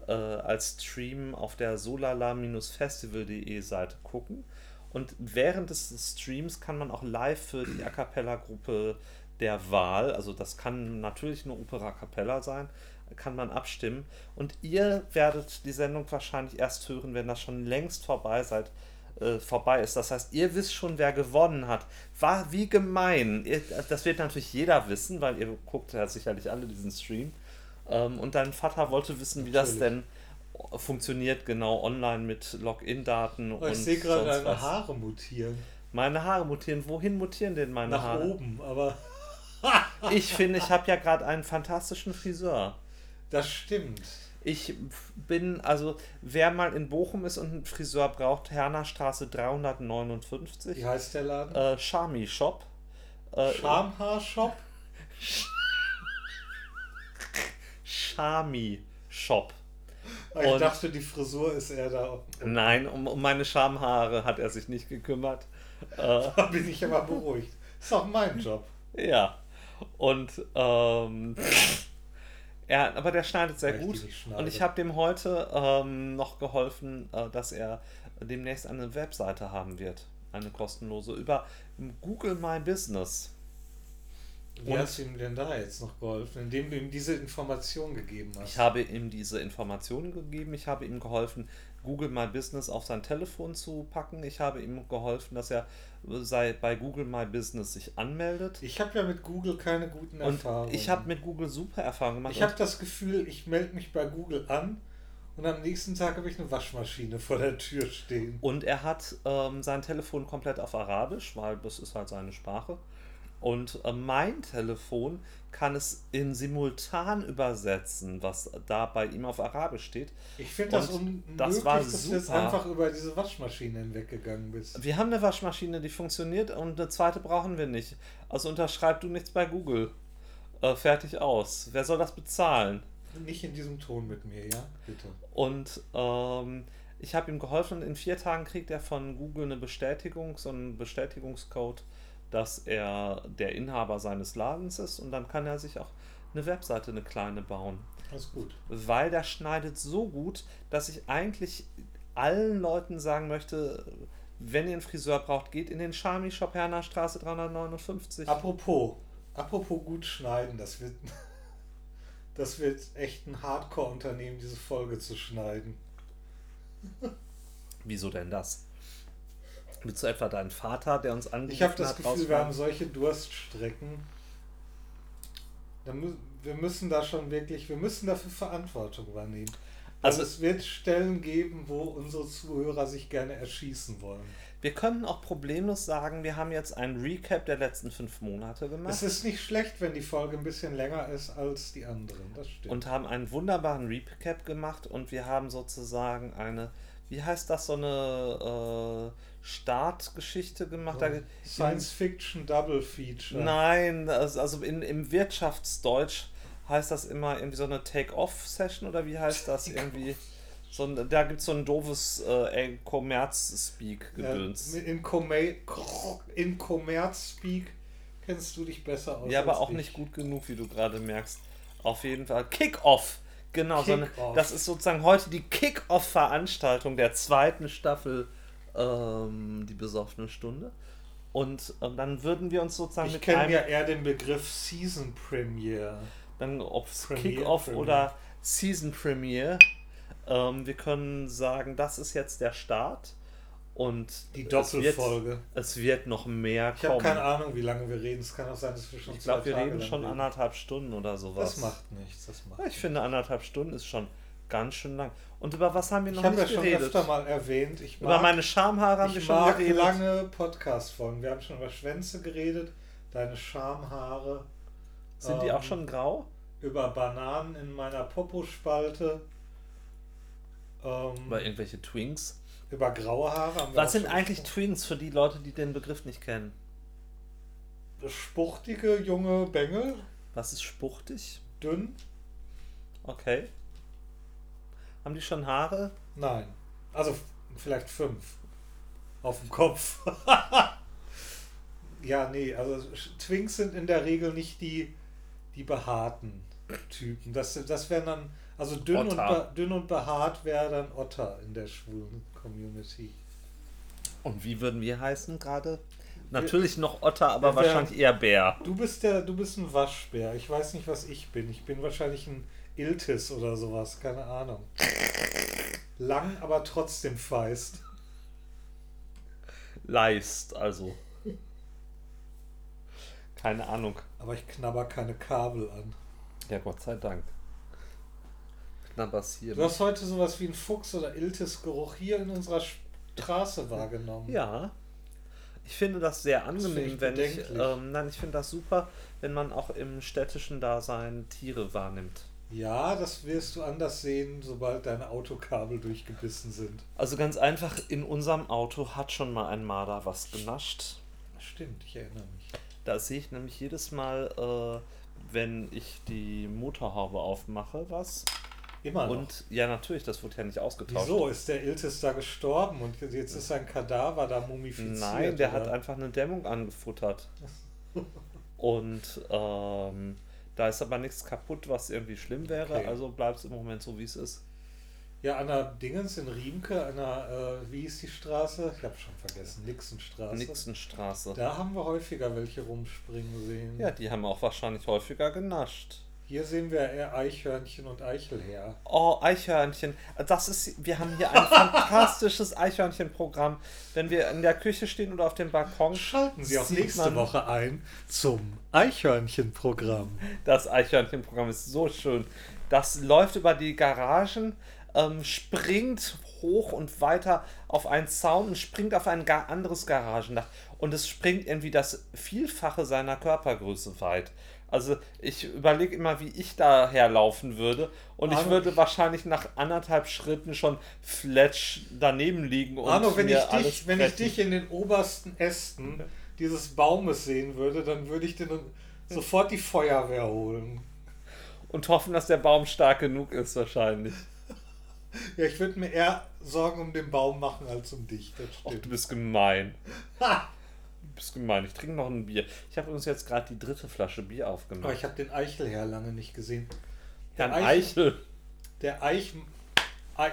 Speaker 2: äh, als Stream auf der solala-festival.de Seite gucken. Und während des Streams kann man auch live für die A Cappella-Gruppe der Wahl, also das kann natürlich nur Opera a Cappella sein, kann man abstimmen. Und ihr werdet die Sendung wahrscheinlich erst hören, wenn das schon längst vorbei seid, äh, vorbei ist. Das heißt, ihr wisst schon, wer gewonnen hat. War wie gemein. Ihr, das wird natürlich jeder wissen, weil ihr guckt ja sicherlich alle diesen Stream. Ähm, und dein Vater wollte wissen, wie das denn funktioniert, genau online mit Login-Daten
Speaker 1: Oh,
Speaker 2: und
Speaker 1: ich sehe gerade deine
Speaker 2: was.
Speaker 1: Haare mutieren.
Speaker 2: Meine Haare mutieren. Wohin mutieren denn meine
Speaker 1: Nach
Speaker 2: Haare?
Speaker 1: oben, aber
Speaker 2: Ich finde, ich habe ja gerade einen fantastischen Friseur.
Speaker 1: das stimmt.
Speaker 2: Ich bin, also wer mal in Bochum ist und einen Friseur braucht, Hernerstraße 359.
Speaker 1: Wie heißt der Laden?
Speaker 2: Äh, Charmy Shop. Äh,
Speaker 1: Schamhaarshop?
Speaker 2: Charmy Shop.
Speaker 1: Ich
Speaker 2: Und-
Speaker 1: dachte, die Frisur ist eher da.
Speaker 2: Nein, um, um meine Schamhaare hat er sich nicht gekümmert. Äh,
Speaker 1: Da bin ich aber beruhigt. Ist auch mein Job.
Speaker 2: ja. Und ähm, er, aber der schneidet sehr gut.
Speaker 1: die nicht schneide.
Speaker 2: Und ich habe dem heute ähm, noch geholfen, äh, dass er demnächst eine Webseite haben wird. Eine kostenlose über Google My Business.
Speaker 1: Wie
Speaker 2: Und-
Speaker 1: hast du ihm denn da jetzt noch geholfen, indem du ihm diese Information gegeben hast?
Speaker 2: Ich habe ihm diese Informationen gegeben. Ich habe ihm geholfen, Google My Business auf sein Telefon zu packen. Ich habe ihm geholfen, dass er äh, sei bei Google My Business sich anmeldet.
Speaker 1: Ich habe ja mit Google keine guten
Speaker 2: Und
Speaker 1: Erfahrungen.
Speaker 2: ich habe mit Google super Erfahrungen gemacht.
Speaker 1: Ich habe das Gefühl, ich melde mich bei Google an und am nächsten Tag habe ich eine Waschmaschine vor der Tür stehen.
Speaker 2: Und er hat ähm, sein Telefon komplett auf Arabisch, weil das ist halt seine Sprache. Und äh, mein Telefon kann es in simultan übersetzen, was da bei ihm auf Arabisch steht.
Speaker 1: Ich finde das unmöglich,
Speaker 2: das war
Speaker 1: dass du jetzt einfach über diese Waschmaschine hinweggegangen bist.
Speaker 2: Wir haben eine Waschmaschine, die funktioniert und eine zweite brauchen wir nicht. Also unterschreib du nichts bei Google. Äh, fertig aus. Wer soll das bezahlen?
Speaker 1: Nicht in diesem Ton mit mir, ja? Bitte.
Speaker 2: Und ähm, ich habe ihm geholfen und in vier Tagen kriegt er von Google eine Bestätigung, so einen Bestätigungscode, dass er der Inhaber seines Ladens ist und dann kann er sich auch eine Webseite, eine kleine bauen.
Speaker 1: Alles gut.
Speaker 2: Weil der schneidet so gut, dass ich eigentlich allen Leuten sagen möchte, wenn ihr einen Friseur braucht, geht in den Charmy Shop Herner Straße 359.
Speaker 1: Apropos, apropos gut schneiden, das wird, das wird echt ein Hardcore-Unternehmen, diese Folge zu schneiden.
Speaker 2: Wieso denn das? Willst du etwa deinen Vater, der uns angerufen
Speaker 1: Ich habe das
Speaker 2: hat,
Speaker 1: Gefühl, wir
Speaker 2: rausfragen?
Speaker 1: haben solche Durststrecken. Wir müssen da schon wirklich, wir müssen dafür Verantwortung übernehmen. Also
Speaker 2: Also-
Speaker 1: es wird Stellen geben, wo unsere Zuhörer sich gerne erschießen wollen.
Speaker 2: Wir können auch problemlos sagen, wir haben jetzt einen Recap der letzten fünf Monate gemacht.
Speaker 1: Es ist nicht schlecht, wenn die Folge ein bisschen länger ist als die anderen. Das stimmt.
Speaker 2: und haben einen wunderbaren Recap gemacht und wir haben sozusagen eine, wie heißt das, so eine äh, Startgeschichte gemacht. Da-
Speaker 1: Science Fiction Double Feature.
Speaker 2: Nein, also in, im Wirtschaftsdeutsch heißt das immer irgendwie so eine Take-Off-Session oder wie heißt das irgendwie? So ein, da gibt es so ein doofes äh, Kommerz-Speak-Gedöns.
Speaker 1: Ja, in, in Commerz-Speak kennst du dich besser aus.
Speaker 2: Ja, aber auch
Speaker 1: ich.
Speaker 2: nicht gut genug, wie du gerade merkst. Auf jeden Fall. Kick-Off! Genau, so eine,
Speaker 1: Kick-Off.
Speaker 2: das ist sozusagen heute die Kick-Off-Veranstaltung der zweiten Staffel ähm, Die besoffene Stunde. Und ähm, dann würden wir uns sozusagen
Speaker 1: Ich
Speaker 2: mit
Speaker 1: kenne
Speaker 2: einem,
Speaker 1: ja eher den Begriff Season Premiere.
Speaker 2: dann ob es Kick-Off oder Season Premiere, ähm, wir können sagen, das ist jetzt der Start. Und
Speaker 1: Die
Speaker 2: es
Speaker 1: Doppelfolge.
Speaker 2: wird, es wird noch mehr
Speaker 1: Ich habe
Speaker 2: kommen.
Speaker 1: keine Ahnung, wie lange wir reden. Es kann auch sein, dass wir schon
Speaker 2: Ich glaube, wir
Speaker 1: Tage
Speaker 2: reden schon anderthalb Stunden oder sowas.
Speaker 1: Das macht nichts. Das macht
Speaker 2: Ja, ich finde, anderthalb Stunden ist schon ganz schön lang. Und über was haben wir
Speaker 1: Ich
Speaker 2: noch
Speaker 1: habe ja
Speaker 2: nicht
Speaker 1: schon
Speaker 2: geredet?
Speaker 1: öfter mal erwähnt, ich mag,
Speaker 2: über meine Schamhaare haben wir
Speaker 1: ich
Speaker 2: schon
Speaker 1: mag
Speaker 2: geredet.
Speaker 1: lange Podcast-Folgen. Wir haben schon über Schwänze geredet, deine Schamhaare.
Speaker 2: Sind die
Speaker 1: ähm,
Speaker 2: auch schon grau?
Speaker 1: Über Bananen in meiner Popo-Spalte. Ähm,
Speaker 2: Über irgendwelche Twinks?
Speaker 1: Über graue Haare haben wir
Speaker 2: Was sind eigentlich
Speaker 1: gesprochen.
Speaker 2: Twinks für die Leute, die den Begriff nicht kennen?
Speaker 1: Spuchtige junge Bengel,
Speaker 2: Was ist spuchtig?
Speaker 1: dünn?
Speaker 2: Okay. Haben die schon Haare?
Speaker 1: Nein. Also vielleicht fünf. Auf dem Kopf. ja, nee, also Twinks sind in der Regel nicht die, die behaarten Typen. Das, das wären dann, also dünn und,
Speaker 2: Otter.
Speaker 1: dünn und behaart wäre dann Otter in der schwulen Community.
Speaker 2: Und wie würden wir heißen gerade? Natürlich noch Otter, aber
Speaker 1: wären-
Speaker 2: wahrscheinlich eher Bär.
Speaker 1: Du bist der, du bist ein Waschbär. Ich weiß nicht, was ich bin. Ich bin wahrscheinlich ein Iltis oder sowas, keine Ahnung. Lang, aber trotzdem feist.
Speaker 2: Leist, also. Keine Ahnung.
Speaker 1: Aber ich knabber keine Kabel an.
Speaker 2: Ja, Gott sei Dank. Knabber's hier.
Speaker 1: Du hast heute sowas wie einen Fuchs- oder Iltis-Geruch hier in unserer Straße wahrgenommen.
Speaker 2: Ja. Ich finde das sehr angenehm,
Speaker 1: ich
Speaker 2: wenn ich. Ähm, nein, ich finde das super, wenn man auch im städtischen Dasein Tiere wahrnimmt.
Speaker 1: Ja, das wirst du anders sehen, sobald deine Autokabel durchgebissen sind.
Speaker 2: Also ganz einfach, in unserem Auto hat schon mal ein Marder was genascht.
Speaker 1: Stimmt, ich erinnere mich.
Speaker 2: Da sehe ich nämlich jedes Mal, äh, wenn ich die Motorhaube aufmache, was.
Speaker 1: Immer noch.
Speaker 2: Und ja, natürlich, das wurde ja nicht ausgetauscht.
Speaker 1: Wieso? Ist der Iltis da gestorben und jetzt ist sein Kadaver da mumifiziert?
Speaker 2: Nein, der hat
Speaker 1: oder?
Speaker 2: einfach eine Dämmung angefuttert. Und ähm, da ist aber nichts kaputt, was irgendwie schlimm wäre.
Speaker 1: Okay.
Speaker 2: Also bleibt es im Moment so, wie es ist.
Speaker 1: Ja, an der Dingens in Riemke, an der, äh, wie ist die Straße? Ich habe schon vergessen, Nixonstraße.
Speaker 2: Nixonstraße.
Speaker 1: Da haben wir häufiger welche rumspringen sehen.
Speaker 2: Ja, die haben auch wahrscheinlich häufiger genascht.
Speaker 1: Hier sehen wir eher Eichhörnchen und Eichelherr.
Speaker 2: Oh, Eichhörnchen. Das ist, wir haben hier ein fantastisches Eichhörnchenprogramm. Wenn wir in der Küche stehen oder auf dem Balkon,
Speaker 1: Schalten Sie auch nächste Woche ein zum Eichhörnchenprogramm.
Speaker 2: Das Eichhörnchenprogramm ist so schön. Das läuft über die Garagen, ähm, springt hoch und weiter auf einen Zaun und springt auf ein anderes Garagendach. Und es springt irgendwie das Vielfache seiner Körpergröße weit. Also ich überlege immer, wie ich daher laufen würde. Und ich
Speaker 1: Arno,
Speaker 2: würde wahrscheinlich nach anderthalb Schritten schon fletsch daneben liegen. Und
Speaker 1: Arno, wenn ich, dich, wenn ich dich in den obersten Ästen dieses Baumes sehen würde, dann würde ich dir sofort die Feuerwehr holen.
Speaker 2: Und hoffen, dass der Baum stark genug ist, wahrscheinlich.
Speaker 1: Ja, ich würde mir eher Sorgen um den Baum machen als um dich. Das stimmt.
Speaker 2: du bist gemein.
Speaker 1: Ha!
Speaker 2: Bist gemein. Ich trinke noch ein Bier. Ich habe uns jetzt gerade die dritte Flasche Bier
Speaker 1: Aber
Speaker 2: aufgemacht.
Speaker 1: ich habe den Eichelherr lange nicht gesehen.
Speaker 2: Herrn
Speaker 1: der
Speaker 2: Eichel.
Speaker 1: Der Eich... Ei-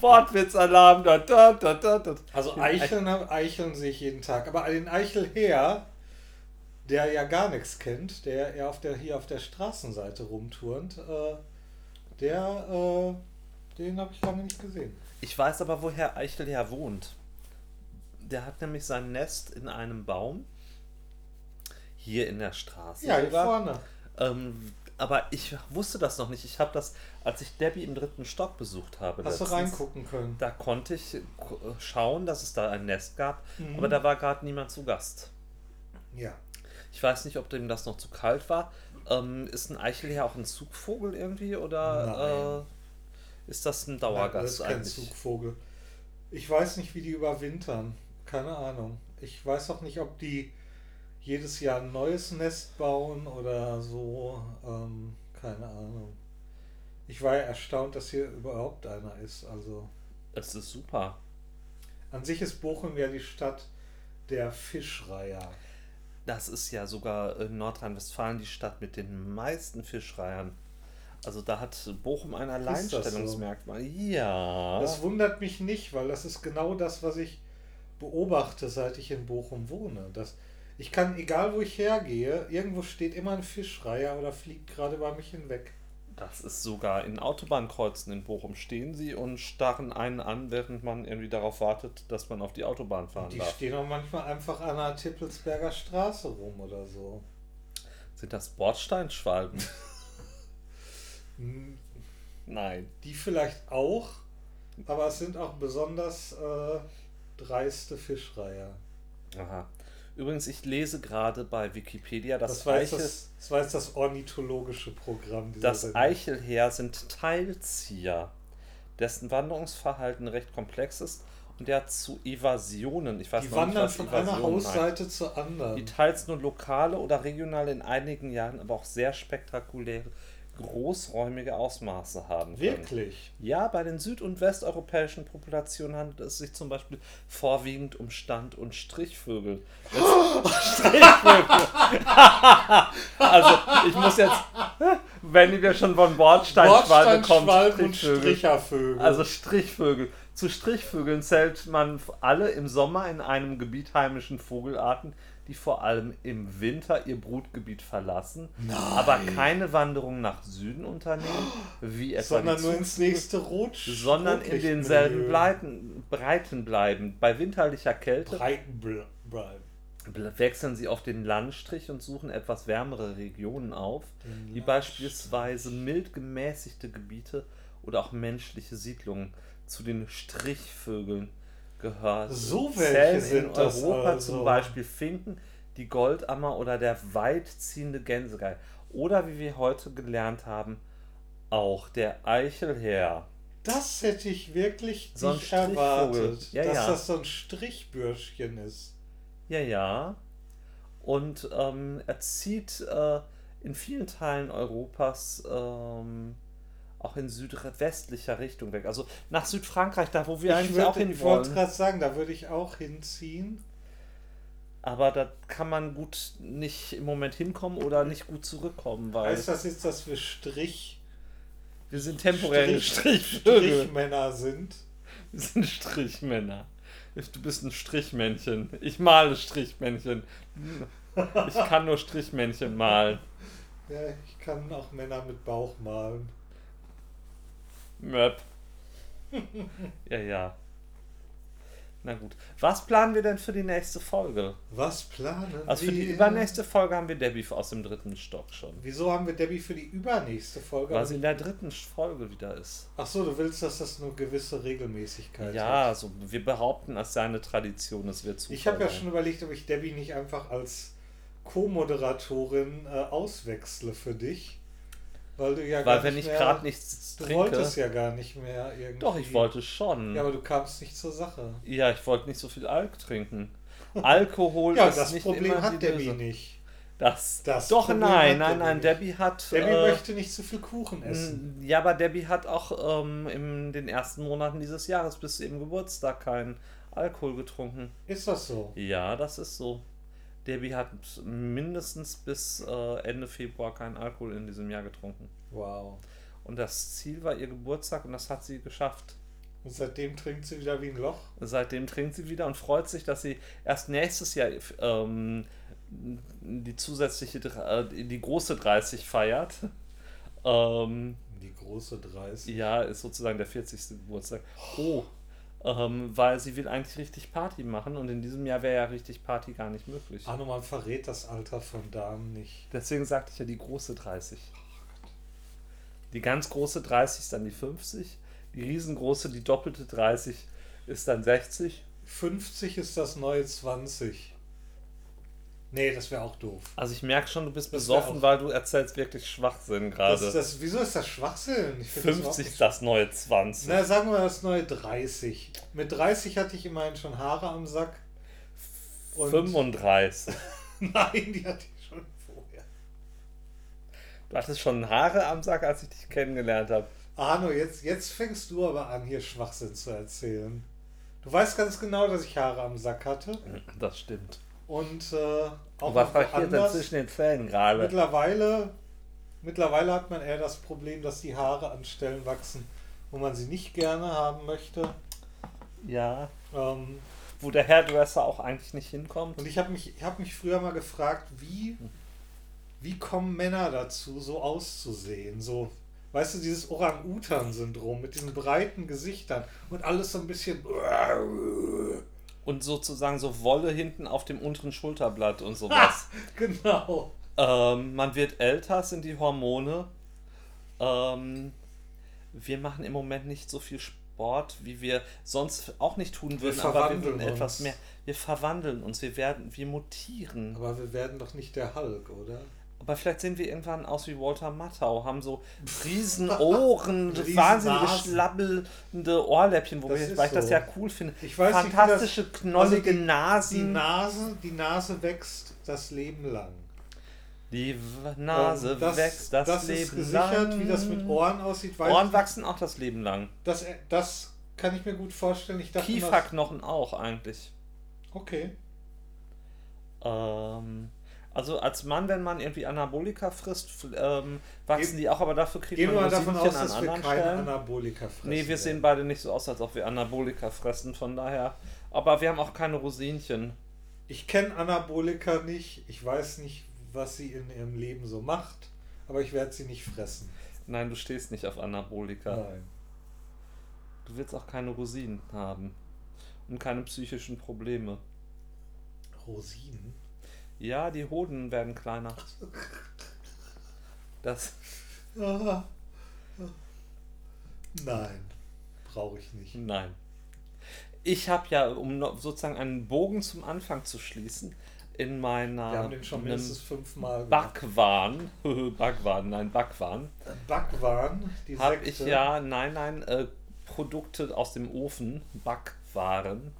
Speaker 2: Wortwitzalarm. Da, da, da, da.
Speaker 1: Also Eicheln, Eicheln sehe ich jeden Tag. Aber den Eichelherr, der ja gar nichts kennt, der ja auf der, hier auf der Straßenseite rumturnt, äh, der, äh, den habe ich lange nicht gesehen.
Speaker 2: Ich weiß aber, woher Eichel her wohnt. Der hat nämlich sein Nest in einem Baum. Hier in der Straße.
Speaker 1: Ja, hier
Speaker 2: sogar.
Speaker 1: vorne.
Speaker 2: Ähm, aber ich wusste das noch nicht. Ich habe das, als ich Debbie im dritten Stock besucht habe.
Speaker 1: Hast du
Speaker 2: letztens,
Speaker 1: reingucken können?
Speaker 2: Da konnte ich gu- schauen, dass es da ein Nest gab,
Speaker 1: Mhm.
Speaker 2: aber da war gerade niemand zu Gast.
Speaker 1: Ja.
Speaker 2: Ich weiß nicht, ob dem das noch zu kalt war. Ähm, ist ein Eichelherr auch ein Zugvogel irgendwie oder äh, ist das ein
Speaker 1: Nein, das
Speaker 2: Dauergast
Speaker 1: ist kein
Speaker 2: eigentlich?
Speaker 1: Zugvogel. Ich weiß nicht, wie die überwintern. Keine Ahnung. Ich weiß auch nicht, ob die jedes Jahr ein neues Nest bauen oder so. Ähm, keine Ahnung. Ich war ja erstaunt, dass hier überhaupt einer ist. Also
Speaker 2: Es ist super.
Speaker 1: an sich ist Bochum ja die Stadt der Fischreiher.
Speaker 2: Das ist ja sogar in Nordrhein-Westfalen die Stadt mit den meisten Fischreihern. Also da hat Bochum ein
Speaker 1: das so?
Speaker 2: Alleinstellungsmerkmal. Ja.
Speaker 1: Das wundert mich nicht, weil das ist genau das, was ich beobachte, seit ich in Bochum wohne. Das, ich kann, egal wo ich hergehe, irgendwo steht immer ein Fischreiher oder fliegt gerade über mich hinweg.
Speaker 2: Das ist sogar in Autobahnkreuzen in Bochum stehen sie und starren einen an, während man irgendwie darauf wartet, dass man auf die Autobahn fahren
Speaker 1: Die
Speaker 2: darf.
Speaker 1: stehen auch manchmal einfach an der Tippelsberger Straße rum oder so.
Speaker 2: Sind das Bordsteinschwalben? Nein.
Speaker 1: Die vielleicht auch, aber es sind auch besonders äh, dreiste Fischreiher.
Speaker 2: Aha. Übrigens, ich lese gerade bei Wikipedia, dass
Speaker 1: Das war, jetzt
Speaker 2: Eichel,
Speaker 1: das, das war jetzt das ornithologische Programm
Speaker 2: das. Eichelheer sind Teilzieher, dessen Wanderungsverhalten recht komplex ist und der zu Evasionen, ich weiß
Speaker 1: Die
Speaker 2: noch nicht,
Speaker 1: wandern
Speaker 2: was
Speaker 1: von einer
Speaker 2: Evasion heißt,
Speaker 1: Hausseite zur anderen.
Speaker 2: die teils nur lokale oder regionale in einigen Jahren, aber auch sehr spektakuläre, großräumige Ausmaße haben können.
Speaker 1: Wirklich?
Speaker 2: Ja, bei den süd- und westeuropäischen Populationen handelt es sich zum Beispiel vorwiegend um Stand- und Strichvögel. Jetzt, Strichvögel. also, ich muss jetzt, wenn wir schon von Bordsteinschwalbe kommen, Strichvögel.
Speaker 1: Strichervögel.
Speaker 2: Also Strichvögel. Zu Strichvögeln zählt man alle im Sommer in einem Gebiet heimischen Vogelarten, die vor allem im Winter ihr Brutgebiet verlassen, aber keine Wanderung nach Süden unternehmen, wie etwa
Speaker 1: sondern
Speaker 2: die
Speaker 1: nur ins nächste Rot.
Speaker 2: sondern in denselben Bleiten, Breiten bleiben. Bei winterlicher Kälte bl- wechseln sie auf den Landstrich und suchen etwas wärmere Regionen auf, wie beispielsweise mild gemäßigte Gebiete oder auch menschliche Siedlungen. Zu den Strichvögeln gehört.
Speaker 1: So welche
Speaker 2: in
Speaker 1: sind das
Speaker 2: Europa
Speaker 1: also.
Speaker 2: zum Beispiel Finken, die Goldammer oder der weitziehende Gänsegeil. Oder wie wir heute gelernt haben, auch der Eichelherr.
Speaker 1: Das hätte ich wirklich
Speaker 2: So
Speaker 1: nicht erwartet,
Speaker 2: Ja,
Speaker 1: dass
Speaker 2: ja.
Speaker 1: das so ein Strichbürschchen ist.
Speaker 2: Ja, ja. Und ähm, er zieht äh, in vielen Teilen Europas ähm, auch in südwestlicher Richtung weg. Also nach Südfrankreich, da wo wir
Speaker 1: ich
Speaker 2: eigentlich
Speaker 1: würd-
Speaker 2: auch hin
Speaker 1: ich wollte
Speaker 2: wollen.
Speaker 1: gerade sagen, da würde ich auch hinziehen.
Speaker 2: Aber da kann man gut nicht im Moment hinkommen oder nicht gut zurückkommen, weil
Speaker 1: Heißt das jetzt, dass wir Strich,
Speaker 2: wir sind temporäre
Speaker 1: Strich-
Speaker 2: Strichvögel.
Speaker 1: Strichmänner sind?
Speaker 2: Wir sind Strichmänner. Du bist ein Strichmännchen. Ich male Strichmännchen. Ich kann nur Strichmännchen malen.
Speaker 1: Ja, ich kann auch Männer mit Bauch malen.
Speaker 2: Möp. ja, ja. Na gut. Was planen wir denn für die nächste Folge?
Speaker 1: Was planen
Speaker 2: Also für die
Speaker 1: wir?
Speaker 2: übernächste Folge haben wir Debbie aus dem dritten Stock schon.
Speaker 1: Wieso haben wir Debbie für die übernächste Folge?
Speaker 2: Weil sie in der dritten Folge wieder ist.
Speaker 1: Ach so, du willst, dass das eine gewisse Regelmäßigkeit
Speaker 2: Ja,
Speaker 1: hat.
Speaker 2: also wir behaupten, es sei eine Tradition, es wird Zufall
Speaker 1: Ich habe ja schon überlegt, ob ich Debbie nicht einfach als Co-Moderatorin äh, auswechsle für dich. Weil du ja
Speaker 2: Weil wenn ich gerade nichts
Speaker 1: Du
Speaker 2: trinke.
Speaker 1: wolltest ja gar nicht mehr irgendwie.
Speaker 2: Doch, ich wollte schon.
Speaker 1: Ja, aber du kamst nicht zur Sache.
Speaker 2: Ja, ich wollte nicht so viel Alk trinken. Alkohol
Speaker 1: Ja,
Speaker 2: ist
Speaker 1: das
Speaker 2: nicht
Speaker 1: Problem
Speaker 2: immer
Speaker 1: hat
Speaker 2: die
Speaker 1: Debbie
Speaker 2: Lösung.
Speaker 1: nicht.
Speaker 2: Das,
Speaker 1: Das
Speaker 2: doch,
Speaker 1: Problem
Speaker 2: nein, nein, nein,
Speaker 1: Debbie
Speaker 2: Debbie hat.
Speaker 1: Debbie
Speaker 2: äh,
Speaker 1: möchte nicht zu viel Kuchen essen.
Speaker 2: Ja, aber Debbie hat auch ähm, in den ersten Monaten dieses Jahres bis zu ihrem Geburtstag keinen Alkohol getrunken.
Speaker 1: Ist das so?
Speaker 2: Ja, das ist so. Debbie hat mindestens bis äh, Ende Februar keinen Alkohol in diesem Jahr getrunken.
Speaker 1: Wow.
Speaker 2: Und das Ziel war ihr Geburtstag und das hat sie geschafft.
Speaker 1: Und seitdem trinkt sie wieder wie ein Loch.
Speaker 2: Seitdem trinkt sie wieder und freut sich, dass sie erst nächstes Jahr ähm, die zusätzliche, äh, die große 30 feiert. Ähm,
Speaker 1: Die große 30.
Speaker 2: ja, ist sozusagen der 40. Geburtstag. Oh, Ähm, weil sie will eigentlich richtig Party machen und in diesem Jahr wäre ja richtig Party gar nicht möglich.
Speaker 1: Arno, man verrät das Alter von Damen nicht.
Speaker 2: Deswegen sagte ich ja die große 30. Die ganz große 30 ist dann die 50. Die riesengroße, die doppelte 30 ist dann 60.
Speaker 1: 50 ist das neue 20. Nee, das wäre auch doof.
Speaker 2: Also ich merke schon, du bist
Speaker 1: Das
Speaker 2: besoffen, weil du erzählst wirklich Schwachsinn gerade.
Speaker 1: Das, das, wieso ist das Schwachsinn? Ich find das überhaupt
Speaker 2: 50
Speaker 1: nicht-
Speaker 2: ist das neue 20.
Speaker 1: Na, sagen wir das neue 30. Mit 30 hatte ich immerhin schon Haare am Sack. Und
Speaker 2: 35.
Speaker 1: Nein, die hatte ich schon vorher.
Speaker 2: Du hattest schon Haare am Sack, als ich dich kennengelernt habe.
Speaker 1: Arno, jetzt, jetzt fängst du aber an, hier Schwachsinn zu erzählen. Du weißt ganz genau, dass ich Haare am Sack hatte.
Speaker 2: Das stimmt.
Speaker 1: Und äh, auch
Speaker 2: Was passiert
Speaker 1: woanders.
Speaker 2: zwischen den Zähnen gerade?
Speaker 1: Mittlerweile, mittlerweile hat man eher das Problem, dass die Haare an Stellen wachsen, wo man sie nicht gerne haben möchte.
Speaker 2: Ja.
Speaker 1: Ähm,
Speaker 2: Wo der Hairdresser auch eigentlich nicht hinkommt.
Speaker 1: und ich habe mich, ich hab mich früher mal gefragt, wie, wie kommen Männer dazu, so auszusehen? So, weißt du, dieses Orang-Utan-Syndrom mit diesen breiten Gesichtern und alles so ein bisschen.
Speaker 2: Und sozusagen so Wolle hinten auf dem unteren Schulterblatt und sowas.
Speaker 1: Genau.
Speaker 2: ähm, man wird älter, sind die Hormone. Ähm, wir machen im Moment nicht so viel Sport, wie wir sonst auch nicht tun würden, aber wir
Speaker 1: verwandeln
Speaker 2: würden etwas
Speaker 1: uns.
Speaker 2: mehr. Wir verwandeln uns, wir werden, wir mutieren.
Speaker 1: Aber wir werden doch nicht der Hulk, oder?
Speaker 2: Aber vielleicht sehen wir irgendwann aus wie Walter Matthau, haben so riesen Ohren,
Speaker 1: Riesen
Speaker 2: wahnsinnige schlabbelnde Ohrläppchen, wo
Speaker 1: Das
Speaker 2: wir,
Speaker 1: ist
Speaker 2: weil ich das
Speaker 1: so.
Speaker 2: ja cool finde.
Speaker 1: Ich weiß nicht,
Speaker 2: Fantastische,
Speaker 1: das-
Speaker 2: knollige
Speaker 1: also die- Die
Speaker 2: Nasen.
Speaker 1: Nase, die Nase wächst das Leben lang.
Speaker 2: Die Nase
Speaker 1: das,
Speaker 2: wächst das,
Speaker 1: das
Speaker 2: Leben
Speaker 1: ist gesichert,
Speaker 2: lang.
Speaker 1: wie das mit Ohren aussieht. Weiß
Speaker 2: Ohren wachsen auch das Leben lang.
Speaker 1: nicht. Das, das kann ich mir gut vorstellen. Ich dachte,
Speaker 2: Kieferknochen auch eigentlich.
Speaker 1: Okay.
Speaker 2: Ähm, also als Mann, wenn man irgendwie Anabolika frisst, ähm, wachsen
Speaker 1: Gehen-
Speaker 2: die auch, aber dafür kriegt
Speaker 1: Gehen wir
Speaker 2: man
Speaker 1: mal davon aus,
Speaker 2: an
Speaker 1: dass wir
Speaker 2: anderen
Speaker 1: keine
Speaker 2: Stellen.
Speaker 1: Anabolika fressen.
Speaker 2: Nee, wir sehen
Speaker 1: werden.
Speaker 2: beide nicht so aus, als ob wir Anabolika fressen, von daher. Aber wir haben auch keine Rosinchen.
Speaker 1: Ich kenne Anabolika nicht. Ich weiß nicht, was sie in ihrem Leben so macht. Aber ich werde sie nicht fressen.
Speaker 2: Nein, du stehst nicht auf Anabolika.
Speaker 1: Nein.
Speaker 2: Du willst auch keine Rosinen haben. Und keine psychischen Probleme.
Speaker 1: Rosinen?
Speaker 2: Ja, die Hoden werden kleiner. Das.
Speaker 1: Nein. Brauche ich nicht.
Speaker 2: Nein. Ich habe ja, um sozusagen einen Bogen zum Anfang zu schließen, in meiner
Speaker 1: Wir haben den schon mindestens fünfmal gemacht.
Speaker 2: Backwahn, Backwahn, nein, Backwahn,
Speaker 1: Backwaren, die
Speaker 2: habe ich ja, nein, nein, äh, Produkte aus dem Ofen, Backwaren.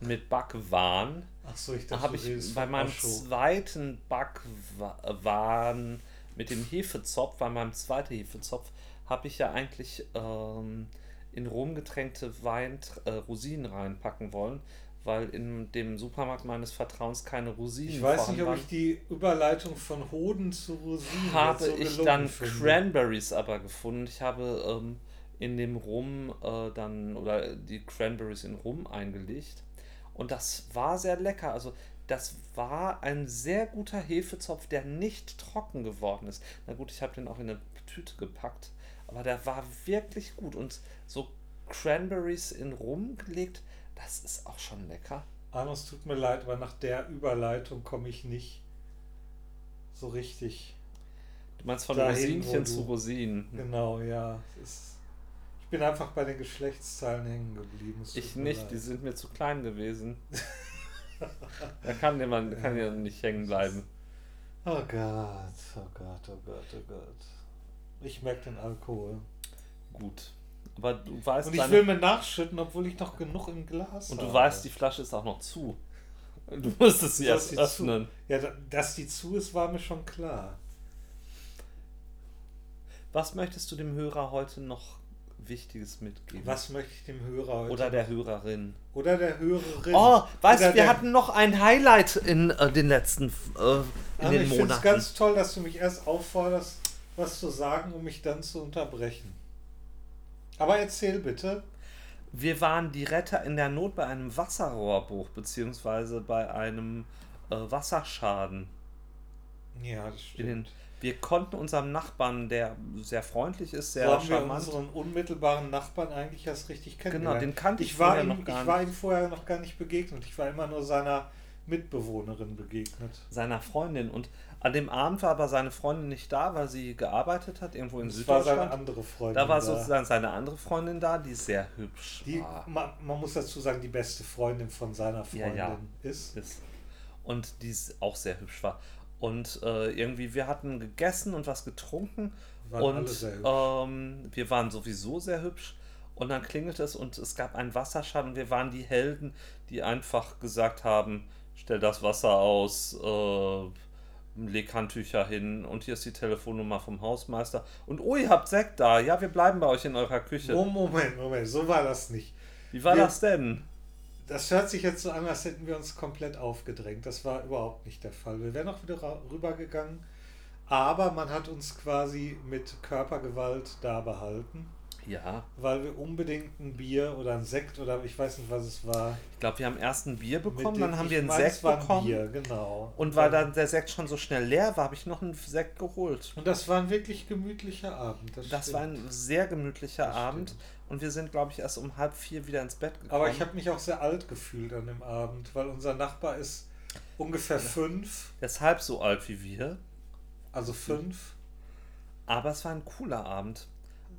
Speaker 2: Und mit Backwaren
Speaker 1: Ach so, ich dachte,
Speaker 2: habe ich bei meinem
Speaker 1: Osho.
Speaker 2: zweiten Backwaren mit dem Hefezopf, bei meinem zweiten Hefezopf, habe ich ja eigentlich ähm, in Rum getränkte Wein äh, Rosinen reinpacken wollen, weil in dem Supermarkt meines Vertrauens keine Rosinen
Speaker 1: Ich weiß nicht, ob
Speaker 2: waren.
Speaker 1: ich die Überleitung von Hoden zu Rosinen
Speaker 2: habe
Speaker 1: so
Speaker 2: ich dann
Speaker 1: finde.
Speaker 2: Cranberries aber gefunden. Ich habe ähm, in dem Rum äh, dann oder die Cranberries in Rum eingelegt und das war sehr lecker. Also das war ein sehr guter Hefezopf, der nicht trocken geworden ist. Na gut, ich habe den auch in eine Tüte gepackt, aber der war wirklich gut und so Cranberries in Rum gelegt, das ist auch schon lecker.
Speaker 1: Arno, es tut mir leid, aber nach der Überleitung komme ich nicht so richtig.
Speaker 2: Du meinst von
Speaker 1: Dahin,
Speaker 2: Rosinchen zu Rosinen.
Speaker 1: Genau, ja. Es ist, bin einfach bei den Geschlechtszahlen hängen geblieben.
Speaker 2: Ich nicht,
Speaker 1: leid.
Speaker 2: die sind mir zu klein gewesen. da kann jemand kann ja nicht hängen bleiben.
Speaker 1: Oh Gott, oh Gott, oh Gott, oh Gott. Ich merke den Alkohol.
Speaker 2: Gut. Aber du weißt
Speaker 1: Und ich
Speaker 2: deine-
Speaker 1: will mir nachschütten, obwohl ich noch genug im Glas
Speaker 2: und
Speaker 1: habe.
Speaker 2: du weißt, die Flasche ist auch noch zu. Du musstest sie
Speaker 1: Dass
Speaker 2: erst öffnen.
Speaker 1: Zu, ja, da- dass die zu ist, war mir schon klar.
Speaker 2: Was möchtest du dem Hörer heute noch Wichtiges mitgeben?
Speaker 1: Was möchte ich dem Hörer heute?
Speaker 2: Oder der Hörerin.
Speaker 1: oder der Hörerin.
Speaker 2: Oh, weißt du, wir hatten noch ein Highlight in äh, den letzten äh, in
Speaker 1: Aber
Speaker 2: den
Speaker 1: ich finde es
Speaker 2: Monaten.
Speaker 1: ganz toll, dass du mich erst aufforderst, was zu sagen, um mich dann zu unterbrechen. Aber erzähl bitte.
Speaker 2: Wir waren die Retter in der Not bei einem Wasserrohrbruch, beziehungsweise bei einem äh, Wasserschaden.
Speaker 1: Ja, das stimmt.
Speaker 2: Wir konnten unserem Nachbarn, der sehr freundlich ist, sehr
Speaker 1: so haben
Speaker 2: charmant.
Speaker 1: wir unseren unmittelbaren Nachbarn eigentlich erst richtig
Speaker 2: Genau,
Speaker 1: kennengelernt.
Speaker 2: den kannte ich,
Speaker 1: ich
Speaker 2: vorher
Speaker 1: ihm,
Speaker 2: noch gar
Speaker 1: Ich war ihm vorher noch gar nicht begegnet. Ich war immer nur seiner Mitbewohnerin begegnet.
Speaker 2: seiner Freundin. Und an dem Abend war aber seine Freundin nicht da, weil sie gearbeitet hat, irgendwo in
Speaker 1: Das war seine
Speaker 2: Süddeutschland.
Speaker 1: andere Freundin.
Speaker 2: Da war sozusagen seine andere Freundin da, die sehr hübsch
Speaker 1: Die,
Speaker 2: war.
Speaker 1: man, man muss dazu sagen, die beste Freundin von seiner
Speaker 2: Ja,
Speaker 1: Freundin
Speaker 2: ja.
Speaker 1: ist.
Speaker 2: ist. Und die auch sehr hübsch war. Und äh, irgendwie, wir hatten gegessen und was getrunken.
Speaker 1: Waren
Speaker 2: und ähm, wir waren sowieso sehr hübsch. Und dann klingelte es und es gab einen Wasserschaden. Wir waren die Helden, die einfach gesagt haben: Stell das Wasser aus, äh, leg Handtücher hin und hier ist die Telefonnummer vom Hausmeister. Und oh, ihr habt Sekt da. Ja, wir bleiben bei euch in eurer Küche.
Speaker 1: Oh, Moment, Moment, so war das nicht.
Speaker 2: Wie war
Speaker 1: wir-
Speaker 2: das denn?
Speaker 1: Das hört sich jetzt so an, als hätten wir uns komplett aufgedrängt. Das war überhaupt nicht der Fall. Wir wären auch wieder rübergegangen, aber man hat uns quasi mit Körpergewalt da behalten,
Speaker 2: Ja,
Speaker 1: weil wir unbedingt ein Bier oder ein Sekt oder ich weiß nicht, was es war.
Speaker 2: ich glaube, wir haben erst ein Bier bekommen,
Speaker 1: dem-
Speaker 2: dann haben wir einen
Speaker 1: meine, es
Speaker 2: Sekt
Speaker 1: ein
Speaker 2: bekommen.
Speaker 1: Bier, genau.
Speaker 2: Und weil dann der Sekt schon so schnell leer war, habe ich noch einen Sekt geholt.
Speaker 1: Und das war ein wirklich gemütlicher Abend. Das,
Speaker 2: Das war ein sehr gemütlicher
Speaker 1: Das
Speaker 2: Abend.
Speaker 1: stimmt.
Speaker 2: Und wir sind, glaube ich, erst um halb vier wieder ins Bett gekommen.
Speaker 1: Aber ich habe mich auch sehr alt gefühlt an dem Abend, weil unser Nachbar ist ungefähr fünf,
Speaker 2: Der ist halb so alt wie wir.
Speaker 1: also fünf.
Speaker 2: Aber es war ein cooler Abend.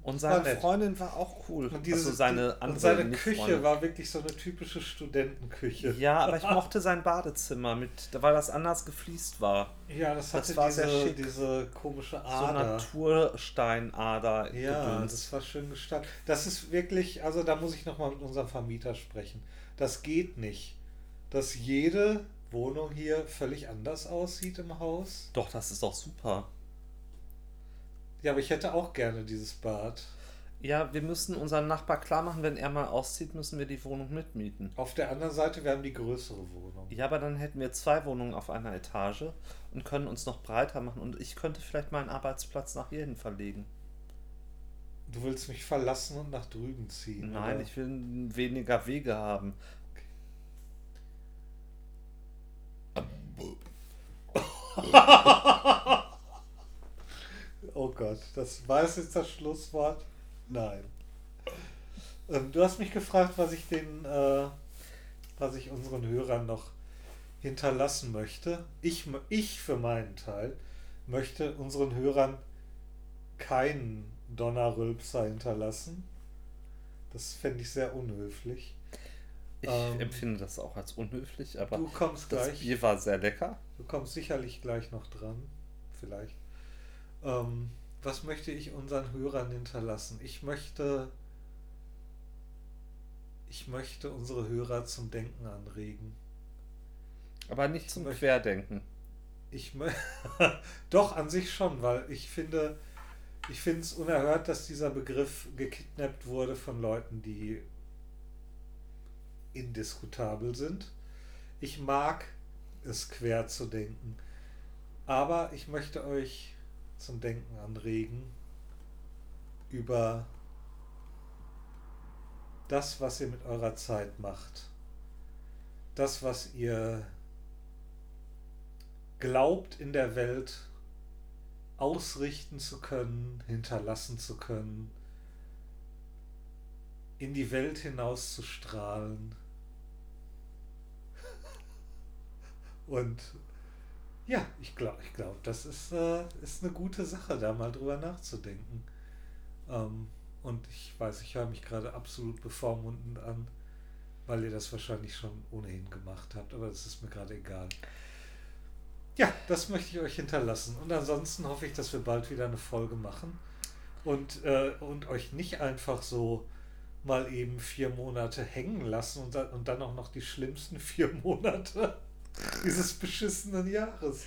Speaker 2: Und seine
Speaker 1: nett.
Speaker 2: Freundin war auch cool.
Speaker 1: Und, diese,
Speaker 2: also seine
Speaker 1: und seine. Küche war wirklich so eine typische Studentenküche.
Speaker 2: Ja, aber ich mochte sein Badezimmer, mit, weil das anders gefliest war.
Speaker 1: Ja, das
Speaker 2: Das
Speaker 1: hatte
Speaker 2: sehr
Speaker 1: diese, diese komische
Speaker 2: So
Speaker 1: Ader.
Speaker 2: Natursteinader.
Speaker 1: ja,
Speaker 2: gedöns.
Speaker 1: das war schön gestaltet. Das ist wirklich, also da muss ich nochmal mit unserem Vermieter sprechen. Das geht nicht, dass jede Wohnung hier völlig anders aussieht im Haus.
Speaker 2: Doch, das ist doch super.
Speaker 1: Ja, aber ich hätte auch gerne dieses Bad.
Speaker 2: Ja, wir müssen unseren Nachbar klar machen, wenn er mal auszieht, müssen wir die Wohnung mitmieten.
Speaker 1: Auf der anderen Seite, wir haben die größere Wohnung.
Speaker 2: Ja, aber dann hätten wir zwei Wohnungen auf einer Etage und können uns noch breiter machen. Und ich könnte vielleicht meinen Arbeitsplatz nach hier hin verlegen.
Speaker 1: Du willst mich verlassen und nach drüben ziehen.
Speaker 2: Nein,
Speaker 1: oder?
Speaker 2: ich will weniger Wege haben.
Speaker 1: Oh Gott, das war es jetzt das Schlusswort? Nein. Ähm, du hast mich gefragt, was ich den, äh, was ich unseren Hörern noch hinterlassen möchte. Ich, ich für meinen Teil möchte unseren Hörern keinen Donnerrülpser hinterlassen. Das fände ich sehr unhöflich.
Speaker 2: Ich
Speaker 1: Ähm,
Speaker 2: empfinde das auch als unhöflich, aber
Speaker 1: Du kommst
Speaker 2: das
Speaker 1: gleich.
Speaker 2: Bier war sehr lecker.
Speaker 1: Du kommst sicherlich gleich noch dran. Vielleicht. Ähm, was möchte ich unseren Hörern hinterlassen? Ich möchte. Ich möchte unsere Hörer zum Denken anregen.
Speaker 2: Aber nicht zum
Speaker 1: möchte-
Speaker 2: Querdenken.
Speaker 1: Ich Doch, an sich schon, weil ich finde, ich finde es unerhört, dass dieser Begriff gekidnappt wurde von Leuten, die indiskutabel sind. Ich mag es quer zu denken, aber ich möchte euch zum Denken anregen über das, was ihr mit eurer Zeit macht. Das, was ihr glaubt in der Welt ausrichten zu können, hinterlassen zu können, in die Welt hinaus zu strahlen. Und ja, ich glaube, ich glaub, das ist, äh, ist eine gute Sache, da mal drüber nachzudenken. Ähm, und ich weiß, ich höre mich gerade absolut bevormundend an, weil ihr das wahrscheinlich schon ohnehin gemacht habt, aber das ist mir gerade egal. Ja, das möchte ich euch hinterlassen. Und ansonsten hoffe ich, dass wir bald wieder eine Folge machen und, äh, und euch nicht einfach so mal eben vier Monate hängen lassen und dann, und dann auch noch die schlimmsten vier Monate dieses beschissenen Jahres.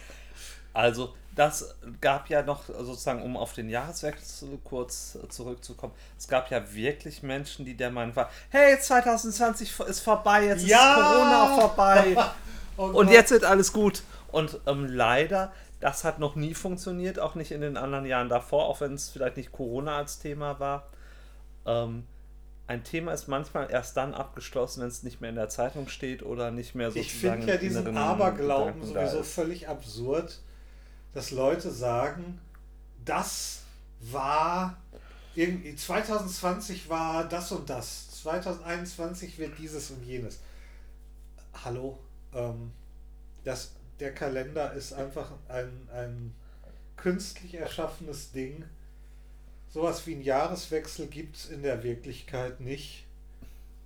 Speaker 2: Also, das gab ja noch sozusagen, um auf den Jahreswechsel kurz zurückzukommen, es gab ja wirklich Menschen, die der Meinung waren, hey, 2020 ist vorbei, jetzt
Speaker 1: Ja!
Speaker 2: ist Corona vorbei
Speaker 1: Oh
Speaker 2: und jetzt wird alles gut. Und ähm, leider, das hat noch nie funktioniert, auch nicht in den anderen Jahren davor, auch wenn es vielleicht nicht Corona als Thema war. Ähm, ein Thema ist manchmal erst dann abgeschlossen, wenn es nicht mehr in der Zeitung steht oder nicht mehr
Speaker 1: Ich
Speaker 2: sozusagen
Speaker 1: finde ja diesen Aberglauben sowieso völlig absurd, dass Leute sagen, das war irgendwie 2020 war das und das. 2021 wird dieses und jenes. Hallo, ähm, das, der Kalender ist einfach ein, ein künstlich erschaffenes Ding. Sowas wie ein Jahreswechsel gibt es in der Wirklichkeit nicht.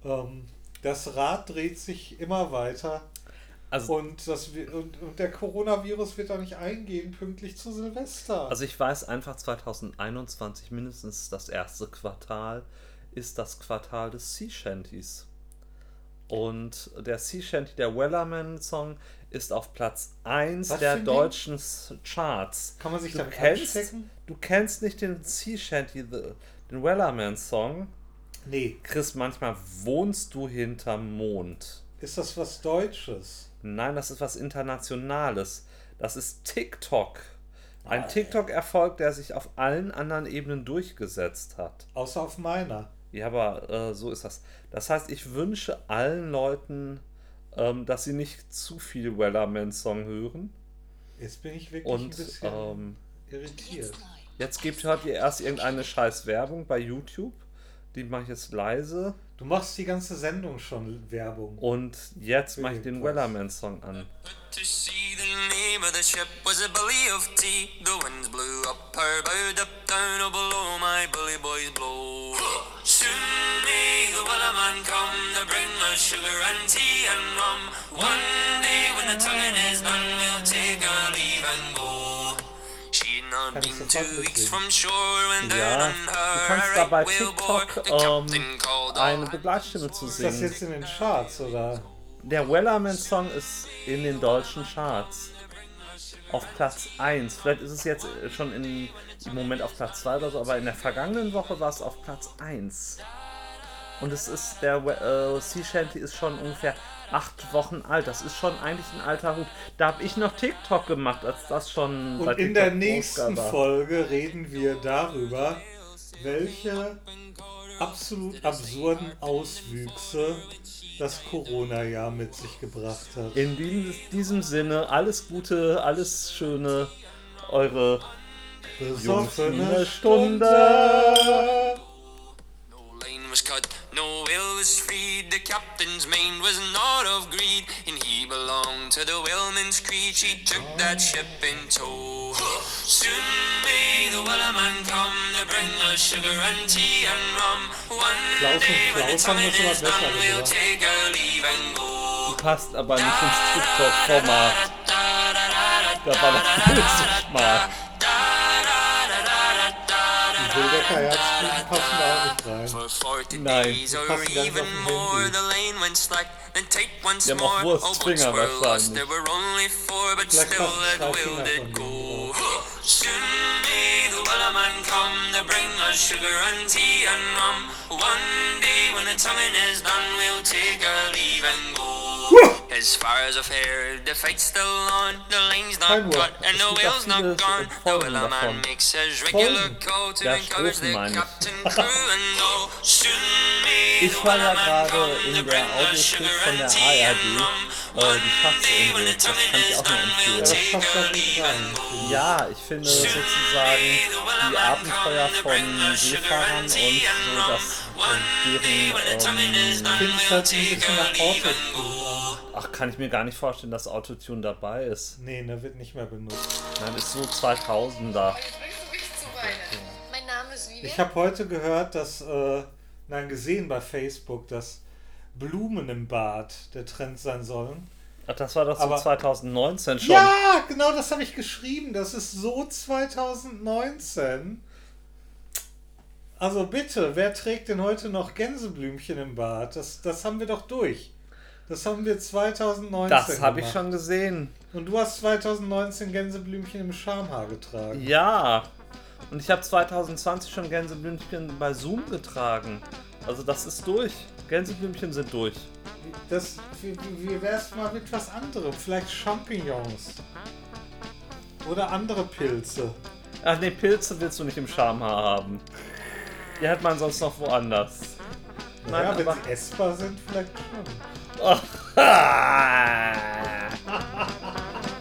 Speaker 1: Ähm, das Rad dreht sich immer weiter.
Speaker 2: Also,
Speaker 1: Und, das, und, und der Coronavirus wird da nicht eingehen, pünktlich zu Silvester.
Speaker 2: also ich weiß einfach 2021 mindestens das erste Quartal ist das Quartal des Sea Shanties. Und der Sea Shanty, der Wellerman-Song, ist auf Platz 1
Speaker 1: Was
Speaker 2: der deutschen S- Charts.
Speaker 1: Kann man sich
Speaker 2: Du
Speaker 1: damit
Speaker 2: kennst,
Speaker 1: anstecken?
Speaker 2: du kennst nicht den Sea Shanty, den Wellerman-Song.
Speaker 1: Nee.
Speaker 2: Chris, manchmal wohnst du hinterm Mond.
Speaker 1: Ist das was Deutsches?
Speaker 2: Nein, das ist was Internationales. Das ist TikTok. Ein TikTok-Erfolg, der sich auf allen anderen Ebenen durchgesetzt hat.
Speaker 1: Außer auf meiner.
Speaker 2: Ja, aber äh, so ist das. Das heißt, ich wünsche allen Leuten, ähm, dass sie nicht zu viel Wellerman-Song hören.
Speaker 1: Jetzt bin ich wirklich ein
Speaker 2: Und
Speaker 1: bisschen
Speaker 2: ähm,
Speaker 1: irritiert.
Speaker 2: jetzt gibt hört ihr erst irgendeine scheiß Werbung bei YouTube. Die mache ich jetzt leise.
Speaker 1: Du machst die ganze Sendung schon Werbung.
Speaker 2: Und jetzt mache ich den. Wellerman-Song an.
Speaker 3: To see the name of the ship was a belly of tea. The winds blew up her bow, up down, below my bully boys blow. Soon may the wellerman come to bring us sugar and tea and rum. One day when the tonguing is done, we'll take our leave and go. She'd not
Speaker 1: Kann ich sofort
Speaker 3: two weeks
Speaker 1: mitsingen.
Speaker 3: from shore when down
Speaker 2: Ja, du
Speaker 3: her
Speaker 2: kannst
Speaker 3: a
Speaker 2: da bei
Speaker 3: right whale bore.
Speaker 2: TikTok
Speaker 3: The
Speaker 2: ähm, eine
Speaker 3: all
Speaker 2: Begleitstimme zu
Speaker 1: Ist das
Speaker 2: singen.
Speaker 1: jetzt in den Charts oder?
Speaker 2: Der Wellerman-Song ist in den deutschen Charts. Auf Platz 1. Vielleicht ist es jetzt schon in, im Moment auf Platz 2 oder so, aber in der vergangenen Woche war es auf Platz 1. Und es ist, der äh, Sea Shanty ist schon ungefähr acht Wochen alt. Das ist schon eigentlich ein alter Hut. Da habe ich noch TikTok gemacht, als das schon bei
Speaker 1: Und in
Speaker 2: TikTok
Speaker 1: der nächsten. Folge reden wir darüber, welche absolut absurden Auswüchse das Corona-Jahr mit sich gebracht hat.
Speaker 2: In diesem, Sinne, alles Gute, alles Schöne, eure
Speaker 1: Besoffene
Speaker 2: Stunde.
Speaker 1: Stunde.
Speaker 3: Was cut, no will was freed. The captain's mind was not of greed, and he belonged to the whaleman's creed. She took that ship in tow. Soon may the wellerman come to bring us sugar and tea and rum. One day when the tonguing is done, we'll take our leave and go.
Speaker 2: Passt aber nicht ins. Da war das Bild zu schmal.
Speaker 3: For 40
Speaker 2: Nein,
Speaker 3: days
Speaker 1: die
Speaker 3: or
Speaker 1: passen gar nicht
Speaker 3: even more, the lane went slack, then tight once
Speaker 2: Die
Speaker 3: more.
Speaker 2: Wurstfinger
Speaker 3: All were lost, there were only four, but still that will did go. Soon may the wellerman come to bring us sugar and tea and rum. One day when the tonguing is done, we'll take our leave and go. As far as I've heard, the fight's still on, the
Speaker 1: Kein
Speaker 3: not cut, and the whale's not gone. The wellerman makes his regular call to encourage the captain, crew, and all.
Speaker 2: Ich war ja gerade in der Audiothek von der ARD, äh, die
Speaker 3: the
Speaker 2: Das kann ich
Speaker 3: is
Speaker 2: auch nur empfehlen.
Speaker 1: Das passt da
Speaker 3: and
Speaker 1: rein.
Speaker 2: Ja, ich finde sozusagen die Abenteuer von Seefahrern und so das und deren
Speaker 1: Ich
Speaker 2: ähm,
Speaker 1: finde es halt ein bisschen nach Autotune.
Speaker 2: ach kann ich mir gar nicht vorstellen, dass Autotune dabei ist.
Speaker 1: Nee, ne, wird nicht mehr benutzt.
Speaker 2: Nein, ist so 2000er.
Speaker 4: Jetzt ist Vivian.
Speaker 1: Ich habe heute gehört, dass, äh, nein, gesehen bei Facebook, dass Blumen im Bad der Trend sein sollen.
Speaker 2: Ach, das war doch so
Speaker 1: Aber-
Speaker 2: 2019 schon.
Speaker 1: Ja, genau das habe ich geschrieben. Das ist so 2019. Also bitte, wer trägt denn heute noch Gänseblümchen im Bad? Das, das haben wir doch durch. Das haben wir 2019
Speaker 2: Das habe ich schon gesehen.
Speaker 1: Und du hast 2019 Gänseblümchen im Schamhaar getragen.
Speaker 2: Ja. Und ich habe 2020 schon Gänseblümchen bei Zoom getragen. Also das ist durch. Gänseblümchen sind durch.
Speaker 1: Das, wie, wie wär's mal mit was anderem? Vielleicht Champignons. Oder andere Pilze.
Speaker 2: Ach nee, Pilze willst du nicht im Schamhaar haben. Die hat man sonst noch woanders. Nein,
Speaker 1: ja, wenn
Speaker 2: aber-
Speaker 1: sie essbar sind, vielleicht schon.